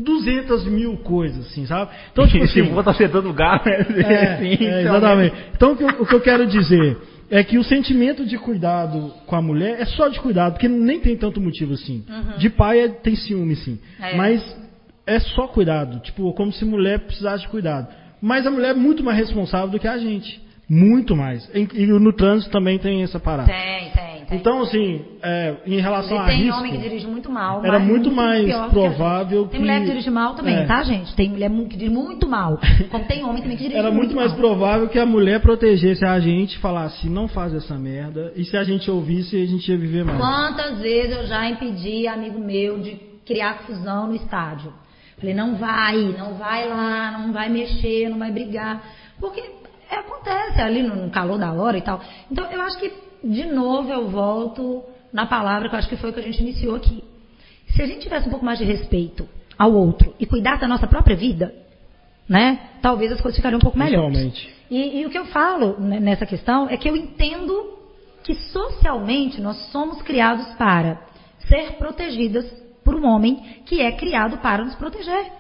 200 mil coisas, assim, sabe? Então, tipo <laughs> assim, for torcedor do Galo, é, <laughs> é, assim, é, exatamente. Então, o que, eu, o que eu quero dizer é que o sentimento de cuidado com a mulher é só de cuidado, porque nem tem tanto motivo assim. De pai é- tem ciúme, sim. É. Mas é só cuidado. Tipo, como se mulher precisasse de cuidado. Mas a mulher é muito mais responsável do que a gente. Muito mais. E, e no trânsito também tem essa parada. Tem, tem, tem. Então, assim, é, em relação E a tem risco... homem que dirige muito mal. era mas muito mais do que provável Tem mulher que dirige mal também, É. tá, gente? Tem mulher mu- que dirige muito mal. <laughs> Como tem homem também que dirige Era muito mais mal. provável que a mulher protegesse a gente falasse, não faz essa merda. E se a gente ouvisse, a gente ia viver mais. Quantas vezes eu já impedi amigo meu de criar confusão no estádio? Falei, não vai, não vai lá, não vai mexer, não vai brigar. Porque acontece ali no calor da hora e tal. Então, eu acho que, de novo, eu volto na palavra que eu acho que foi o que a gente iniciou aqui. Se a gente tivesse um pouco mais de respeito ao outro e cuidar da nossa própria vida, né? Talvez as coisas ficariam um pouco melhores. E, e o que eu falo nessa questão é que eu entendo que socialmente nós somos criados para ser protegidas por um homem que é criado para nos proteger.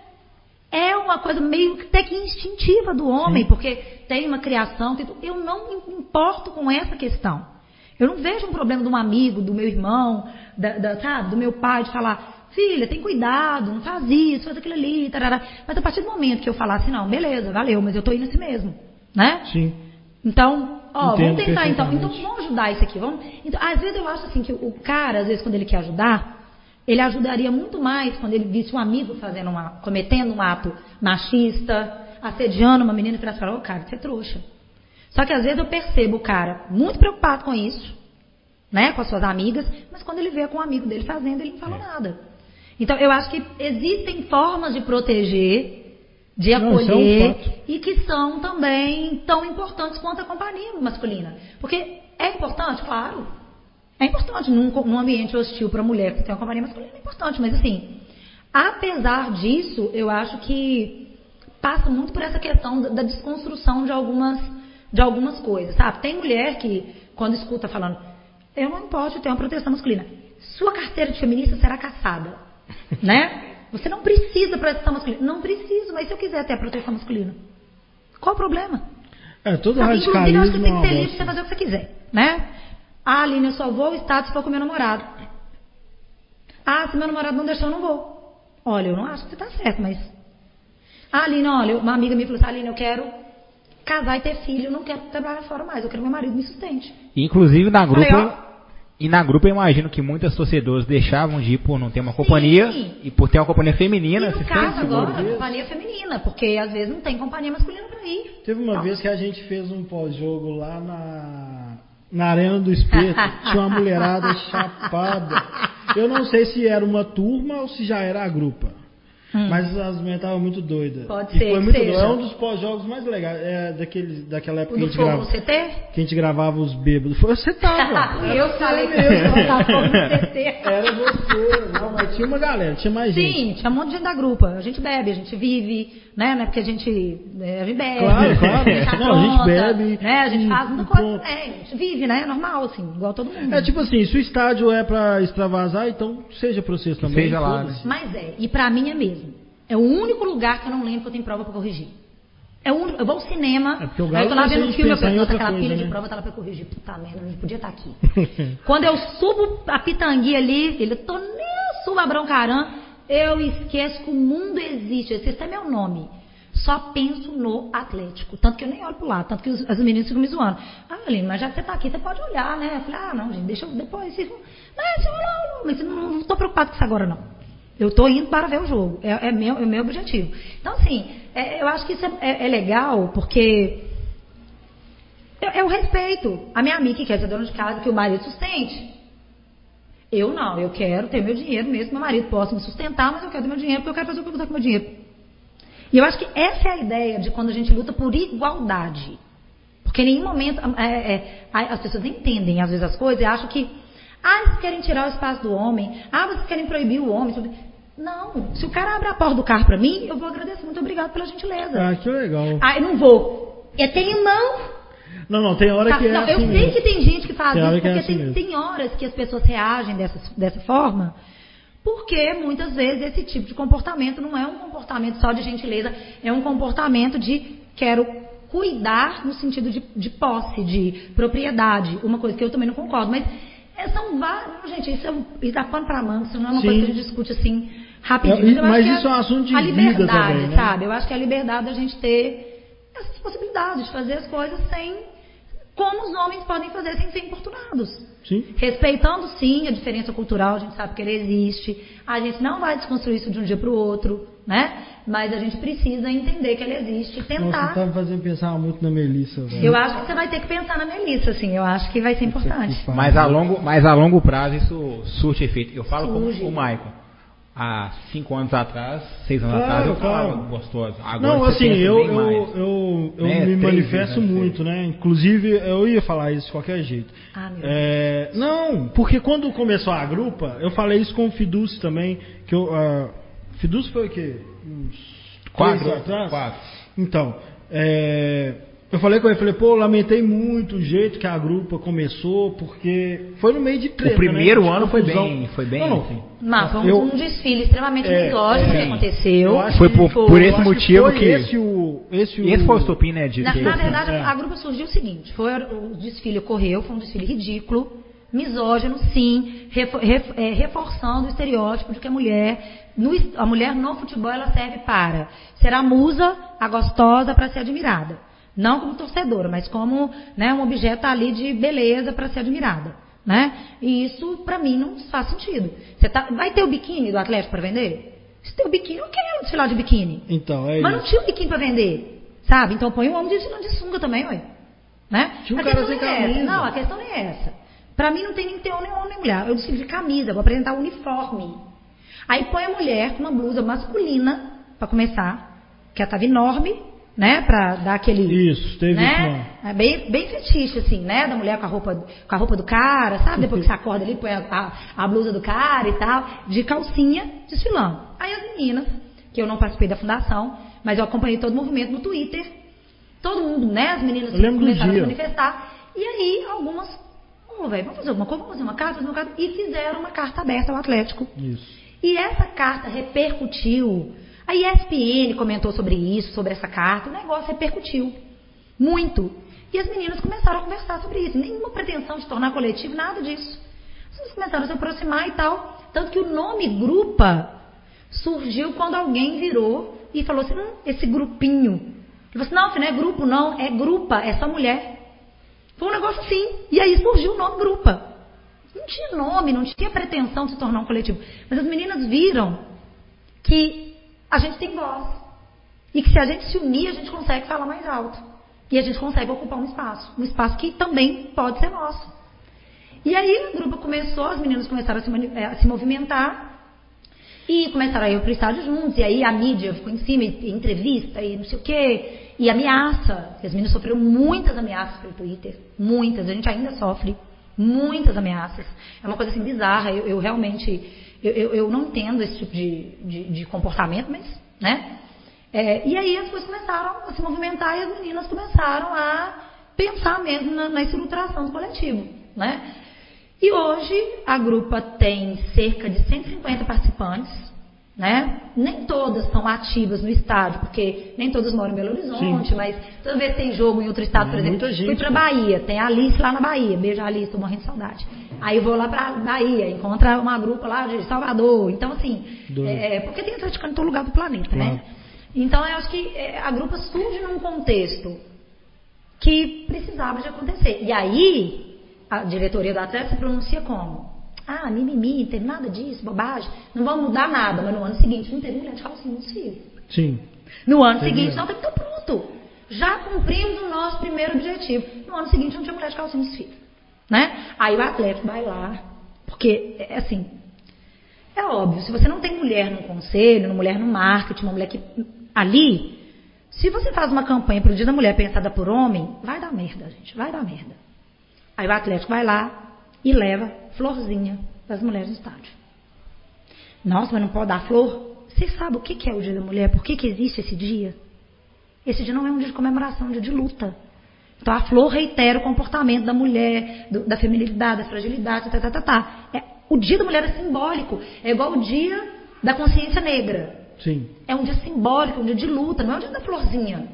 É uma coisa meio que até que instintiva do homem, porque tem uma criação. Eu não me importo com essa questão. Eu não vejo um problema de um amigo, do meu irmão, da, da- sabe, do meu pai, de falar, filha, tem cuidado, não faz isso, faz aquilo ali, tarará. Mas a partir do momento que eu falar assim, não, beleza, valeu, mas eu tô indo assim mesmo, né? Sim. Então, ó, Entendo vamos tentar então. Então vamos ajudar isso aqui. Vamos. Então, às vezes eu acho assim que o cara, às vezes, quando ele quer ajudar, ele ajudaria muito mais quando ele visse um amigo fazendo uma, cometendo um ato machista, assediando uma menina e falasse, ô cara, você é trouxa. Só que às vezes eu percebo o cara muito preocupado com isso, né, com as suas amigas, mas quando ele vê com um amigo dele fazendo, ele não É. fala nada. Então, eu acho que existem formas de proteger, de Não, isso é um acolher, e que são também tão importantes quanto a companhia masculina. Porque é importante, claro. É importante num, num ambiente hostil para a mulher que tem uma companhia masculina, é importante. Mas assim, apesar disso, eu acho que passa muito por essa questão da desconstrução de algumas, de algumas coisas, sabe? Tem mulher que, quando escuta falando, eu não importo ter uma proteção masculina. Sua carteira de feminista será caçada, <laughs> né? Você não precisa proteção masculina. Não preciso, mas se eu quiser ter a proteção masculina, qual o problema? É, todo Sabe, Inclusive, eu acho que radicalismo tem que ser livre pra você fazer o que você quiser, né? Ah, Aline, eu só vou estado se for com meu namorado. Ah, se meu namorado não deixou, eu não vou. Olha, eu não acho que você tá certo, mas... Ah, Aline, olha, uma amiga minha falou assim, Aline, eu quero casar e ter filho, não quero trabalhar fora mais, eu quero que meu marido me sustente. Inclusive na grupo. Falei, E na grupa eu imagino que muitas torcedoras deixavam de ir por não ter uma companhia e por ter uma companhia feminina. E no se caso agora, companhia feminina, porque às vezes não tem companhia masculina pra ir. Teve uma vez que a gente fez um pós-jogo lá na, na Arena do Espeto. <laughs> Tinha uma mulherada chapada. Eu não sei se era uma turma ou se já era a grupa. Mas as mulheres estavam muito doidas. Pode E ser foi muito seja. doido. É um dos pós-jogos mais legais. É daquele, daquela época que a gente, fogo grava, no CT? que a gente gravava os bêbados. Foi você tava. <laughs> eu falei que eu no CT. Era você. Não, mas tinha uma galera, tinha mais gente. Sim, tinha um monte de gente da grupa. A gente bebe, a gente vive, né? Não é porque a gente, é, bebe. Claro, claro. A gente Não, a gente bebe Né? A gente faz muita coisa. É, a gente vive, né? É normal, assim, igual todo mundo. É tipo assim, se o estádio é pra extravasar, então seja pra vocês também. Seja lá, foda-se. Mas é, e pra mim é mesmo. É o único lugar que eu não lembro que eu tenho prova pra corrigir. É o único, eu vou ao cinema, É o eu tô lá vendo um gente filme, eu penso, nossa, aquela coisa, pilha de né? prova tá lá pra corrigir. Puta merda, não podia estar aqui. <laughs> Quando eu subo a pitanguinha ali, ele, eu tô nem subo a Broncarã, eu esqueço que o mundo existe. Esse é meu nome. Só penso no Atlético. Tanto que eu nem olho pro lado, tanto que os, as meninas ficam me zoando. Ah, Aline, mas já que você tá aqui, você pode olhar, né? Eu falei, ah, não, gente, deixa eu depois. Se, mas, eu não, mas eu não, não tô preocupado com isso agora, não. Eu tô indo para ver o jogo. É, é meu, é meu objetivo. Então, assim, é- eu acho que isso é, é- é legal, porque é, é o respeito. A minha amiga que quer ser dona de casa, que o marido sustente. Eu não, eu quero ter meu dinheiro mesmo, meu marido possa me sustentar, mas eu quero ter meu dinheiro porque eu quero fazer o que eu quiser com meu dinheiro. E eu acho que essa é a ideia de quando a gente luta por igualdade. Porque em nenhum momento é, é, a- as pessoas entendem às vezes as coisas e acham que ah, vocês querem tirar o espaço do homem, ah, vocês querem proibir o homem. Não, se o cara abre a porta do carro pra mim, eu vou agradecer, muito obrigado pela gentileza. Ah, que legal. Ah, eu não vou. Eu tenho não. Não, não, tem hora Tá, que é não, assim eu sei mesmo. que tem gente que faz Tem isso, é porque assim tem, tem horas que as pessoas reagem dessa, dessa forma, porque muitas vezes esse tipo de comportamento não é um comportamento só de gentileza, é um comportamento de quero cuidar no sentido de, de posse, de propriedade, uma coisa que eu também não concordo, mas é, são vários, gente, isso, é, um- isso dá pano pra manga, isso não é uma Sim. coisa que a gente discute assim rapidinho. É, Eu mas acho que isso é um assunto de a liberdade, também, né? sabe? Eu acho que é a liberdade da gente ter essas possibilidades de fazer as coisas sem como os homens podem fazer sem ser importunados. Sim. Respeitando sim a diferença cultural, a gente sabe que ela existe. A gente não vai desconstruir isso de um dia para o outro, né? Mas a gente precisa entender que ela existe e Nossa, tentar. tá me fazendo pensar muito na Melissa, velho. Eu acho que você vai ter que pensar na Melissa, assim. Eu acho que vai ser importante. Mas a longo, mas a longo prazo isso surte efeito. Eu falo Surge. com o Maicon. Há cinco anos atrás, seis anos Claro, atrás, eu claro. falava gostosa. Agora Não, assim, eu, eu, mais. eu, eu Né? me Três manifesto muito, né? Inclusive, eu ia falar isso de qualquer jeito. Ah, meu É, não, porque quando começou a grupa, eu falei isso com o Fiduci também, que eu, ah, Fiduci foi o quê? Uns Quatro, atrás? quatro. Então, é, eu falei com ele, falei, pô, lamentei muito o jeito que a grupa começou, porque foi no meio de treta, O primeiro né? Ano foi bem, foi bem, Não, não. assim. Mas foi um, Eu- um desfile extremamente É, misógino que é. aconteceu. Eu acho Foi que- por- por eu esse motivo foi que- Esse, o, esse, o, Esse foi o estopim, né? De Na, ter- na verdade, É. a grupa surgiu o seguinte: foi o desfile ocorreu, foi um desfile ridículo, misógino, sim, refo- ref- é, reforçando o estereótipo de que a mulher, no a mulher no futebol, ela serve para ser a musa, a gostosa, para ser admirada. Não como torcedora, mas como né, um objeto ali de beleza para ser admirada. Né? E isso, para mim, não faz sentido. Você tá, vai ter o biquíni do Atlético para vender? Se tem o biquíni, eu quero desfilar de biquíni. Então, é Mas não isso. tinha um biquíni pra vender, sabe? Então põe um homem desfilando de sunga também, ué. Né? Tinha um a cara sem não é essa. camisa. Não, a questão não é essa. Pra mim não tem nem que ter homem, nem homem nem mulher. Eu desfilo de camisa, vou apresentar o uniforme. Aí põe a mulher com uma blusa masculina, pra começar, que ela tava enorme, né? Pra dar aquele. Isso, teve né? É bem, bem fetiche, assim, né? Da mulher com a roupa, com a roupa do cara, sabe? Depois que você acorda ali, põe a, a- a blusa do cara e tal, de calcinha, desfilando. Aí as meninas, que eu não participei da fundação, mas eu acompanhei todo o movimento no Twitter. Todo mundo, né? As meninas começaram a se manifestar. E aí, algumas, ô, velho, vamos fazer alguma coisa, vamos fazer uma carta, fazer uma carta. E fizeram uma carta aberta ao Atlético. Isso. E essa carta repercutiu. A ESPN comentou sobre isso, sobre essa carta. O negócio repercutiu. Muito. E as meninas começaram a conversar sobre isso. Nenhuma pretensão de tornar coletivo, nada disso. Meninas começaram a se aproximar e tal. Tanto que o nome Grupa surgiu quando alguém virou e falou assim: hum, esse grupinho. Ele falou assim: não, não é grupo, não, é grupa, é só mulher. Foi um negócio assim. E aí surgiu o nome Grupa. não tinha nome, não tinha pretensão de se tornar um coletivo. Mas as meninas viram que a gente tem voz. E que se a gente se unir, a gente consegue falar mais alto. E a gente consegue ocupar um espaço. Um espaço que também pode ser nosso. E aí o grupo começou, as meninas começaram a se, eh, a se movimentar. E começaram a ir para o estádio juntos. E aí a mídia ficou em cima, e entrevista e não sei o quê. E ameaça. As meninas sofreram muitas ameaças pelo Twitter. Muitas. A gente ainda sofre muitas ameaças. É uma coisa assim bizarra. Eu, eu realmente. Eu, eu, eu, não entendo esse tipo de, de, de comportamento, mas. né? É, e aí as coisas começaram a se movimentar e as meninas começaram a pensar mesmo na, na estruturação do coletivo. Né? E hoje a grupa tem cerca de 150 participantes. Né? Nem todas são ativas no estádio, porque nem todas moram em Belo Horizonte, Sim. mas toda vez tem jogo em outro estado, por exemplo. Gente, fui para Bahia, tem a Alice lá na Bahia, beijo a Alice, tô morrendo de saudade. Aí vou lá para Bahia, encontra uma grupa lá de Salvador. Então, assim, é, porque tem atleticano em todo lugar do planeta, né? claro. né? Então, eu acho que é, a grupa surge num contexto que precisava de acontecer. E aí, a diretoria do Atlético se pronuncia como? Ah, mimimi, não teve nada disso, bobagem. Não vamos mudar nada, mas no ano seguinte não teve mulher de calcinha no desfile. Sim. No ano seguinte, não, teve então pronto. Já cumprimos o nosso primeiro objetivo. No ano seguinte não tinha mulher de calcinha no desfile. Né? Aí o Atlético vai lá, porque, é assim, é óbvio, se você não tem mulher no conselho, uma mulher no marketing, uma mulher que. Ali, se você faz uma campanha para o Dia da Mulher pensada por homem, vai dar merda, gente, vai dar merda. Aí o Atlético vai lá e leva florzinha das mulheres no estádio. Nossa, mas não pode dar flor? Você sabe o que é o Dia da Mulher? Por que, que existe esse dia? Esse dia não é um dia de comemoração, é um dia de luta. Então a flor reitera o comportamento da mulher, do, da feminilidade, da fragilidade, tá, tá, tá, tá. É, o dia da mulher é simbólico. É igual o dia da consciência negra. Sim. É um dia simbólico, um dia de luta, não é o dia da florzinha.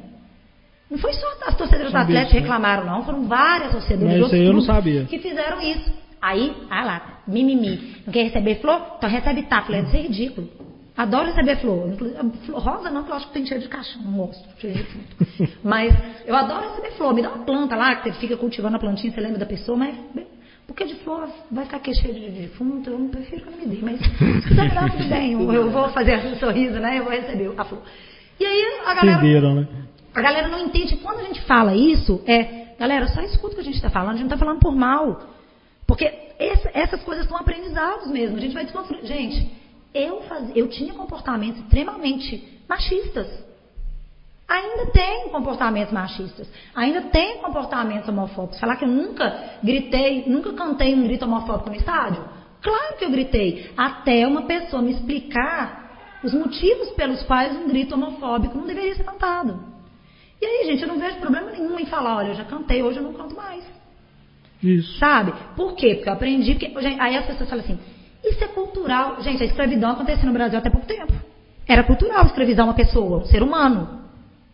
Não foi só as torcedoras do Atlético que né? reclamaram, não. Foram várias torcedoras eu não sabia. que fizeram isso. Aí, ah lá, mimimi. Não quer receber flor? Então recebe tá. Falei, isso é ridículo. Adoro receber flor. Rosa não, porque eu acho que tem cheiro de caixão. Não gosto, <laughs> mas eu adoro receber flor. Me dá uma planta lá, que você fica cultivando a plantinha, você lembra da pessoa, mas porque de flor vai ficar aqui cheio de defunto, eu não prefiro que não me dê. Mas <laughs> se quiser me dar, tudo bem. Eu, eu vou fazer um sorriso, né? Eu vou receber a flor. E aí a galera. Entenderam, né? A galera não entende. Quando a gente fala isso, é. Galera, só escuta o que a gente está falando. A gente não está falando por mal. Porque essa, essas coisas são aprendizados mesmo. A gente vai desconstruir. Gente, eu, faz, eu tinha comportamentos extremamente machistas. Ainda tem comportamentos machistas. Ainda tem comportamentos homofóbicos. Falar que eu nunca gritei, nunca cantei um grito homofóbico no estádio? Claro que eu gritei. Até uma pessoa me explicar os motivos pelos quais um grito homofóbico não deveria ser cantado. E aí, gente, eu não vejo problema nenhum em falar, olha, eu já cantei, hoje eu não canto mais. Isso. Sabe? Por quê? Porque eu aprendi. Porque, aí as pessoas falam assim: isso é cultural. Gente, a escravidão aconteceu no Brasil até pouco tempo. Era cultural escravizar uma pessoa, um ser humano.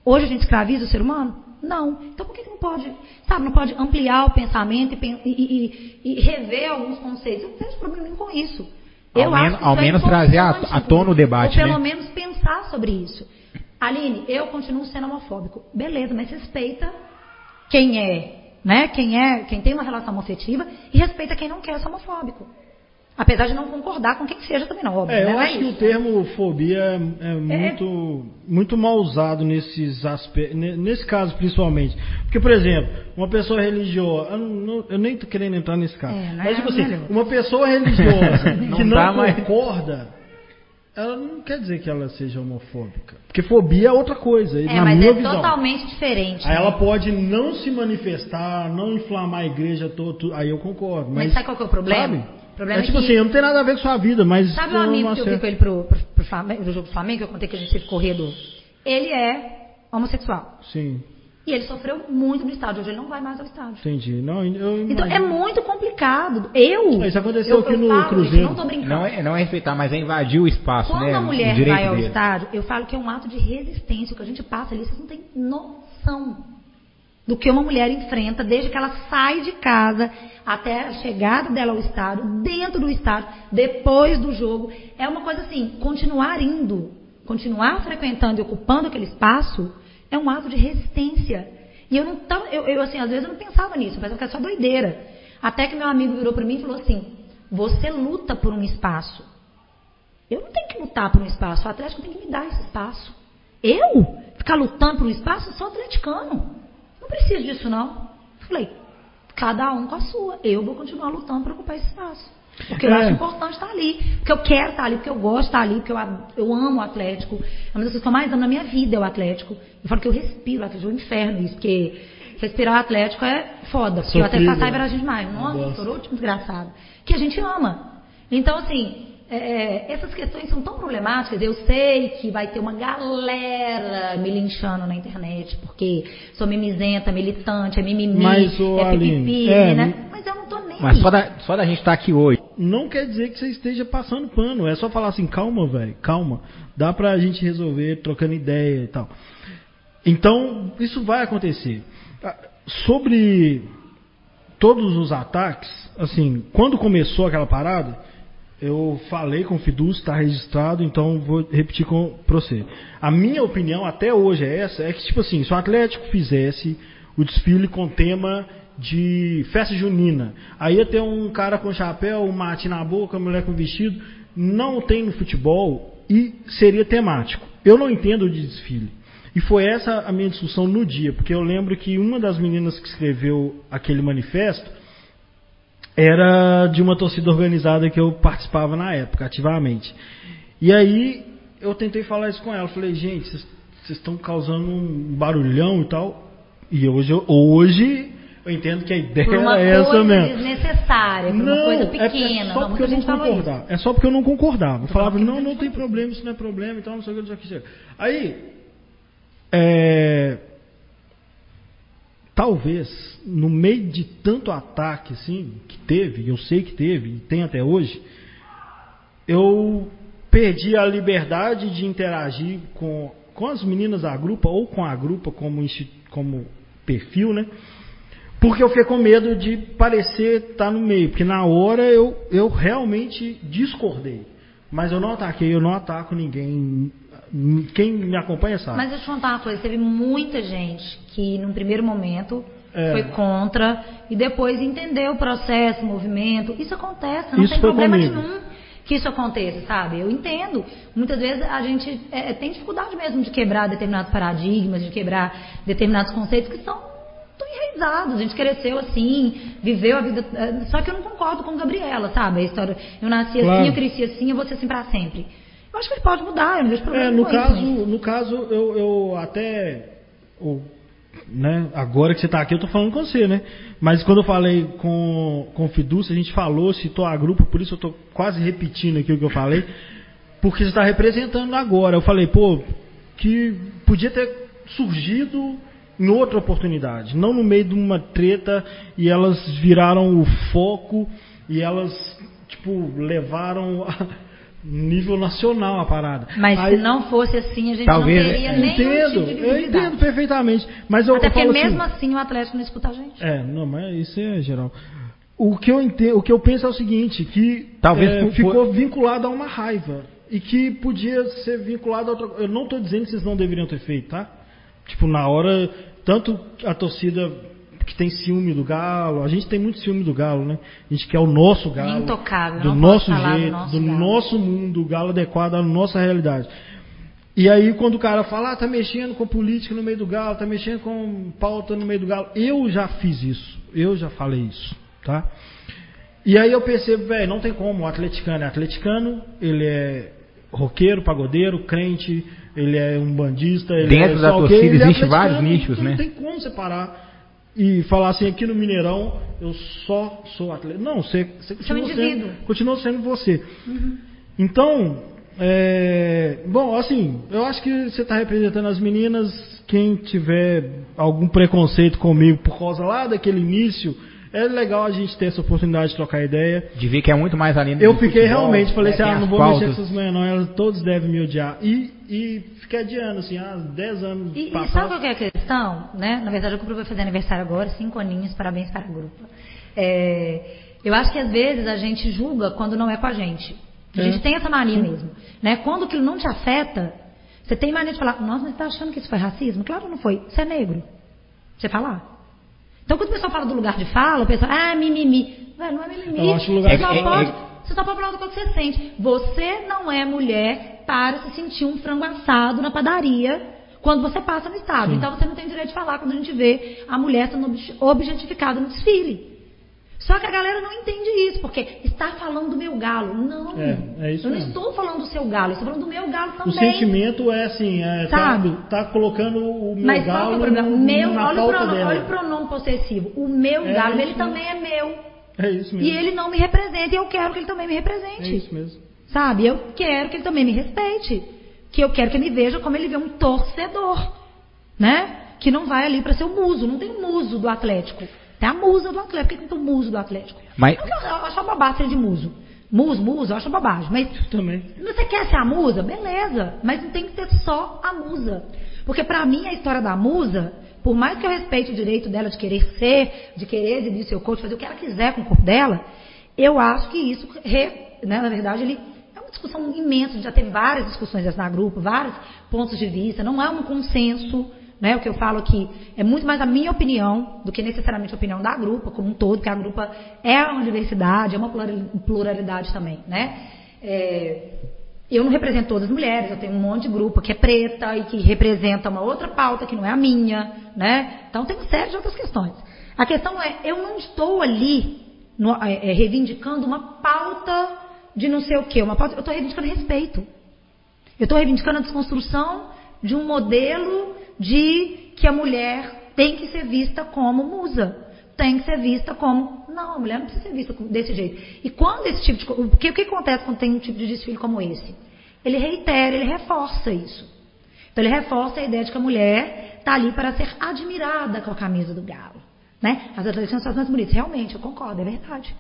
Hoje a gente escraviza o ser humano? Não. Então por que não pode, sabe, não pode ampliar o pensamento e, e, e, e rever alguns conceitos? Eu não vejo problema nenhum com isso. Eu ao menos, ao é menos trazer a tona o debate. Ou pelo né? menos pensar sobre isso. Aline, eu continuo sendo homofóbico. Beleza, mas respeita quem é né? Quem é, quem tem uma relação afetiva e respeita quem não quer ser homofóbico. Apesar de não concordar com quem seja também não, óbvio. É, né? eu acho é que o termo fobia é, é, é muito, muito mal usado nesses aspectos, nesse caso principalmente. Porque, por exemplo, uma pessoa religiosa, eu, não, eu nem estou querendo entrar nesse caso, é, mas tipo assim, uma pessoa religiosa <laughs> que não, não concorda, ela não quer dizer que ela seja homofóbica. Porque fobia é outra coisa. É, na mas minha é visão. totalmente diferente. Aí né? ela pode não se manifestar, não inflamar a igreja toda. Aí eu concordo. Mas, mas sabe qual é o problema? Sabe? O problema é, tipo é que... assim, eu não tenho nada a ver com sua vida, mas. Sabe o amigo que eu vi com ele pro, pro, pro, Flamengo, pro jogo do Flamengo, que eu contei que a gente teve corrido? Ele é homossexual. Sim. E ele sofreu muito no estádio. Hoje ele não vai mais ao estádio. Entendi. Não, eu então é muito complicado. Eu. Isso aconteceu eu, aqui eu no falo, Cruzeiro. Não, tô brincando. Não é, não é respeitar, mas é invadir o espaço, Quando né? a mulher vai ao dele. estádio, eu falo que é um ato de resistência. O que a gente passa ali, vocês não têm noção do que uma mulher enfrenta desde que ela sai de casa até a chegada dela ao estádio, dentro do estádio, depois do jogo. É uma coisa assim, continuar indo, continuar frequentando e ocupando aquele espaço é um ato de resistência. E eu não tava, eu, eu, assim, às vezes eu não pensava nisso, eu pensava que era só doideira. Até que meu amigo virou para mim e falou assim: você luta por um espaço. Eu não tenho que lutar por um espaço, o Atlético tem que me dar esse espaço. Eu? Ficar lutando por um espaço? Eu sou atleticano. Não preciso disso, não. Falei, cada um com a sua. Eu vou continuar lutando para ocupar esse espaço. Porque eu É. acho importante estar ali. Porque eu quero estar ali, porque eu gosto de estar ali, porque eu, a- eu amo o Atlético. É uma das coisas que eu mais amo na minha vida é o Atlético. Eu falo que eu respiro o Atlético, é um inferno isso, porque respirar o Atlético é foda. Porque eu até Sofrido, passar né? e vera demais. Nossa, estourou último desgraçado. Que a gente ama. Então, assim, é, é, essas questões são tão problemáticas. Eu sei que vai ter uma galera me linchando na internet, porque sou mimizenta, militante, é mimimi, Mas, é Aline, pipipi, é, né? Mas eu não tô nem Mas aí. só da, só da gente estar aqui hoje. Não quer dizer que você esteja passando pano. É só falar assim, calma, velho, calma. Dá pra gente resolver trocando ideia e tal. Então, isso vai acontecer. Ah, Sobre todos os ataques, assim, quando começou aquela parada, eu falei com o Fidus, está registrado, então vou repetir com você. A minha opinião até hoje é essa, é que tipo assim, se o Atlético fizesse o desfile com tema de festa junina, aí ia ter um cara com chapéu, um mate na boca, mulher com vestido, não tem no futebol e seria temático. Eu não entendo de desfile. E foi essa a minha discussão no dia, porque eu lembro que uma das meninas que escreveu aquele manifesto era de uma torcida organizada que eu participava na época, ativamente. E aí eu tentei falar isso com ela. Falei, gente, vocês estão causando um barulhão e tal. E hoje, hoje eu entendo que a ideia uma é essa coisa mesmo. desnecessária, por uma coisa é- é pequena. só não, porque eu não concordava. É só porque eu não concordava. Eu falava, não, não tem problema, isso não é problema e tal, não sei o que, não sei o que. não. Aí, é, talvez, no meio de tanto ataque assim, que teve, eu sei que teve, e tem até hoje, eu perdi a liberdade de interagir com, com as meninas da grupa, ou com a grupa como, como perfil, né? Porque eu fiquei com medo de parecer estar no meio, porque na hora eu, eu realmente discordei. Mas eu não ataquei, eu não ataco ninguém. Quem me acompanha sabe. Mas deixa eu te contar uma coisa, teve muita gente que num primeiro momento É. foi contra e depois entendeu o processo, o movimento. Isso acontece, não Isso tem problema comigo. nenhum que isso aconteça, sabe? Eu entendo. Muitas vezes a gente é, tem dificuldade mesmo de quebrar determinados paradigmas, de quebrar determinados conceitos que são enraizados. A gente cresceu assim, viveu a vida. é, Só que eu não concordo com Gabriela, sabe? A história. Eu nasci Claro. assim, eu cresci assim, eu vou ser assim pra sempre. Eu acho que ele pode mudar, eu não vejo problema É, no isso, caso, mas- no caso eu, eu até. o- né, agora que você está aqui, eu estou falando com você, né? Mas quando eu falei com, com o a gente falou, citou a grupo, por isso eu estou quase repetindo aqui o que eu falei, porque você está representando agora. Eu falei, pô, que podia ter surgido em outra oportunidade, não no meio de uma treta e elas viraram o foco e elas, tipo, levaram a nível nacional a parada. Mas Aí- se não fosse assim, a gente Talvez, não teria é. nenhum entendo, tipo eu entendo perfeitamente. Mas eu, Até eu porque falo mesmo assim, assim o Atlético não escuta a gente. É, não, mas isso é geral. O que eu entendo, o que eu penso é o seguinte, que Talvez é, ficou vinculado a uma raiva e que podia ser vinculado a outra. Eu não estou dizendo que vocês não deveriam ter feito, tá? Tipo na hora, tanto a torcida que tem ciúme do Galo, a gente tem muito ciúme do Galo, né? A gente quer o nosso Galo, Intocável, do nosso falar do jeito, nosso do nosso mundo, o Galo adequado à nossa realidade. E aí quando o cara fala, ah, tá mexendo com política no meio do galo, tá mexendo com pauta no meio do galo, eu já fiz isso, eu já falei isso, tá? E aí eu percebo, velho, não tem como, o atleticano é atleticano, ele é roqueiro, pagodeiro, crente, ele é um bandista, ele Dentro é da torcida ele é existe atleticano, vários nichos, não né? Não tem como separar e falar assim, aqui no Mineirão eu só sou atleta. Não, você, você Você é um continua, sendo, continua sendo você. Então, é, bom, assim, eu acho que você está representando as meninas. Quem tiver algum preconceito comigo por causa lá daquele início, é legal a gente ter essa oportunidade de trocar ideia. De ver que é muito mais além do Eu fiquei futebol, realmente, falei né, assim, ah, não vou mexer com pautas. essas manhãs não, elas todos devem me odiar. E, e fiquei adiando, assim, há 10 anos E, e passados. sabe qual que é a questão? Né? Na verdade, o grupo vai fazer aniversário agora, cinco aninhos, parabéns para o grupo. É, eu acho que às vezes a gente julga quando não é com a gente. A É. gente tem essa mania mesmo. Né? Quando aquilo não te afeta, você tem mania de falar, nossa, mas você está achando que isso foi racismo? Claro que não foi. Você é negro. Você falar. Então, quando o pessoal fala do lugar de fala, o pessoal, ah, mimimi. Velho, não é mimimi. Eu acho lugar você, só pode, É- você só pode falar do que você sente. Você não é mulher para se sentir um frango assado na padaria quando você passa no estado. Então, você não tem direito de falar quando a gente vê a mulher sendo obje- objetificada no desfile. Só que a galera não entende isso, porque está falando do meu galo. Não. É, é isso eu não mesmo. estou falando do seu galo, estou falando do meu galo O também. sentimento é assim, é, tá- Sabe? Tá, colocando o meu Mas qual que é galo o problema? no- Meu, na olha, o pronome, olha o pronome possessivo. O meu É galo, ele mesmo. também é meu. É isso mesmo. E ele não me representa, e eu quero que ele também me represente. É isso mesmo. Sabe? Eu quero que ele também me respeite. Que eu quero que ele me veja como ele vê um torcedor. Né? Que não vai ali para ser o muso. Não tem o muso do Atlético. Tem a musa do Atlético. Por que que não tem o muso do Atlético? Mas- Eu, eu acho uma bobagem ser de muso. Muso, muso, eu acho uma bobagem. Mas Também. você quer ser a musa? Beleza. Mas não tem que ser só a musa. Porque pra mim a história da musa, por mais que eu respeite o direito dela de querer ser, de querer exibir seu corpo, de fazer o que ela quiser com o corpo dela, eu acho que isso, re- né, na verdade, ele é uma discussão imensa. A gente já teve várias discussões dessas na grupo, vários pontos de vista. Não é um consenso. Né, o que eu falo aqui é muito mais a minha opinião do que necessariamente a opinião da grupa como um todo, porque a grupa é uma diversidade, é uma plurali- pluralidade também, né? É, eu não represento todas as mulheres, eu tenho um monte de grupo que é preta e que representa uma outra pauta que não é a minha, né? Então tem uma série de outras questões. A questão é, eu não estou ali no- é, é, reivindicando uma pauta de não sei o quê, uma pauta, eu estou reivindicando respeito. Eu estou reivindicando a desconstrução de um modelo de que a mulher tem que ser vista como musa. Tem que ser vista como. Não, a mulher não precisa ser vista desse jeito. E quando esse tipo de. o que acontece quando tem um tipo de desfile como esse? Ele reitera, ele reforça isso. Então ele reforça a ideia de que a mulher está ali para ser admirada com a camisa do galo. Né? As atletas são as mais bonitas. Realmente, eu concordo, é verdade.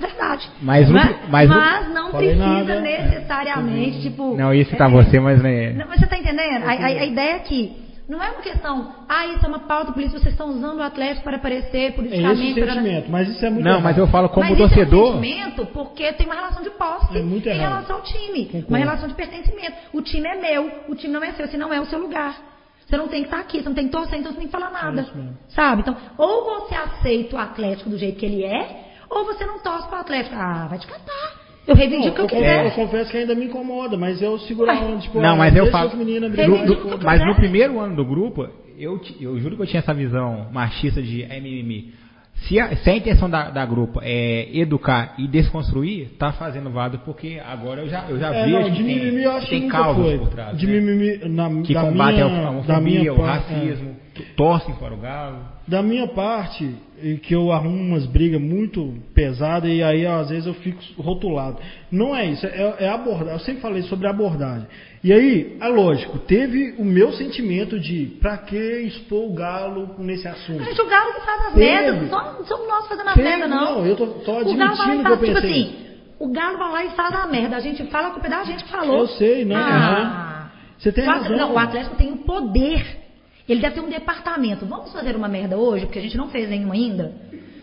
Verdade. Mas mas, mas no- mas não precisa nada. necessariamente, tipo. Não, ia citar é, você, mas né, não, mas você está entendendo? A, a- a ideia é que não é uma questão, ah, isso é uma pauta política, vocês estão usando o Atlético para aparecer É esse politicamente. o para- sentimento, mas isso é muito Não, errado. mas eu falo como mas torcedor. Isso é um sentimento porque tem uma relação de posse É muito em errado. relação ao time. Concordo. Uma relação de pertencimento. O time é meu, o time não é seu, esse não é o seu lugar. Você não tem que estar aqui, você não tem que torcer, então você não tem que falar nada. É isso. Sabe? Então, ou você aceita o Atlético do jeito que ele é, ou você não torce para o Atlético. Ah, vai te catar. Eu reivindico o que eu quiser. eu confesso que ainda me incomoda, mas eu seguro a onda, tipo, Não, ah, mas eu deixa falo. as meninas do- brigarem, do- Reivindica o que mas no primeiro ano do grupo, eu, eu juro que eu tinha essa visão machista de MMM. Se a, se a intenção da, da grupo é educar e desconstruir, tá fazendo válido, porque agora eu já, eu já É, vejo não, que de tem, mimimi eu acho que tem causas foi. por trás. De né? mimimi, na, que da combatem minha, a homofobia, o racismo, que torcem para o galo. é, da minha parte, que eu arrumo umas brigas muito pesadas e aí às vezes eu fico rotulado. Não é isso, é, é abordar. Eu sempre falei sobre abordagem. E aí, é lógico, teve o meu sentimento de pra que expor o galo nesse assunto? Gente, o Galo que faz as merdas, não somos nós fazendo as merdas, não. não, eu tô- tô o Galo vai lá admitindo e que eu tipo pensei. assim, o Galo vai lá e faz a merda. A gente fala, a culpa é da gente que falou. Eu sei, não, Ah, Você tem o razão. não, o Atlético tem o poder. Ele deve ter um departamento. Vamos fazer uma merda hoje, porque a gente não fez nenhuma ainda?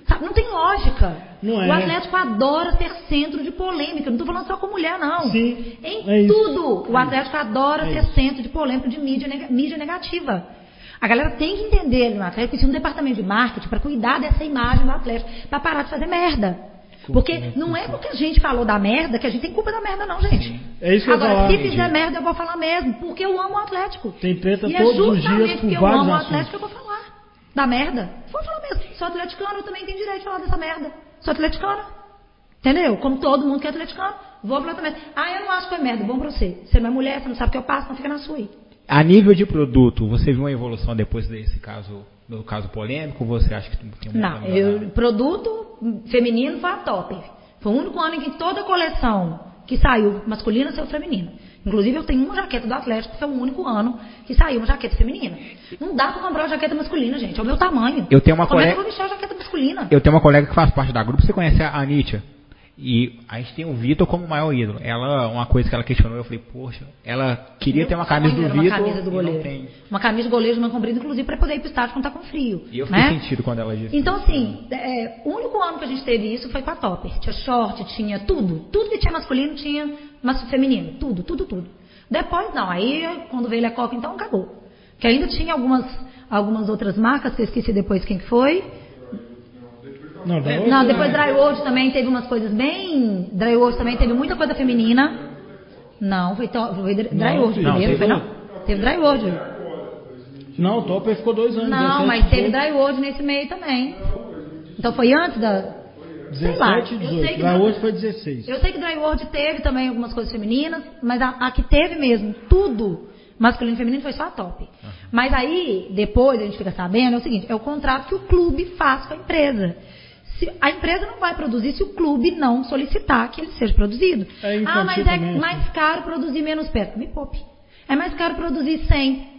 Sabe, não tem lógica. Não é. O Atlético adora ser centro de polêmica. Não estou falando só com mulher, não. Sim, Em é isso. tudo, o Atlético adora É ser isso. centro de polêmica de mídia, nega- mídia negativa. A galera tem que entender no Atlético que existe um departamento de marketing para cuidar dessa imagem do Atlético, para parar de fazer merda. Porque não é porque a gente falou da merda que a gente tem culpa da merda, não, gente. É isso que eu Agora, falar, se gente. fizer merda, eu vou falar mesmo, porque eu amo o Atlético. Tem treta e todos é os justamente dias por eu vários assuntos. Da merda. Vou falar mesmo. Sou atleticano, eu também tenho direito de falar dessa merda. Sou atleticana. Entendeu? Como todo mundo que é atleticano, vou falar também. Ah, eu não acho que é merda, bom pra você. Você não é mulher, você não sabe o que eu passo, não fica na sua aí. A nível de produto, você viu uma evolução depois desse caso, do caso polêmico? ou Você acha que tem tem Não, uma eu, produto feminino foi a Topper. Foi o único ano em que toda coleção que saiu masculina saiu feminina. Inclusive, eu tenho uma jaqueta do Atlético, que foi o único ano que saiu uma jaqueta feminina. Não dá pra comprar uma jaqueta masculina, gente. É o meu tamanho. Eu tenho uma Como é que eu colega- vou vestir a jaqueta masculina? Eu tenho uma colega que faz parte da grupo, você conhece a Anitia? E a gente tem o Vitor como maior ídolo. Ela, uma coisa que ela questionou, eu falei, poxa, ela queria ter uma camisa do Vitor uma camisa do goleiro. Uma camisa de goleiro de comprida, inclusive, para poder ir pro estádio quando tá com frio. E eu fiquei né? sentido quando ela disse. Então, assim, é, o único ano que a gente teve isso foi com a Topper. Tinha short, tinha tudo. Tudo que tinha masculino tinha mas feminino. Tudo, tudo, tudo. Depois, não. Aí, quando veio a Coca, então, acabou. Que ainda tinha algumas, algumas outras marcas, que eu esqueci depois quem que foi. Não, da Não, depois Drywood também teve umas coisas bem. Drywood também teve muita coisa feminina. Não, foi, to- foi Dry- Drywood não, primeiro, teve foi não? Teve Drywood. Não, o Topper ficou dois anos. Não, 17, mas teve 18, Drywood nesse meio também. Então foi antes da. Sei lá, 17 e eu sei 18. que Da não- hoje foi 16. Eu sei que Drywood teve também algumas coisas femininas, mas a, a que teve mesmo, tudo, masculino e feminino, foi só a top. Mas aí, depois a gente fica sabendo, é o seguinte, é o contrato que o clube faz com a empresa. Se- a empresa não vai produzir se o clube não solicitar que ele seja produzido. É ah, mas é também, assim. mais caro produzir menos peça. Me poupe. É mais caro produzir 100.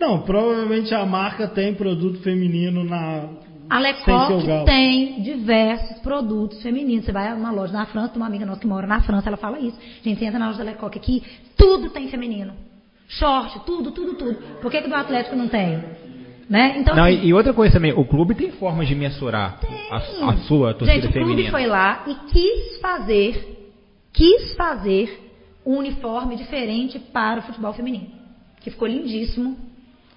Não, provavelmente a marca tem produto feminino na. A Lecoq tem diversos produtos femininos. Você vai a uma loja na França, tem uma amiga nossa que mora na França, ela fala isso. Gente, você entra na loja da Lecoq aqui, tudo tem feminino. Short, tudo, tudo, tudo. Por que, que do Atlético não tem? Né? Então, Não, assim, e outra coisa também, o clube tem formas de mensurar a, a sua torcida gente, o clube feminina. foi lá e quis fazer, quis fazer um uniforme diferente para o futebol feminino. Que ficou lindíssimo.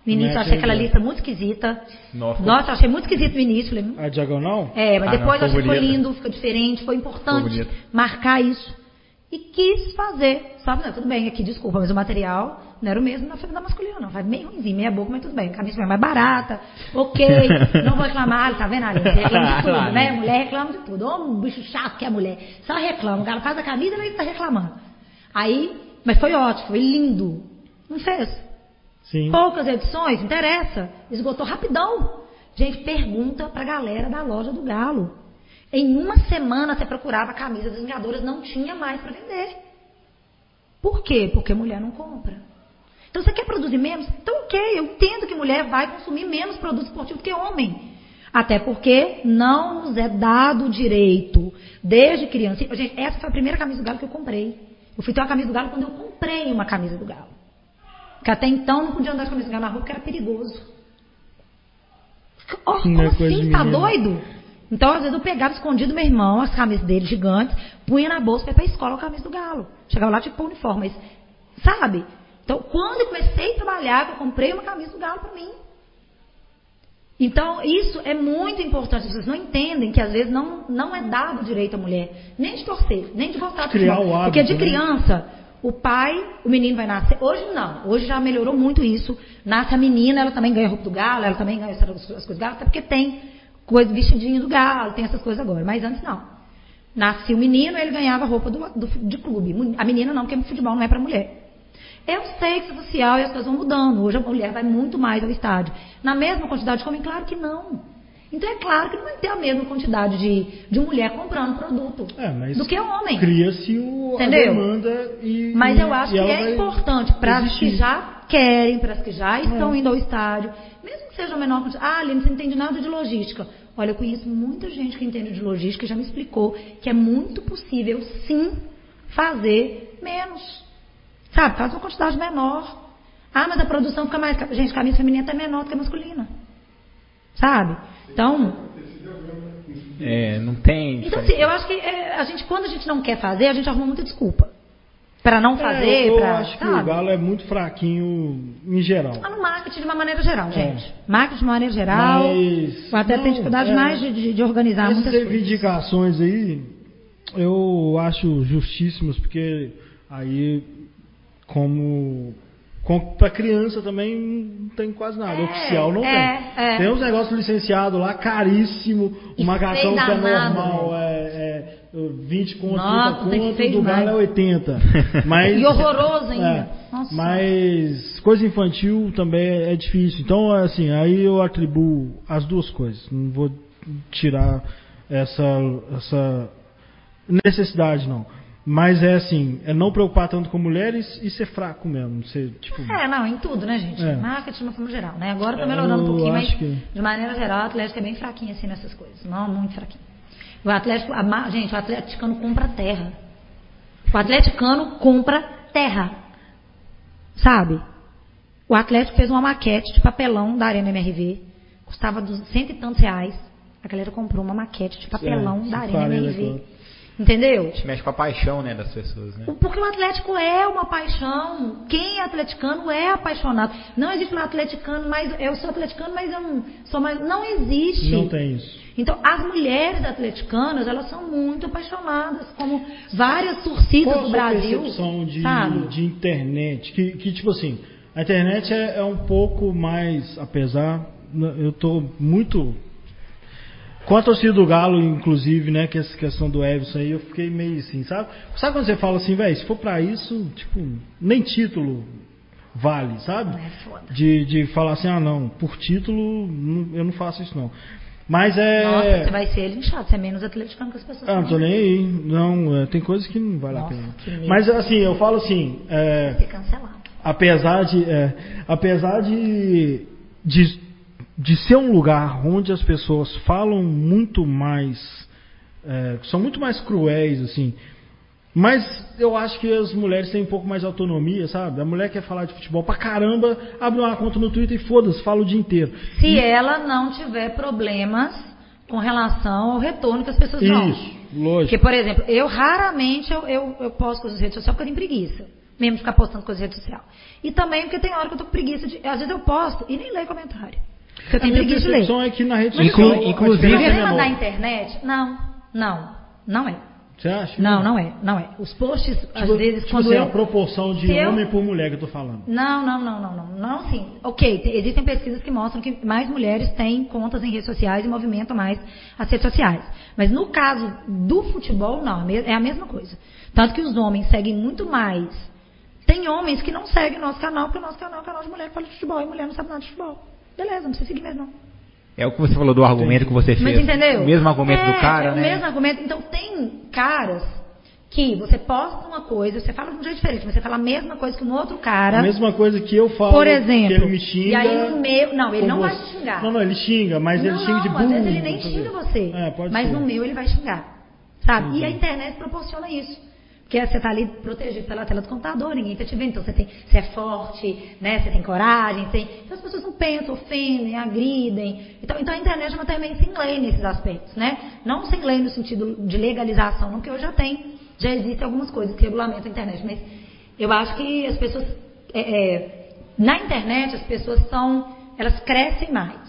No início eu achei aquela lista muito esquisita. Nossa. Nossa, eu achei muito esquisito no início. A diagonal? É, mas Ah, depois não, eu achei que foi lindo, ficou diferente, foi importante bonito. marcar isso. E quis fazer, sabe? Não, tudo bem, aqui, desculpa, mas o material não era o mesmo na da masculina, não. Vai meio ruimzinho, meia boca, mas tudo bem. A camisa foi mais barata, ok, <laughs> não vou reclamar, tá vendo, Alice? Você reclama de tudo, né? Mulher reclama de tudo. Ô, um bicho chato que é mulher. Só reclama. O cara faz a camisa e ele tá reclamando. Aí, mas foi ótimo, foi lindo. Não fez? Sim. Poucas edições, interessa. Esgotou rapidão. Gente, pergunta pra galera da loja do Galo. Em uma semana você procurava a camisa das Vingadoras, não tinha mais para vender. Por quê? Porque mulher não compra. Então você quer produzir menos? Então ok, eu entendo que mulher vai consumir menos produto esportivo que homem. Até porque não nos é dado o direito, desde criança. Gente, essa foi a primeira camisa do Galo que eu comprei. Eu fui ter uma camisa do Galo quando eu comprei uma camisa do Galo. Porque até então não podia andar de camisa na rua porque era perigoso. Oh, como é assim? Tá doido? Então, às vezes, eu pegava escondido meu irmão, as camisas dele gigantes, punha na bolsa ir pra escola com a camisa do Galo. Chegava lá, tipo, uniforme. Mas, sabe? Então, quando eu comecei a trabalhar, eu comprei uma camisa do Galo pra mim. Então, isso é muito importante. Vocês não entendem que, às vezes, não, não é dado direito à mulher, nem de torcer, nem de gostar de Criar o hábito, Porque de né? O pai, o menino vai nascer. Hoje não, hoje já melhorou muito isso. Nasce a menina, ela também ganha roupa do galo, ela também ganha as coisas do galo, até porque tem coisa, vestidinho do galo, tem essas coisas agora. Mas antes não. Nascia o menino, ele ganhava roupa do, do- de clube. A menina não, porque futebol não é para mulher. Eu sei que isso é social e as coisas vão mudando. Hoje a mulher vai muito mais ao estádio. Na mesma quantidade de homem? Claro que não. Então é claro que não vai ter a mesma quantidade de, de mulher comprando produto É, do que homem. Cria-se o, a demanda e. Mas eu acho que é importante para as que já querem, para as que já É. estão indo ao estádio, mesmo que seja a menor quantidade. Ah, Aline, você não entende nada de logística. Olha, eu conheço muita gente que entende de logística e já me explicou que é muito possível, sim, fazer menos. Sabe, faz uma quantidade menor. Ah, mas a produção fica mais. Gente, camisa feminina é menor do que a masculina. Sabe? Então, É, não tem. então assim, eu acho que é, a gente, quando a gente não quer fazer, a gente arruma muita desculpa. Para não fazer, É, eu pra, acho que o sabe? Galo é muito fraquinho em geral. Ah, no marketing de uma maneira geral, É. gente. Marketing de uma maneira geral. Mas- o atleta tem não, dificuldade é. mais de, de- de organizar Essas muitas coisas. reivindicações aí, eu acho justíssimas, porque aí, como. Para criança também não tem quase nada. É, Oficial não é, tem. é. Tem uns negócios licenciados lá, caríssimo. E Uma garração feio que é normal, é, é 20 conto, Nossa, 30 tem conto, do Galo é 80. <laughs> Mas, E horroroso ainda. É, Nossa. mas coisa infantil também é difícil. Então, assim, aí eu atribuo as duas coisas. Não vou tirar essa, essa necessidade, não. Mas é assim, é não preocupar tanto com mulheres e ser fraco mesmo. Ser, tipo, É, não, em tudo, né, gente? É. Marketing de uma forma geral, né? Agora tá melhorando um pouquinho, mas que- de maneira geral, o Atlético é bem fraquinho assim nessas coisas. Não, muito fraquinho. O Atlético, a gente, o atleticano compra terra. O atleticano compra terra. Sabe? O Atlético fez uma maquete de papelão da Arena MRV. Custava cento e tantos reais. A galera comprou uma maquete de papelão É, da Arena MRV. daquela. Entendeu? Isso mexe com a paixão, né, das pessoas, né? Porque o Atlético é uma paixão. Quem é atleticano é apaixonado. Não existe um atleticano, mas eu sou atleticano, mas eu não sou mais. Não existe. Não tem isso. Então, as mulheres atleticanas, elas são muito apaixonadas, como várias torcidas Qual a do Brasil. percepção de, sabe? de internet? Que, que, tipo assim, a internet é, é um pouco mais, apesar, eu tô muito com a torcida do Galo, inclusive, né, que essa questão do Everson aí, eu fiquei meio assim, sabe? Sabe quando você fala assim, velho, se for pra isso, tipo, nem título vale, sabe? É foda. De, de falar assim, ah não, por título eu não faço isso não. Mas é. Nossa, você vai ser linchado, você é menos atleticano que as pessoas. Ah, não tô nem aí. Não, é, tem coisas que não vale a Nossa, pena. que medo. Mas assim, eu falo assim, é, Vai ser cancelado. apesar de é, apesar de, de de ser um lugar onde as pessoas falam muito mais é, são muito mais cruéis assim mas eu acho que as mulheres têm um pouco mais de autonomia, sabe? A mulher quer falar de futebol pra caramba, abre uma conta no Twitter e foda-se, fala o dia inteiro. Se ela não tiver problemas com relação ao retorno que as pessoas dão. Isso, lógico. Porque, por exemplo, eu raramente eu, eu, eu posto coisas nas redes sociais porque eu tenho preguiça. Mesmo de ficar postando coisas nas redes sociais. E também porque tem hora que eu tô com preguiça de. Às vezes eu posto e nem leio comentário. Porque eu A minha preguiça de ler. é que na rede social. inclu- inclusive- O é menor. internet? Não, não, não é. Você acha? Não, não é, não é. Os posts, às Tipo, vezes, tipo quando assim, eu. a proporção de eu- homem por mulher que eu tô falando. Não, não, não, não, não. Não, sim. Ok, te- existem pesquisas que mostram que mais mulheres têm contas em redes sociais e movimentam mais as redes sociais. Mas no caso do futebol, não, é é a mesma coisa. Tanto que os homens seguem muito mais. Tem homens que não seguem o nosso canal, porque o nosso canal é um canal de mulher que fala de futebol e mulher não sabe nada de futebol. Beleza, não precisa seguir mesmo, não. É o que você falou do argumento que você fez. Mas entendeu? O mesmo argumento É, do cara, é o né? mesmo argumento. Então tem caras que você posta uma coisa, você fala de um jeito diferente, mas você fala a mesma coisa que um outro cara. A mesma coisa que eu falo. Por exemplo, Que ele me xinga. e aí no meu- não, ele não vai você. te xingar. Não, não, ele xinga, mas ele não, xinga de não, burro. às vezes ele nem xinga você. É, pode mas ser. no meu ele vai xingar. Sabe? E a internet proporciona isso. Porque você está ali protegido pela tela do computador, ninguém está te vendo. Então você, tem, você é forte, né? você tem coragem. Tem... Então as pessoas não pensam, ofendem, agridem. Então, então a internet uma também sem lei nesses aspectos. Né? Não sem lei no sentido de legalização, não, porque hoje já tem, já existem algumas coisas que regulamentam a internet. Mas eu acho que as pessoas. é, é, na internet as pessoas são. Elas crescem mais.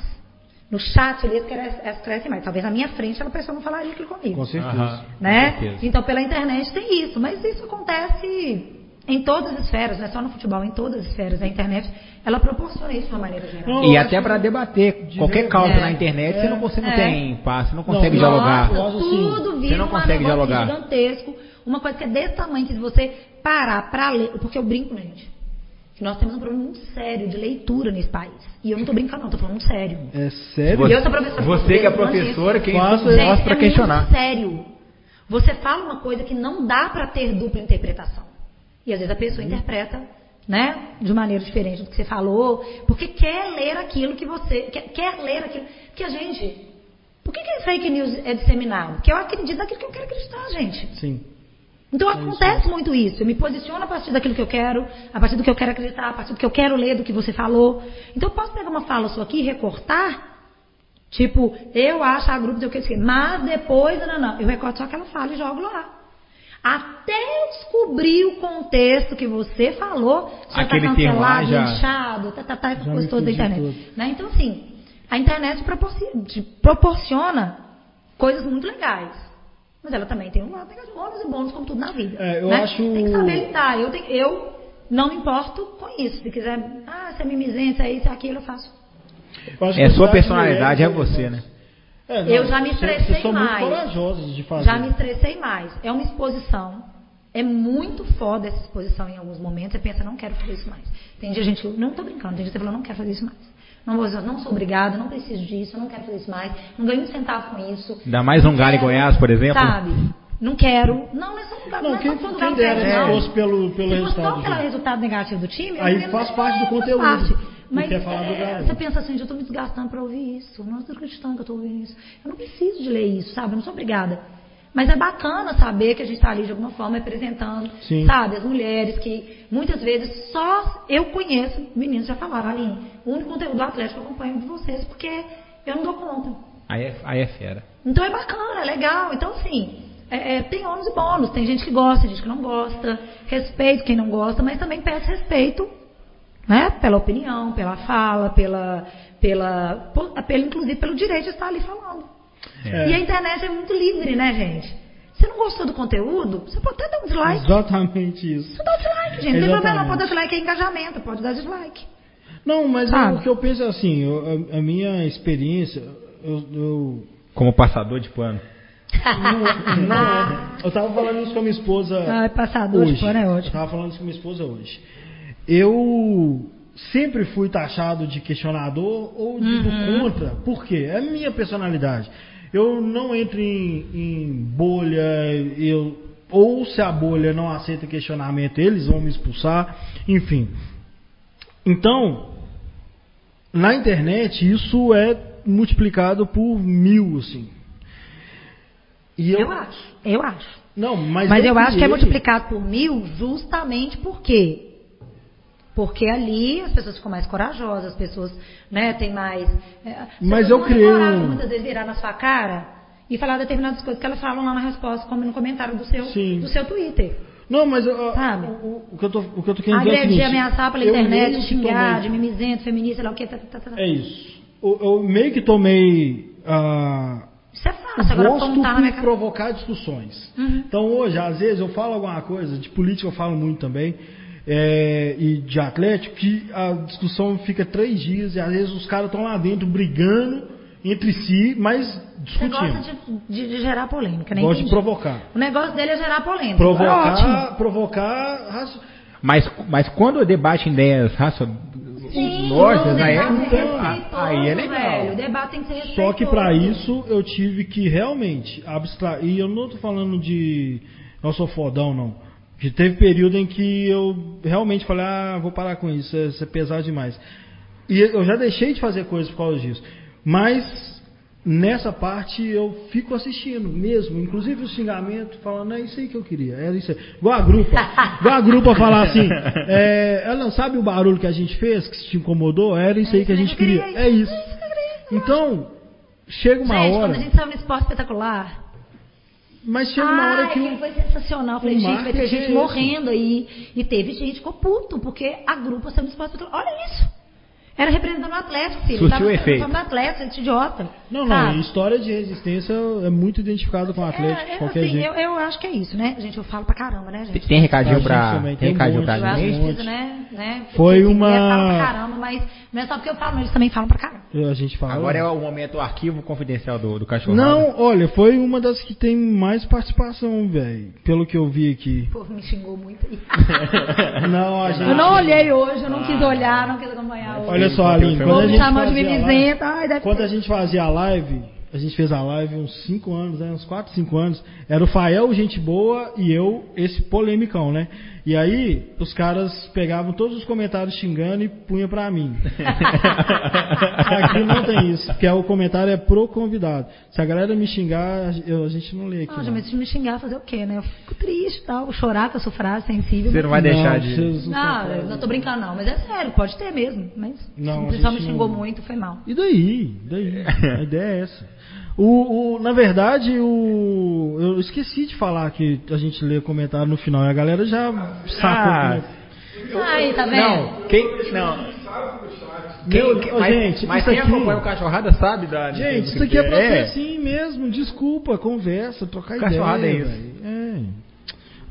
No chat ali, elas crescem, mais. Talvez na minha frente a pessoa não falaria aquilo comigo. Com certeza. Né? com certeza. Então, pela internet tem isso. Mas isso acontece em todas as esferas, não é só no futebol, em todas as esferas. A internet, ela proporciona isso de uma maneira geral. Não, E até para debater de qualquer causa é, na internet, você não, você não é. tem paz, você não consegue Não, dialogar. eu acho assim, tudo vira não um consegue negócio dialogar. gigantesco. Uma coisa que é desse tamanho, que se você parar para ler... Porque eu brinco, gente. Que Nós temos um problema muito sério de leitura nesse país. E eu não tô brincando, não, tô falando sério. É sério? Você, Eu sou professora você que é professora, quem Faça- Gente, para é questionar. muito sério. Você fala uma coisa que não dá para ter dupla interpretação. E às vezes a pessoa interpreta, né, de maneira diferente do que você falou, porque quer ler aquilo que você quer, quer ler aquilo que a gente. Por que, que fake news é disseminado? Porque eu acredito naquilo que eu quero acreditar, gente. Sim. Então acontece muito isso. Eu me posiciono a partir daquilo que eu quero, a partir do que eu quero acreditar, a partir do que eu quero ler, do que você falou. Então eu posso pegar uma fala sua aqui e recortar. Tipo, eu acho a grupo, eu quero dizer, mas depois, não, não, eu recorto só aquela fala e jogo lá. Até eu descobrir o contexto que você falou, já Aquele tá cancelado, já- inchado, tá, tá, tá, essas coisas todas da internet. Né? Então, assim, a internet proporci- te proporciona coisas muito legais. Mas ela também tem um lado negativo, ônus e bônus, como tudo na vida. É, eu né? acho- Tem que saber lidar. Eu, tenho- eu não me importo com isso. Se quiser, ah, você é mimizenta, é isso, é aquilo, eu faço. Eu É sua personalidade, é mulheres- você, né? É, não, Eu já me estressei Vocês são muito mais. corajosos de fazer. Já me estressei mais. É uma exposição. É muito foda essa exposição em alguns momentos. Você pensa, não quero fazer isso mais. Tem dia, gente, não tô brincando, tem dia que você fala, não quero fazer isso mais. Não, vou, não sou obrigada, não preciso disso, não quero fazer isso mais. Não ganho um centavo com isso. Dá mais um galho em Goiás, por exemplo? Sabe? Não quero. Não, não é só lugar, Não, não, é quem, só todo quem lugar dera quero, se não. fosse pelo, pelo Se resultado só pelo resultado negativo do time, Aí faz parte do é, conteúdo. parte. Mas quer falar do é, Galo. você pensa assim, eu estou me desgastando para ouvir isso. Eu não estou acreditando que eu estou ouvindo isso. Eu não preciso de ler isso, sabe? Eu não sou obrigada. Mas é bacana saber que a gente está ali de alguma forma representando, Sim. sabe, as mulheres que muitas vezes só eu conheço, meninos já falaram, Aline, o único conteúdo do Atlético eu acompanho de vocês, porque eu não dou conta. Aí é, aí é fera. Então é bacana, é legal. Então, assim, é, é, tem ônus e bônus. Tem gente que gosta, tem gente que não gosta. Respeito quem não gosta, mas também peço respeito né? pela opinião, pela fala, pela, pela, pela, inclusive pelo direito de estar ali falando. É. E a internet é muito livre, né, gente? Você não gostou do conteúdo? Você pode até dar um dislike. Exatamente isso. Você dá um dislike, gente. Não tem problema. Pode dar dislike é engajamento, pode dar dislike. Não, mas eu, o que eu penso é assim, eu, a, a, minha experiência, eu, eu... Como passador de pano. Não, não, é. <laughs> eu tava falando isso com a minha esposa. Ah, passador hoje. de pano é ótimo. Eu tava falando isso com a minha esposa hoje. Eu sempre fui taxado de questionador ou de uhum. contra. Por quê? É a minha personalidade. Eu não entro em, em bolha, eu, ou se a bolha não aceita questionamento, eles vão me expulsar, enfim. Então, na internet, isso é multiplicado por mil, assim. E eu, eu acho, eu acho. Não, mas, mas eu, eu acho que é multiplicado por mil justamente porque porque ali as pessoas ficam mais corajosas, as pessoas né, têm mais. É, Mas eu criei. Um... muitas vezes virar na sua cara e falar determinadas coisas que elas falam lá na resposta, como no comentário do seu, do seu Twitter. Não, mas Sabe? O, o, que eu tô, o que eu tô querendo Agredir, dizer é ameaçar pela internet, xingar, de mimizento, feminista, lá o que. Tá, tá, tá, é isso. Eu, eu, meio que tomei. Uh, isso é fácil, agora gosto por provocar discussões. Uhum. Então hoje, às vezes, eu falo alguma coisa, de política eu falo muito também é, e de Atlético, que a discussão fica três dias e às vezes os caras estão lá dentro brigando entre si, mas discutindo. Você gosta de, de, de gerar polêmica, né? Gosta de provocar. O negócio dele é gerar polêmica. Provocar, é provocar. Mas, mas quando o debate em ideias raça, Sim, lógicas, aí, é, então, aí é legal. Velho, o debate tem que ser Só que para isso eu tive que realmente abstrair. E eu não estou falando de. Eu sou fodão, não. Teve período em que eu realmente falei, ah, vou parar com isso, isso é pesado demais. E eu já deixei de fazer coisas por causa disso. Mas nessa parte eu fico assistindo mesmo, inclusive o xingamento, falando, é isso aí que eu queria, era isso aí. Igual a grupa, igual a grupa falar assim, é, ela não sabe o barulho que a gente fez, que te incomodou, era isso aí que a gente queria. É isso. Então, chega uma gente, hora. Quando a gente saiu no esporte espetacular, mas chega uma hora que. Foi sensacional. Falei, gente, vai ter gente é morrendo aí. E teve gente que ficou puto, porque a grupo saiu no esporte. Olha isso! Era representando o Atlético, filho. Surtiu efeito. do Atlético, esse idiota. Não, não, história de resistência é muito identificado com o Atlético, é, é, qualquer assim, jeito. Eu, eu, acho que é isso, né? Gente, eu falo pra caramba, né, gente? Tem recadinho pra... Tem, tem recadinho um pra gente? Precisa, né, né? Foi uma... Fala pra caramba, mas não é só porque eu falo, eles também falam pra caramba. A gente fala. Agora é o momento, o arquivo confidencial do, do cachorro. Não, olha, foi uma das que tem mais participação, velho. Pelo que eu vi aqui. O povo me xingou muito aí. <laughs> <laughs> não, a gente... Eu não olhei hoje, eu não ah. quis olhar, não quis acompanhar hoje. Olha só, Aline, quando a gente. Ai, deve Quando a gente fazia a live, a gente fez a live uns 5 anos, né, uns 4, 5 anos. Era o Fael, gente boa, e eu, esse polemicão, né? E aí, os caras pegavam todos os comentários xingando e punha pra mim. <laughs> aqui não tem isso, porque o comentário é pro convidado. Se a galera me xingar, eu, a gente não lê aqui. Não, não. mas se me xingar, fazer o quê, né? Eu fico triste e tal, chorar com a sua frase sensível. Você não vai deixar de. Não, não, eu não tô brincando, não, mas é sério, pode ter mesmo. Mas não, o pessoal me xingou não... muito, foi mal. E daí? daí? <laughs> a ideia é essa. O, o, na verdade, o, eu esqueci de falar que a gente lê comentário no final e a galera já sacou. Ah, Aí, tá vendo? Não, quem. Não. Quem, quem, mas, gente, mas quem aqui, acompanha o Cachorrada sabe da Gente, isso aqui é pra ser assim mesmo. Desculpa, conversa, trocar Cachorrada ideia. Cachorrada é isso. É.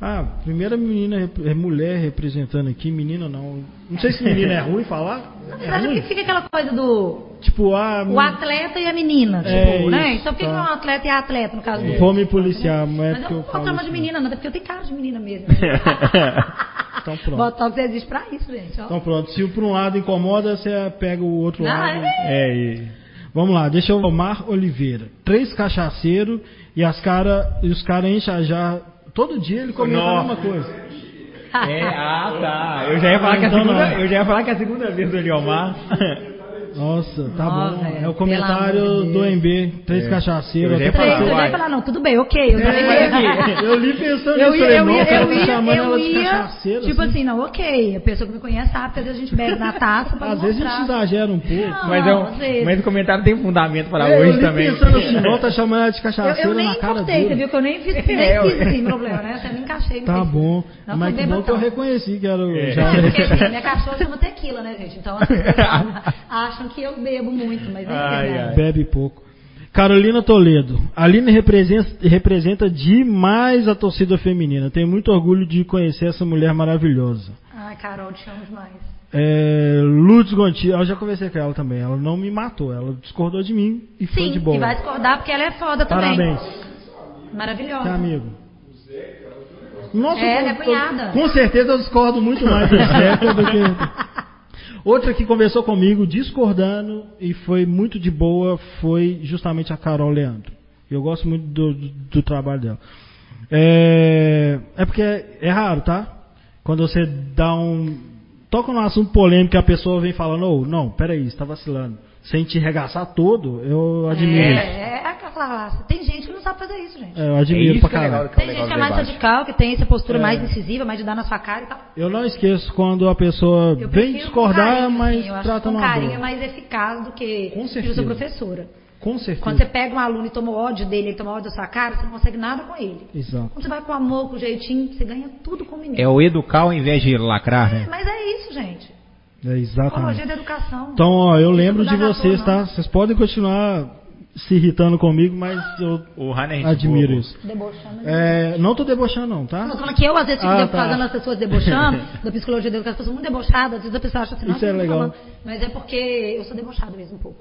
Ah, primeira menina, é mulher representando aqui, menina não. Não sei se menina é ruim falar. É Sabe ruim? que fica aquela coisa do. Tipo, a. O atleta e a menina, é tipo, né? Então por que tá. não é um atleta e a atleta, no caso do. Vou me policiar, mas, é porque eu, eu falo. Não de menina, não, é porque eu tenho cara de menina mesmo. <laughs> então pronto. Botox existe pra isso, gente. Ó. Então pronto. Se por um lado incomoda, você pega o outro não, lado. É. é e... Vamos lá, deixa eu. Omar Oliveira. Três cachaceiros e, as cara, e os caras enchem já Todo dia ele comenta Nossa. a mesma coisa. É, ah, tá. Eu já ia <laughs> falar, que, a então segunda, eu já ia falar que a segunda vez do Eliomar. <laughs> Nossa, tá Ó, bom. velho, é o comentário de do. MB, três É. cachaceiros. Eu eu vai. ia falar, não, tudo bem, ok. Eu, também É, <laughs> eu li pensando eu nisso, ia, falei, eu ia, nossa, eu ia, chamando eu ela de ia, cachaceira, tipo assim. assim, não, ok, a pessoa que me conhece sabe que às vezes a gente bebe na taça pra Às vezes a gente exagera um pouco. Não, Mas, é um- mas o comentário tem fundamento para É, eu hoje li também. pensando assim, não, tá chamando ela de Eu, cachaceira eu nem na cara importei, você viu que eu nem fiz, <laughs> nem É, fiz ué. assim, problema, né? Você me encaixei. Tá bom. Mas que bom que eu reconheci que era o... É. É assim, minha cachorra chama tequila, né, gente? Então <laughs> as pessoas acham que eu bebo muito, mas Ai, é ai. Bebe pouco. Carolina Toledo. A Aline representa, representa demais a torcida feminina. Tenho muito orgulho de conhecer essa mulher maravilhosa. Ai, Carol, te amo demais. É, Lourdes Gonti, eu já conversei com ela também. Ela não me matou, ela discordou de mim e foi Sim, de boa. e vai discordar porque ela é foda também. Parabéns, Maravilhosa. que amigo. Nossa, É, ela é cunhada. Com certeza eu discordo muito mais do Zeca do que. <laughs> Outra que conversou comigo discordando e foi muito de boa foi justamente a Carol Leandro. Eu gosto muito do, do- do trabalho dela. É, é porque é raro, tá? Quando você dá um. Toca num assunto polêmico e a pessoa vem falando, ô, não, peraí, você tá vacilando. Sem te regaçar todo, eu admiro isso. É, é aquela classe. Tem gente que não sabe fazer isso, gente. É, eu admiro isso pra que é legal do- Tem legal gente que é mais radical, que tem essa postura É. mais incisiva, mais de dar na sua cara e tal. Eu não esqueço quando a pessoa Eu vem discordar, carinho, mas eu acho que trata com numa carinho é mais eficaz do que Com eu certeza. sou professora. Com certeza. Quando você pega um aluno e toma ódio dele, ele toma ódio da sua cara, você não consegue nada com ele. Exato. Quando você vai com amor, com jeitinho, você ganha tudo com o menino. É o educar ao invés de lacrar, né? Mas é isso, gente. É Psicologia exatamente. da educação. Então, ó, eu Não lembro de vocês, tá? Vocês podem continuar se irritando comigo, mas eu é admiro boa, isso. não. Debochando. É, não tô debochando, não, Não, tô tá? falando que eu, às vezes, fico Ah, tá. fazendo as pessoas debochando, <laughs> da psicologia da educação, as pessoas muito debochadas, às vezes a pessoa acha assim, Isso nossa, é eu legal. falando. Mas é porque eu sou debochada mesmo um pouco.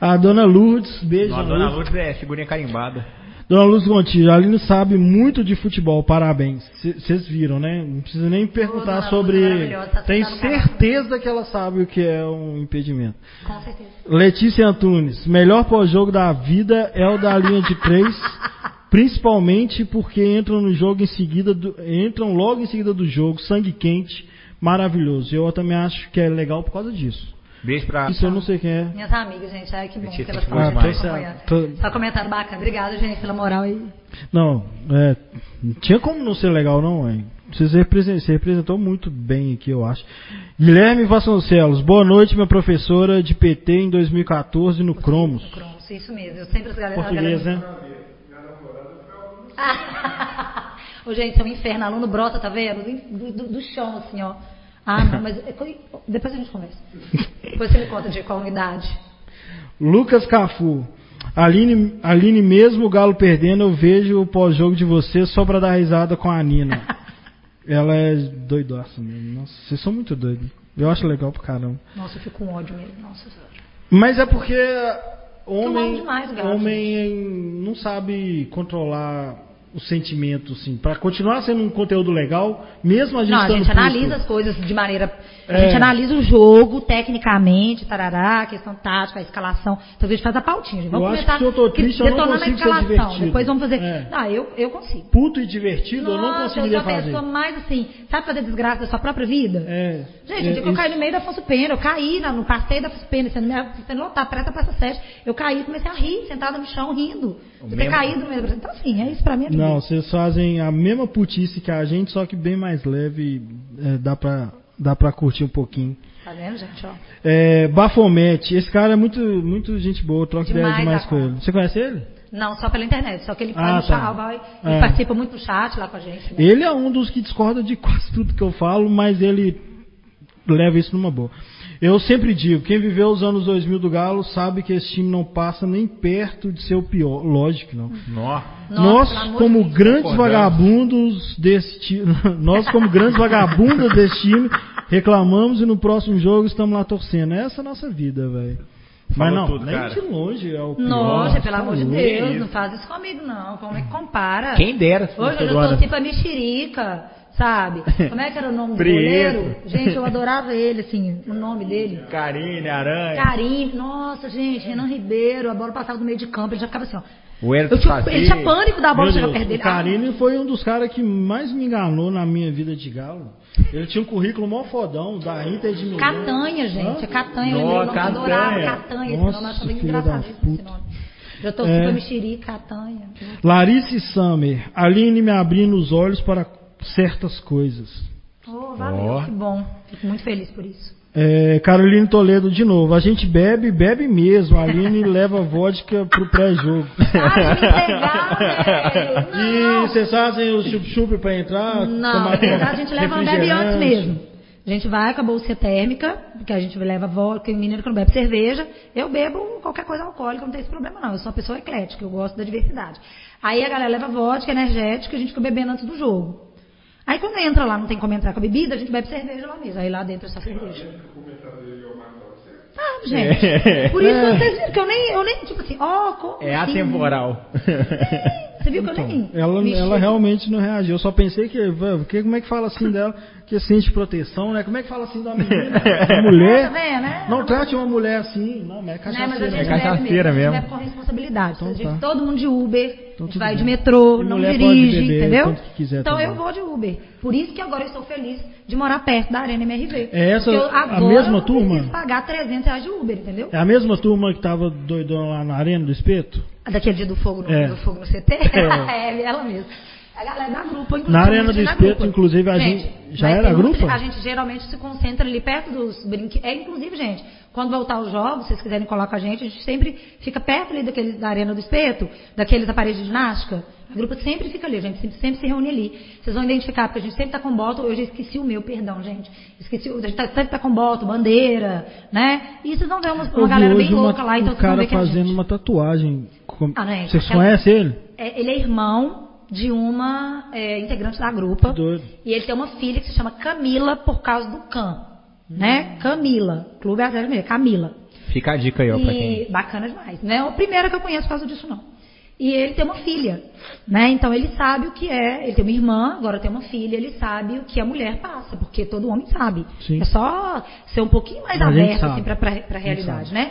A dona Lourdes, beijo. Nossa, dona Lourdes. Lourdes é figurinha carimbada. Dona Lourdes Gontijo, a Aline sabe muito de futebol, parabéns. Vocês viram, né? Não precisa nem perguntar sobre. Tá Tenho certeza que ela sabe o que é um impedimento. Com certeza. Letícia Antunes, melhor pós-jogo da vida é o da linha de três, <laughs> principalmente porque entram no jogo em seguida, do- entram logo em seguida do jogo, sangue quente, maravilhoso. Eu também acho que é legal por causa disso. Beijo pra. Isso eu não sei quem é. Minhas amigas, gente, ai que bom que elas estão acompanhando. Tô- Só comentário bacana. Obrigada, gente, pela moral aí. Não, é, não tinha como não ser legal não, hein? Você representou, você representou muito bem aqui, eu acho. Guilherme Vasconcelos, boa noite, minha professora de PT em 2014 no Cromos. Cromos, isso mesmo. Eu sempre as galera. Português, né? galera... <laughs> Ô, gente, isso é um inferno. Aluno brota, tá vendo? Do, do- do chão, assim, ó. Ah, não, mas é depois a gente conversa. Depois você me conta de qual unidade. Lucas Cafu. Aline, Aline, mesmo o Galo perdendo, eu vejo o pós-jogo de vocês só pra dar risada com a Nina. <laughs> Ela é doidaça mesmo. Nossa, vocês são muito doidos. Eu acho legal pra caramba. Nossa, eu fico com ódio mesmo. Nossa senhora. Mas é porque homem, demais homem não sabe controlar o sentimento, assim. Pra continuar sendo um conteúdo legal, mesmo a gente Não, a gente analisa as coisas de maneira. A É. gente analisa o jogo tecnicamente, tarará, questão tática, a escalação. Então a gente faz a pautinha. gente. Vamos Eu acho começar que se eu tô triste, eu não consigo ser escalação. divertido. Depois vamos fazer. É. Não, eu, eu consigo. Puto e divertido, eu não Nossa, conseguiria eu sou a fazer. pessoa mais assim, sabe fazer desgraça da sua própria vida? É, Gente, é, eu isso- caí no meio da Afonso Pena, eu caí no passeio da Afonso Pena, sendo, sendo lotado, preta passa sete. Eu caí e comecei a rir, sentada no chão, rindo. Ter mesmo- caído no meio da Então, assim, é isso pra mim. é Não, vocês fazem a mesma putice que a gente, só que bem mais leve. é, dá, pra, dá pra curtir um pouquinho. Tá vendo, gente? Ó. É, Bafomete, esse cara é muito, muito gente boa, troca ideia Demais, com ele. Você conhece ele? Não, só pela internet, só que ele Ah, tá. ele É. participa muito do chat lá com a gente. né? Ele é um dos que discorda de <laughs> quase tudo que eu falo, mas ele leva isso numa boa. Eu sempre digo, quem viveu os anos 2000 do Galo sabe que esse time não passa nem perto de ser o pior. Lógico que não. Nó. Nós, como grandes vagabundos desse time, <laughs> nós como grandes vagabundas desse time, reclamamos e no próximo jogo estamos lá torcendo. Essa é a nossa vida, velho. Mas não, tudo, nem cara. de longe é o pior. Nossa, pelo amor de. Deus, não faz isso comigo não. Como é que compara? Quem dera. se Hoje eu torci pra mexerica, sabe? <laughs> Como é que era o nome do goleiro? Gente, eu adorava ele, assim, o nome dele. Carine, Aranha. Carim, nossa, gente, Renan Ribeiro, a bola passava do meio de campo, ele já ficava assim, ó. O Eu tinha, ele tinha pânico da bola chegar perto dele. o Carine foi um dos caras que mais me enganou na minha vida de galo. Ele tinha um currículo mó fodão, da Inter de Milão. Catanha, gente, Hã? é Catanha, eu lembrei eu adorava Catanha. Catanha, esse Nossa, nome, eu achava engraçadíssimo esse nome. Eu torci É. pra Mexerica, Catanha. Larissa Summer, Aline me abrindo os olhos para certas coisas. Oh, valeu, Ó. que bom. Fico muito feliz por isso. É, Caroline Toledo de novo. A gente bebe, bebe mesmo. A Aline <laughs> leva vodka pro pré-jogo. Ah, que legal, <laughs> velho. E Não, vocês fazem o chup-chup pra entrar? Não, tomar na verdade a gente leva bebe antes mesmo. A gente vai com a bolsa térmica, porque a gente leva vodka, o mineiro que não bebe cerveja. Eu bebo qualquer coisa alcoólica, não tem esse problema não. Eu sou uma pessoa eclética, eu gosto da diversidade. Aí a galera leva vodka, energética, a gente fica bebendo antes do jogo. Aí quando entra lá, não tem como entrar com a bebida, a gente bebe cerveja lá mesmo. Aí lá dentro é só cerveja. Ah, gente. Por isso vocês viram que eu nem, eu nem, tipo assim, ó, como É assim? atemporal. Você viu que eu nem. Ela, mexi. ela realmente não reagiu. Eu só pensei que, que. Como é que fala assim dela? Que sente proteção, né? Como é que fala assim da menina? Da mulher? Tá vendo, né? Não trate uma mulher assim. Não, mas é Né, mas a cachaceira. gente É cachaceira mesmo. A mesmo. gente bebe com responsabilidade. Então a gente, tá. Todo mundo de Uber, Então a gente vai bem. de metrô, E não mulher dirige, beber entendeu? então também. eu vou de Uber. Por isso que agora eu estou feliz de morar perto da Arena MRV. É essa Porque eu, a mesma eu não turma? pagar 300 reais de Uber, entendeu? É a mesma turma que tava doidona lá na arena do espeto? Daquele dia do fogo no, É. do fogo no CT? <laughs> É. ela mesmo. A galera da inclusive. Na Arena do Espeto, inclusive, a gente- já mas era tem a gente geralmente se concentra ali perto dos brinquedos. É, inclusive, gente, quando voltar os jogos, se vocês quiserem colar com a gente, a gente sempre fica perto ali daqueles, da Arena do Espeto, daqueles da parede de ginástica. A grupa sempre fica ali, a gente sempre, sempre se reúne ali. Vocês vão identificar, porque a gente sempre tá com boto. Eu já esqueci o meu, perdão, gente. Esqueci, o- a gente tá, sempre tá com boto, bandeira, né? E vocês vão ver uma, uma galera bem uma- louca lá, então um vocês vão cara ver que é a fazendo gente. uma tatuagem. Com- Ah, né? Vocês Aquela- conhecem ele? É, ele é irmão de uma é, integrante da grupa. Doido. E ele tem uma filha que se chama Camila por causa do Cam. Né? Camila. Clube Atlético Mineiro. Camila. Fica a dica aí, ó, pra E quem. bacana demais. Não é a primeira que eu conheço por causa disso, não. E ele tem uma filha, né? Então ele sabe o que é. Ele tem uma irmã, agora tem uma filha. Ele sabe o que a mulher passa, porque todo homem sabe. Sim. É só ser um pouquinho mais aberto assim, para a realidade, né?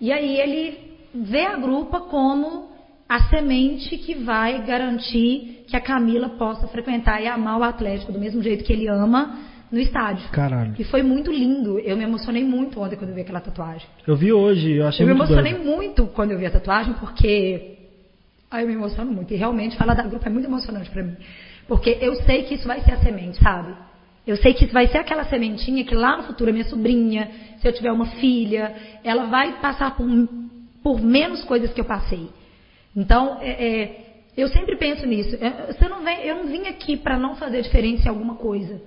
E aí ele vê a grupa como a semente que vai garantir que a Camila possa frequentar e amar o Atlético do mesmo jeito que ele ama no estádio. Caralho. E foi muito lindo. Eu me emocionei muito ontem quando eu vi aquela tatuagem. Eu vi hoje, eu achei Eu me muito emocionei doido. muito quando eu vi a tatuagem, porque. Aí eu me emociono muito. E realmente falar da grupo é muito emocionante pra mim. Porque eu sei que isso vai ser a semente, sabe? Eu sei que isso vai ser aquela sementinha que lá no futuro a minha sobrinha, se eu tiver uma filha, ela vai passar por, por menos coisas que eu passei. Então, é, é, eu sempre penso nisso. É, Você não vem, eu não vim aqui para não fazer diferença em alguma coisa.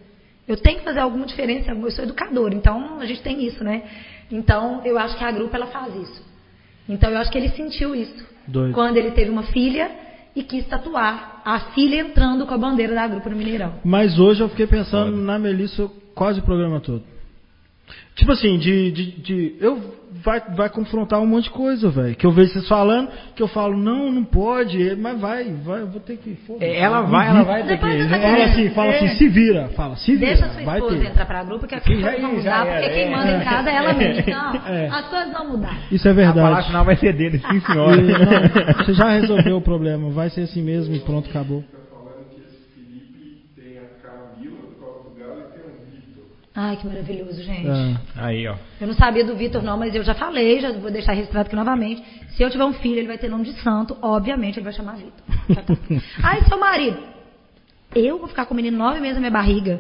Eu tenho que fazer alguma diferença. em alguma- Eu sou educadora, então a gente tem isso, né? Então, eu acho que a grupo ela faz isso. Então, eu acho que ele sentiu isso. Doido. Quando ele teve uma filha e quis tatuar a filha entrando com a bandeira da grupo no Mineirão. Mas hoje eu fiquei pensando na Melissa quase o programa todo. Tipo assim, de. de, de- eu vai, vai confrontar um monte de coisa, velho. Que eu vejo vocês falando, que eu falo, não, não pode, mas vai, vai, eu vou ter que. foda-se. É, Ela vai, ela vai ter que. Fala assim, fala assim, se vira, fala, se vira. Deixa a sua vai esposa ter. entrar pra grupo, que as Que coisas vão mudar, porque quem é. manda em casa é ela mesma. Então, É. as coisas vão mudar. Isso é A palavra verdade. final vai ser dele, sim E, senhora. não, você já resolveu o problema, vai ser assim mesmo e pronto, acabou. falando que esse Felipe tem a Camila do Copa do Galo e tem o Vitor. Ai, que maravilhoso, gente. É. Aí, ó. Eu não sabia do Vitor, não, mas eu já falei, já vou deixar registrado aqui novamente. Se eu tiver um filho, ele vai ter nome de santo, obviamente ele vai chamar Vitor. Já tá. <laughs> Ai, seu marido, eu vou ficar com o menino nove meses na minha barriga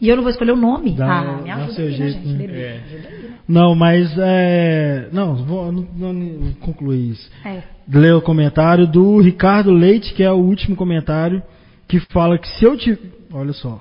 e eu não vou escolher o nome? Dá- ah, me ajuda aqui, jeito, né, gente? né? Bebê, É. ajuda aí, né? Não, mas é. Não, vou não, não concluir isso. É. o comentário do Ricardo Leite, que é o último comentário, que fala que se eu tiver. Olha só.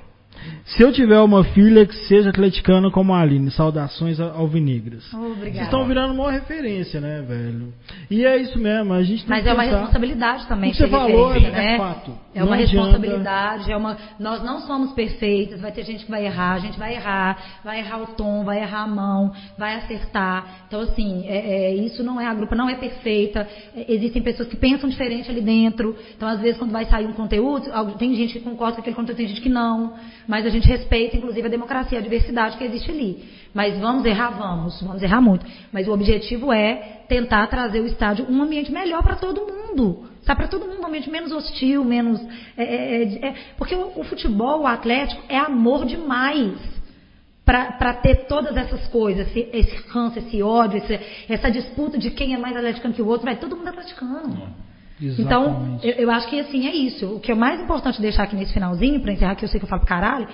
Se eu tiver uma filha que seja atleticana como a Aline, saudações alvinegras. Vocês Obrigada. estão virando uma referência, né, velho? E é isso mesmo, a gente tem Mas é uma responsabilidade também. O que você falou é- é né? fato. É Não uma adianta- responsabilidade, é uma. Nós não somos perfeitos, vai ter gente que vai errar, a gente vai errar, vai errar o tom, vai errar a mão, vai acertar. Então, assim, é- é, isso não é a grupa, não é perfeita. É, existem pessoas que pensam diferente ali dentro. Então, às vezes, quando vai sair um conteúdo, tem gente que concorda com aquele conteúdo, tem gente que não. Mas a gente respeita, inclusive, a democracia, a diversidade que existe ali. Mas vamos errar, vamos, vamos errar muito. Mas o objetivo é tentar trazer o estádio um ambiente melhor para todo mundo. Sabe, para todo mundo, um ambiente menos hostil, menos. é, é, é, é, porque o, o futebol, o atlético, é amor demais para ter todas essas coisas, esse, esse ranço, esse ódio, esse- essa disputa de quem é mais atleticano que o outro, vai todo mundo atleticano. Então, Exatamente. eu, eu acho que assim, é isso. O que é mais importante deixar aqui nesse finalzinho, para encerrar, que eu sei que eu falo pra caralho,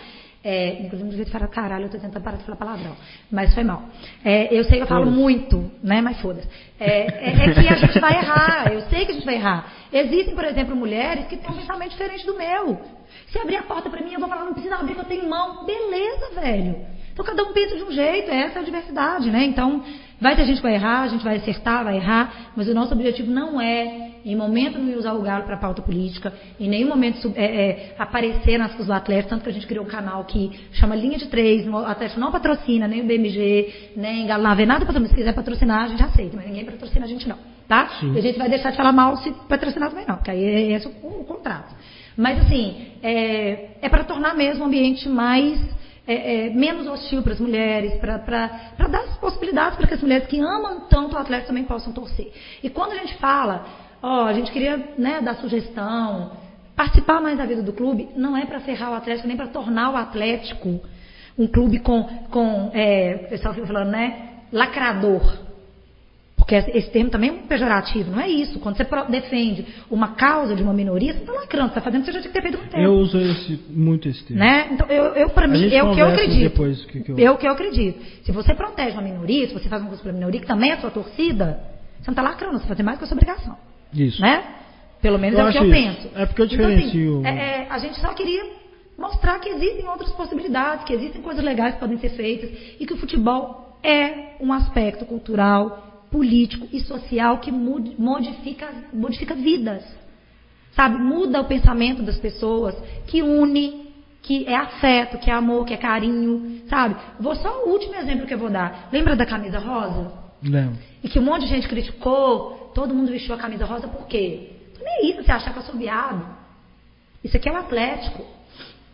é, inclusive do jeito de falar caralho, eu tô tentando parar de falar palavrão, mas foi mal. É, eu sei que eu falo muito, né, mas foda-se. É, é- é que a gente vai errar, eu sei que a gente vai errar. Existem, por exemplo, mulheres que têm um pensamento diferente do meu. Se abrir a porta pra mim, eu vou falar, não precisa abrir que eu tenho mão. Beleza, velho. Então cada um pensa de um jeito, essa é a diversidade, né? Então, vai ter gente que vai errar, a gente vai acertar, vai errar, mas o nosso objetivo não é, em momento nenhum, usar o galo para pauta política, em nenhum momento é, é, aparecer nas coisas do Atlético, tanto que a gente criou um canal que chama Linha de Três, o Atlético não patrocina, nem o BMG, nem Galo não vê nada patrocina, se quiser patrocinar, a gente aceita, mas ninguém patrocina a gente não, tá? E a gente vai deixar de falar mal se patrocinar também não, porque aí é esse o, o contrato. Mas assim, é, é para tornar mesmo o ambiente mais é, é, menos hostil para as mulheres, para dar as possibilidades para que as mulheres que amam tanto o atleta também possam torcer. E quando a gente fala, ó, a gente queria né, dar sugestão, participar mais da vida do clube, não é para ferrar o Atlético, nem para tornar o Atlético um clube com, com é, o pessoal fica falando, né, lacrador. Porque esse termo também é um pejorativo, não é isso. Quando você defende uma causa de uma minoria, você está lacrando, você está fazendo o que você já tinha que ter feito um tempo. Eu uso esse, muito esse termo. Né? Então, eu, eu para A mim, é o que eu acredito. depois que que eu- É que eu acredito. Se você protege uma minoria, se você faz uma coisa para a minoria, que também é sua torcida, você não está lacrando, você faz mais que a sua obrigação. Isso. Né? Pelo menos Eu é o que eu isso. penso. É porque eu Então, assim, diferencio- é- é, a gente só queria mostrar que existem outras possibilidades, que existem coisas legais que podem ser feitas e que o futebol é um aspecto cultural, político e social que modifica, modifica vidas. Sabe? Muda o pensamento das pessoas, que une, que é afeto, que é amor, que é carinho, sabe? Vou só o último exemplo que eu vou dar. Lembra da camisa rosa? Lembro. E que um monte de gente criticou, todo mundo vestiu a camisa rosa por quê? Então, nem é isso, você achar que eu sou viado. Isso aqui é o Atlético.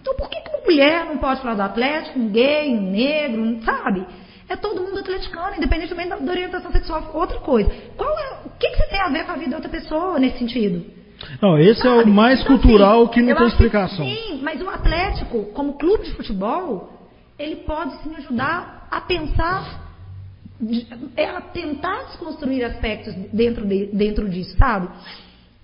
Então por que, que uma mulher não pode falar do Atlético, um gay, um negro, um- sabe? É todo mundo atleticano, independentemente da, da orientação sexual. Outra coisa, qual é, o que, que você tem a ver com a vida da outra pessoa nesse sentido? Não, esse é o Sabe? mais Então, cultural assim, que não tem explicação. sim, mas o Atlético, como clube de futebol, ele pode sim ajudar a pensar, é tentar desconstruir aspectos dentro, de- dentro disso, sabe?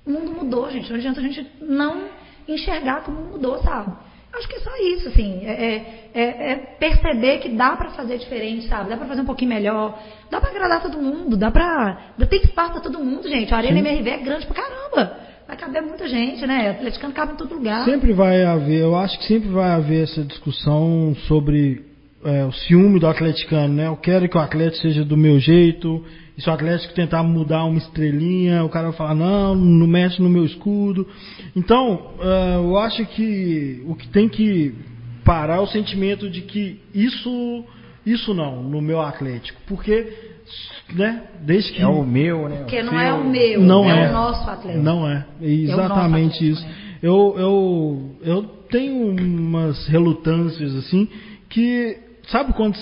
O mundo mudou, gente. Não adianta a gente não enxergar que o mundo mudou, sabe? Acho que é só isso, assim. É, é- é- é perceber que dá pra fazer diferente, sabe? Dá pra fazer um pouquinho melhor. Dá pra agradar todo mundo. Dá pra. Tem espaço pra todo mundo, gente. A Arena MRV é grande pra caramba. Vai caber muita gente, né? Atleticano cabe em todo lugar. Sempre vai haver, eu acho que sempre vai haver essa discussão sobre é, o ciúme do atleticano, né? Eu quero que o Atlético seja do meu jeito, e se o Atlético tentar mudar uma estrelinha, o cara vai falar, não, não mexe no meu escudo. Então, é, eu acho que o que tem que parar é o sentimento de que isso, isso não, no meu Atlético. Porque, né, desde que... É o meu, né? Porque não é o meu, Não é, é. o nosso atleta. Não é. É É exatamente Atlético, isso. né? Eu, eu, eu tenho umas relutâncias assim que, sabe quando,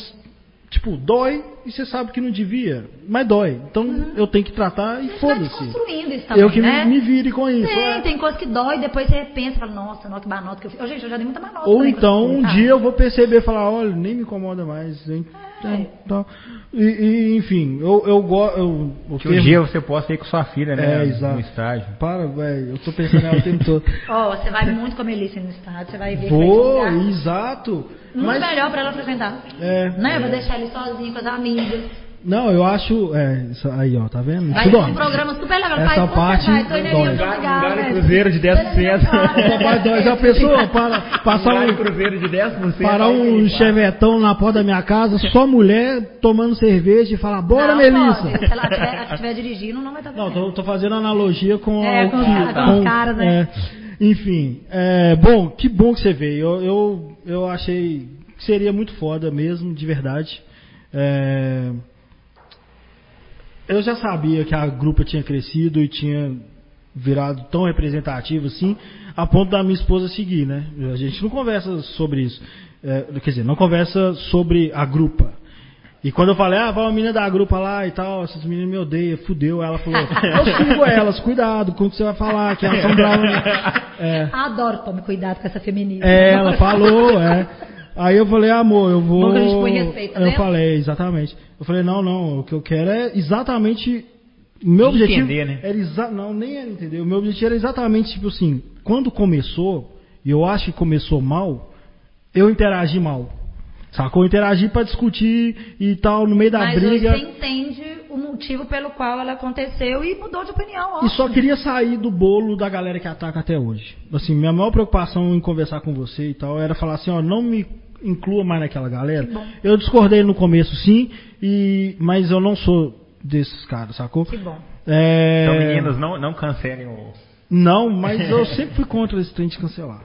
tipo, dói e você sabe que não devia, mas dói. Então eu tenho que tratar e vai foda-se. desconstruindo isso também, Eu que me- né? me, vire com isso. Tem, é. tem coisa que dói, depois você pensa, fala, nossa, não, que manota que eu fiz. Ô, gente, eu já dei muita manota. Ou então um dia eu vou perceber e falar, olha, nem me incomoda mais. hein? É. Então, e, e, enfim, eu, eu gosto. Que um termo- dia você possa ir com sua filha, né? É, exato. No estágio. Para, velho, eu tô pensando nela o tempo todo. <laughs> Ó, você vai muito com a Melissa no estádio, você vai ver um Vou, exato. Muito Mas, melhor pra ela frequentar. é, Né? Eu vou deixar ele sozinho com as amigas. Não, eu acho. É, isso aí, ó, tá vendo? Vai Tudo um programa super legal. Essa Pai, parte vai, tô dói. Lugar em cruzeiro de 10%. Papai Dói, já pensou? <laughs> Para, passar um, cruzeiro de 10%. parar um chevetão na porta da minha casa, só mulher tomando cerveja e falar, bora, Não, Melissa. pode. Se ela estiver estiver dirigindo, não vai estar Não, tô, tô fazendo analogia com, É, o com os que- caras, com os caras, né? é. enfim, é, bom, que bom que você veio. Eu, eu, eu achei que seria muito foda mesmo, de verdade. É, eu já sabia que a grupa tinha crescido e tinha virado tão representativo assim, a ponto da minha esposa seguir, né? A gente não conversa sobre isso. É, quer dizer, não conversa sobre a grupa. E quando eu falei, ah, vai uma menina da grupa lá e tal, essas meninas me odeiam, fudeu. Ela falou, <laughs> eu sigo elas, cuidado com o que você vai falar, que elas são bravas. <laughs> É, Adoro, tome cuidado com essa feminista. é, ela falou, é. Aí eu falei, amor, eu vou. Bom que a gente põe respeito, tá Eu falei, exatamente. Eu falei, não, não, o que eu quero é exatamente. O meu objetivo. Entender, né? Era exa... Não, nem era entender. O meu objetivo era exatamente, tipo assim, quando começou, e eu acho que começou mal, eu interagi mal. Sacou? Eu interagi pra discutir e tal, no meio da Mas briga. você entende o motivo pelo qual ela aconteceu e mudou de opinião. E ótimo. só queria sair do bolo da galera que ataca até hoje. Assim, minha maior preocupação em conversar com você e tal era falar assim, ó, não me inclua mais naquela galera. Eu discordei no começo, sim, e mas eu não sou desses caras, sacou? Que bom. É... Então, meninos, não, não cancelem o. Não, mas eu sempre fui contra esse trem de cancelar.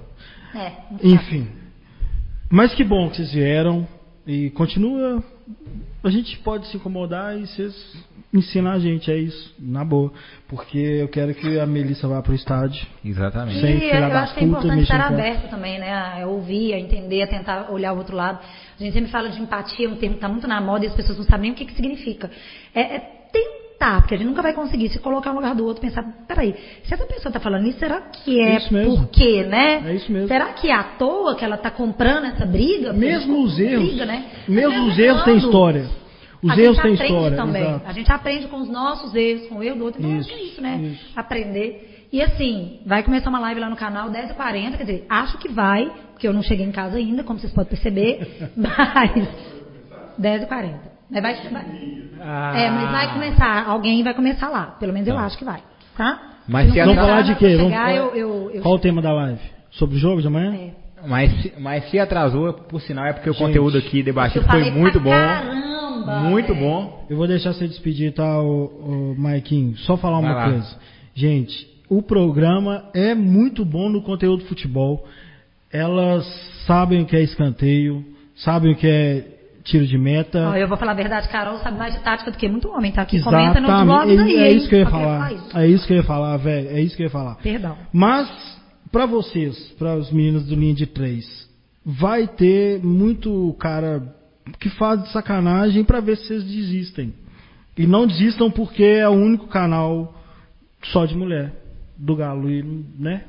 É. Enfim. Mas que bom que vocês vieram e continua. A gente pode se incomodar e vocês ensinam a gente, é isso, na boa. Porque eu quero que a Melissa vá pro estádio. Exatamente. Sem E eu acho que é importante estar com- aberto também, né? A ouvir, a entender, a tentar olhar o outro lado. A gente sempre fala de empatia, um termo que está muito na moda e as pessoas não sabem nem o que, que significa. É, é tentar, porque a gente nunca vai conseguir se colocar no lugar do outro e pensar, peraí, se essa pessoa está falando isso, será que é, É por quê, né? É isso mesmo. Será que é à toa que ela está comprando essa briga? Mesmo os erros, Briga, né? mesmo os erros têm história. Os a erros têm história. também. exato. A gente aprende com os nossos erros, com o erro do outro. Então, Isso, acho que é isso, né? isso. Aprender. E assim, vai começar uma live lá no canal 10h40, quer dizer, acho que vai, porque eu não cheguei em casa ainda, como vocês podem perceber, <laughs> mas 10h40. Mas vai, vai- Ah. É, mas vai começar, alguém vai começar lá. Pelo menos eu acho que vai. Tá? Mas se não Vamos atrasar- falar de quê? Chegar, Vamos falar- eu, eu, eu- Qual o tema da live? Sobre o jogo de amanhã? é. Mas, se- mas se atrasou, por sinal, é porque o Gente. conteúdo aqui debatido foi muito bom. Caramba, Muito velho. bom. Eu vou deixar você despedir, tá, o, Maiquinho? Só falar Vai uma lá. coisa. Gente, o programa é muito bom no conteúdo de futebol. Elas sabem o que é escanteio, sabem o que é tiro de meta. Ó, eu vou falar a verdade, Carol sabe mais de tática do que muito homem, tá aqui. Comenta nos Exatamente. blogs aí. É, é hein? isso que eu ia falar. isso. É isso que eu ia falar, velho. É isso que eu ia falar. Perdão. Mas, pra vocês, para os meninos do linha de três, vai ter muito cara que faz de sacanagem pra ver se vocês desistem. E não desistam porque é o único canal só de mulher do Galo, e, né?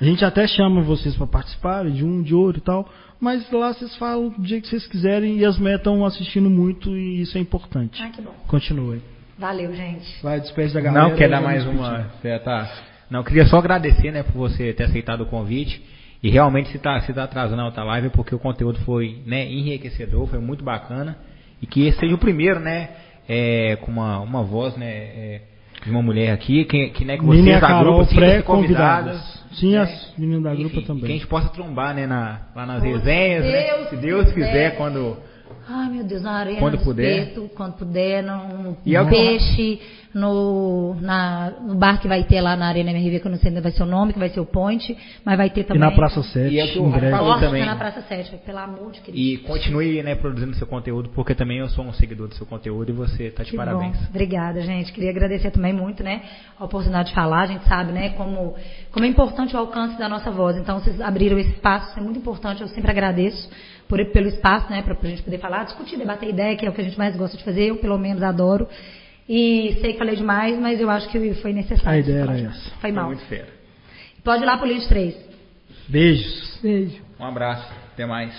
A gente até chama vocês pra participarem de um, de outro e tal, mas lá vocês falam do jeito que vocês quiserem e as mulheres estão assistindo muito e isso é importante. Ai, que bom. Continuem. Valeu, gente. Vai, despede da galera. Não, quer dar mais uma. Você tá... Não, queria só agradecer, né, por você ter aceitado o convite. E realmente se tá, se tá atrasando a outra live é porque o conteúdo foi, né, enriquecedor, foi muito bacana. E que esse seja o primeiro, né, é, com uma, uma voz, né, é, de uma mulher aqui, que, que, né, que vocês da Carol sintam-se pré-convidadas. Sim, né? as meninas da grupa Enfim, também. Que a gente possa trombar, né, na, lá nas Se resenhas, né, Deus se Deus quiser, quiser. quando... Ai, meu Deus, na arena, Quando no puder. espeto, quando puder, E é peixe, no, na, no bar que vai ter lá na Arena MRV, que eu não sei ainda vai ser o nome, que vai ser o Point, mas vai ter E também. na Praça 7, E é o que o Rafa falou também. na Praça 7, pelo amor de Cristo. E continue, né, produzindo seu conteúdo, porque também eu sou um seguidor do seu conteúdo e você tá de Que parabéns. bom. Obrigada, gente. Queria agradecer também muito, né, a oportunidade de falar. A gente sabe, né, como, como é importante o alcance da nossa voz. Então, vocês abriram esse espaço, isso é muito importante. Eu sempre agradeço por, pelo espaço, né, para a gente poder falar, discutir, debater ideia, que é o que a gente mais gosta de fazer. Eu, pelo menos, adoro. E sei que falei demais, mas eu acho que foi necessário. A ideia era essa. Foi Foi mal. muito fera. Pode ir lá pro Lid 3. Beijos. Beijo. Um abraço, até mais.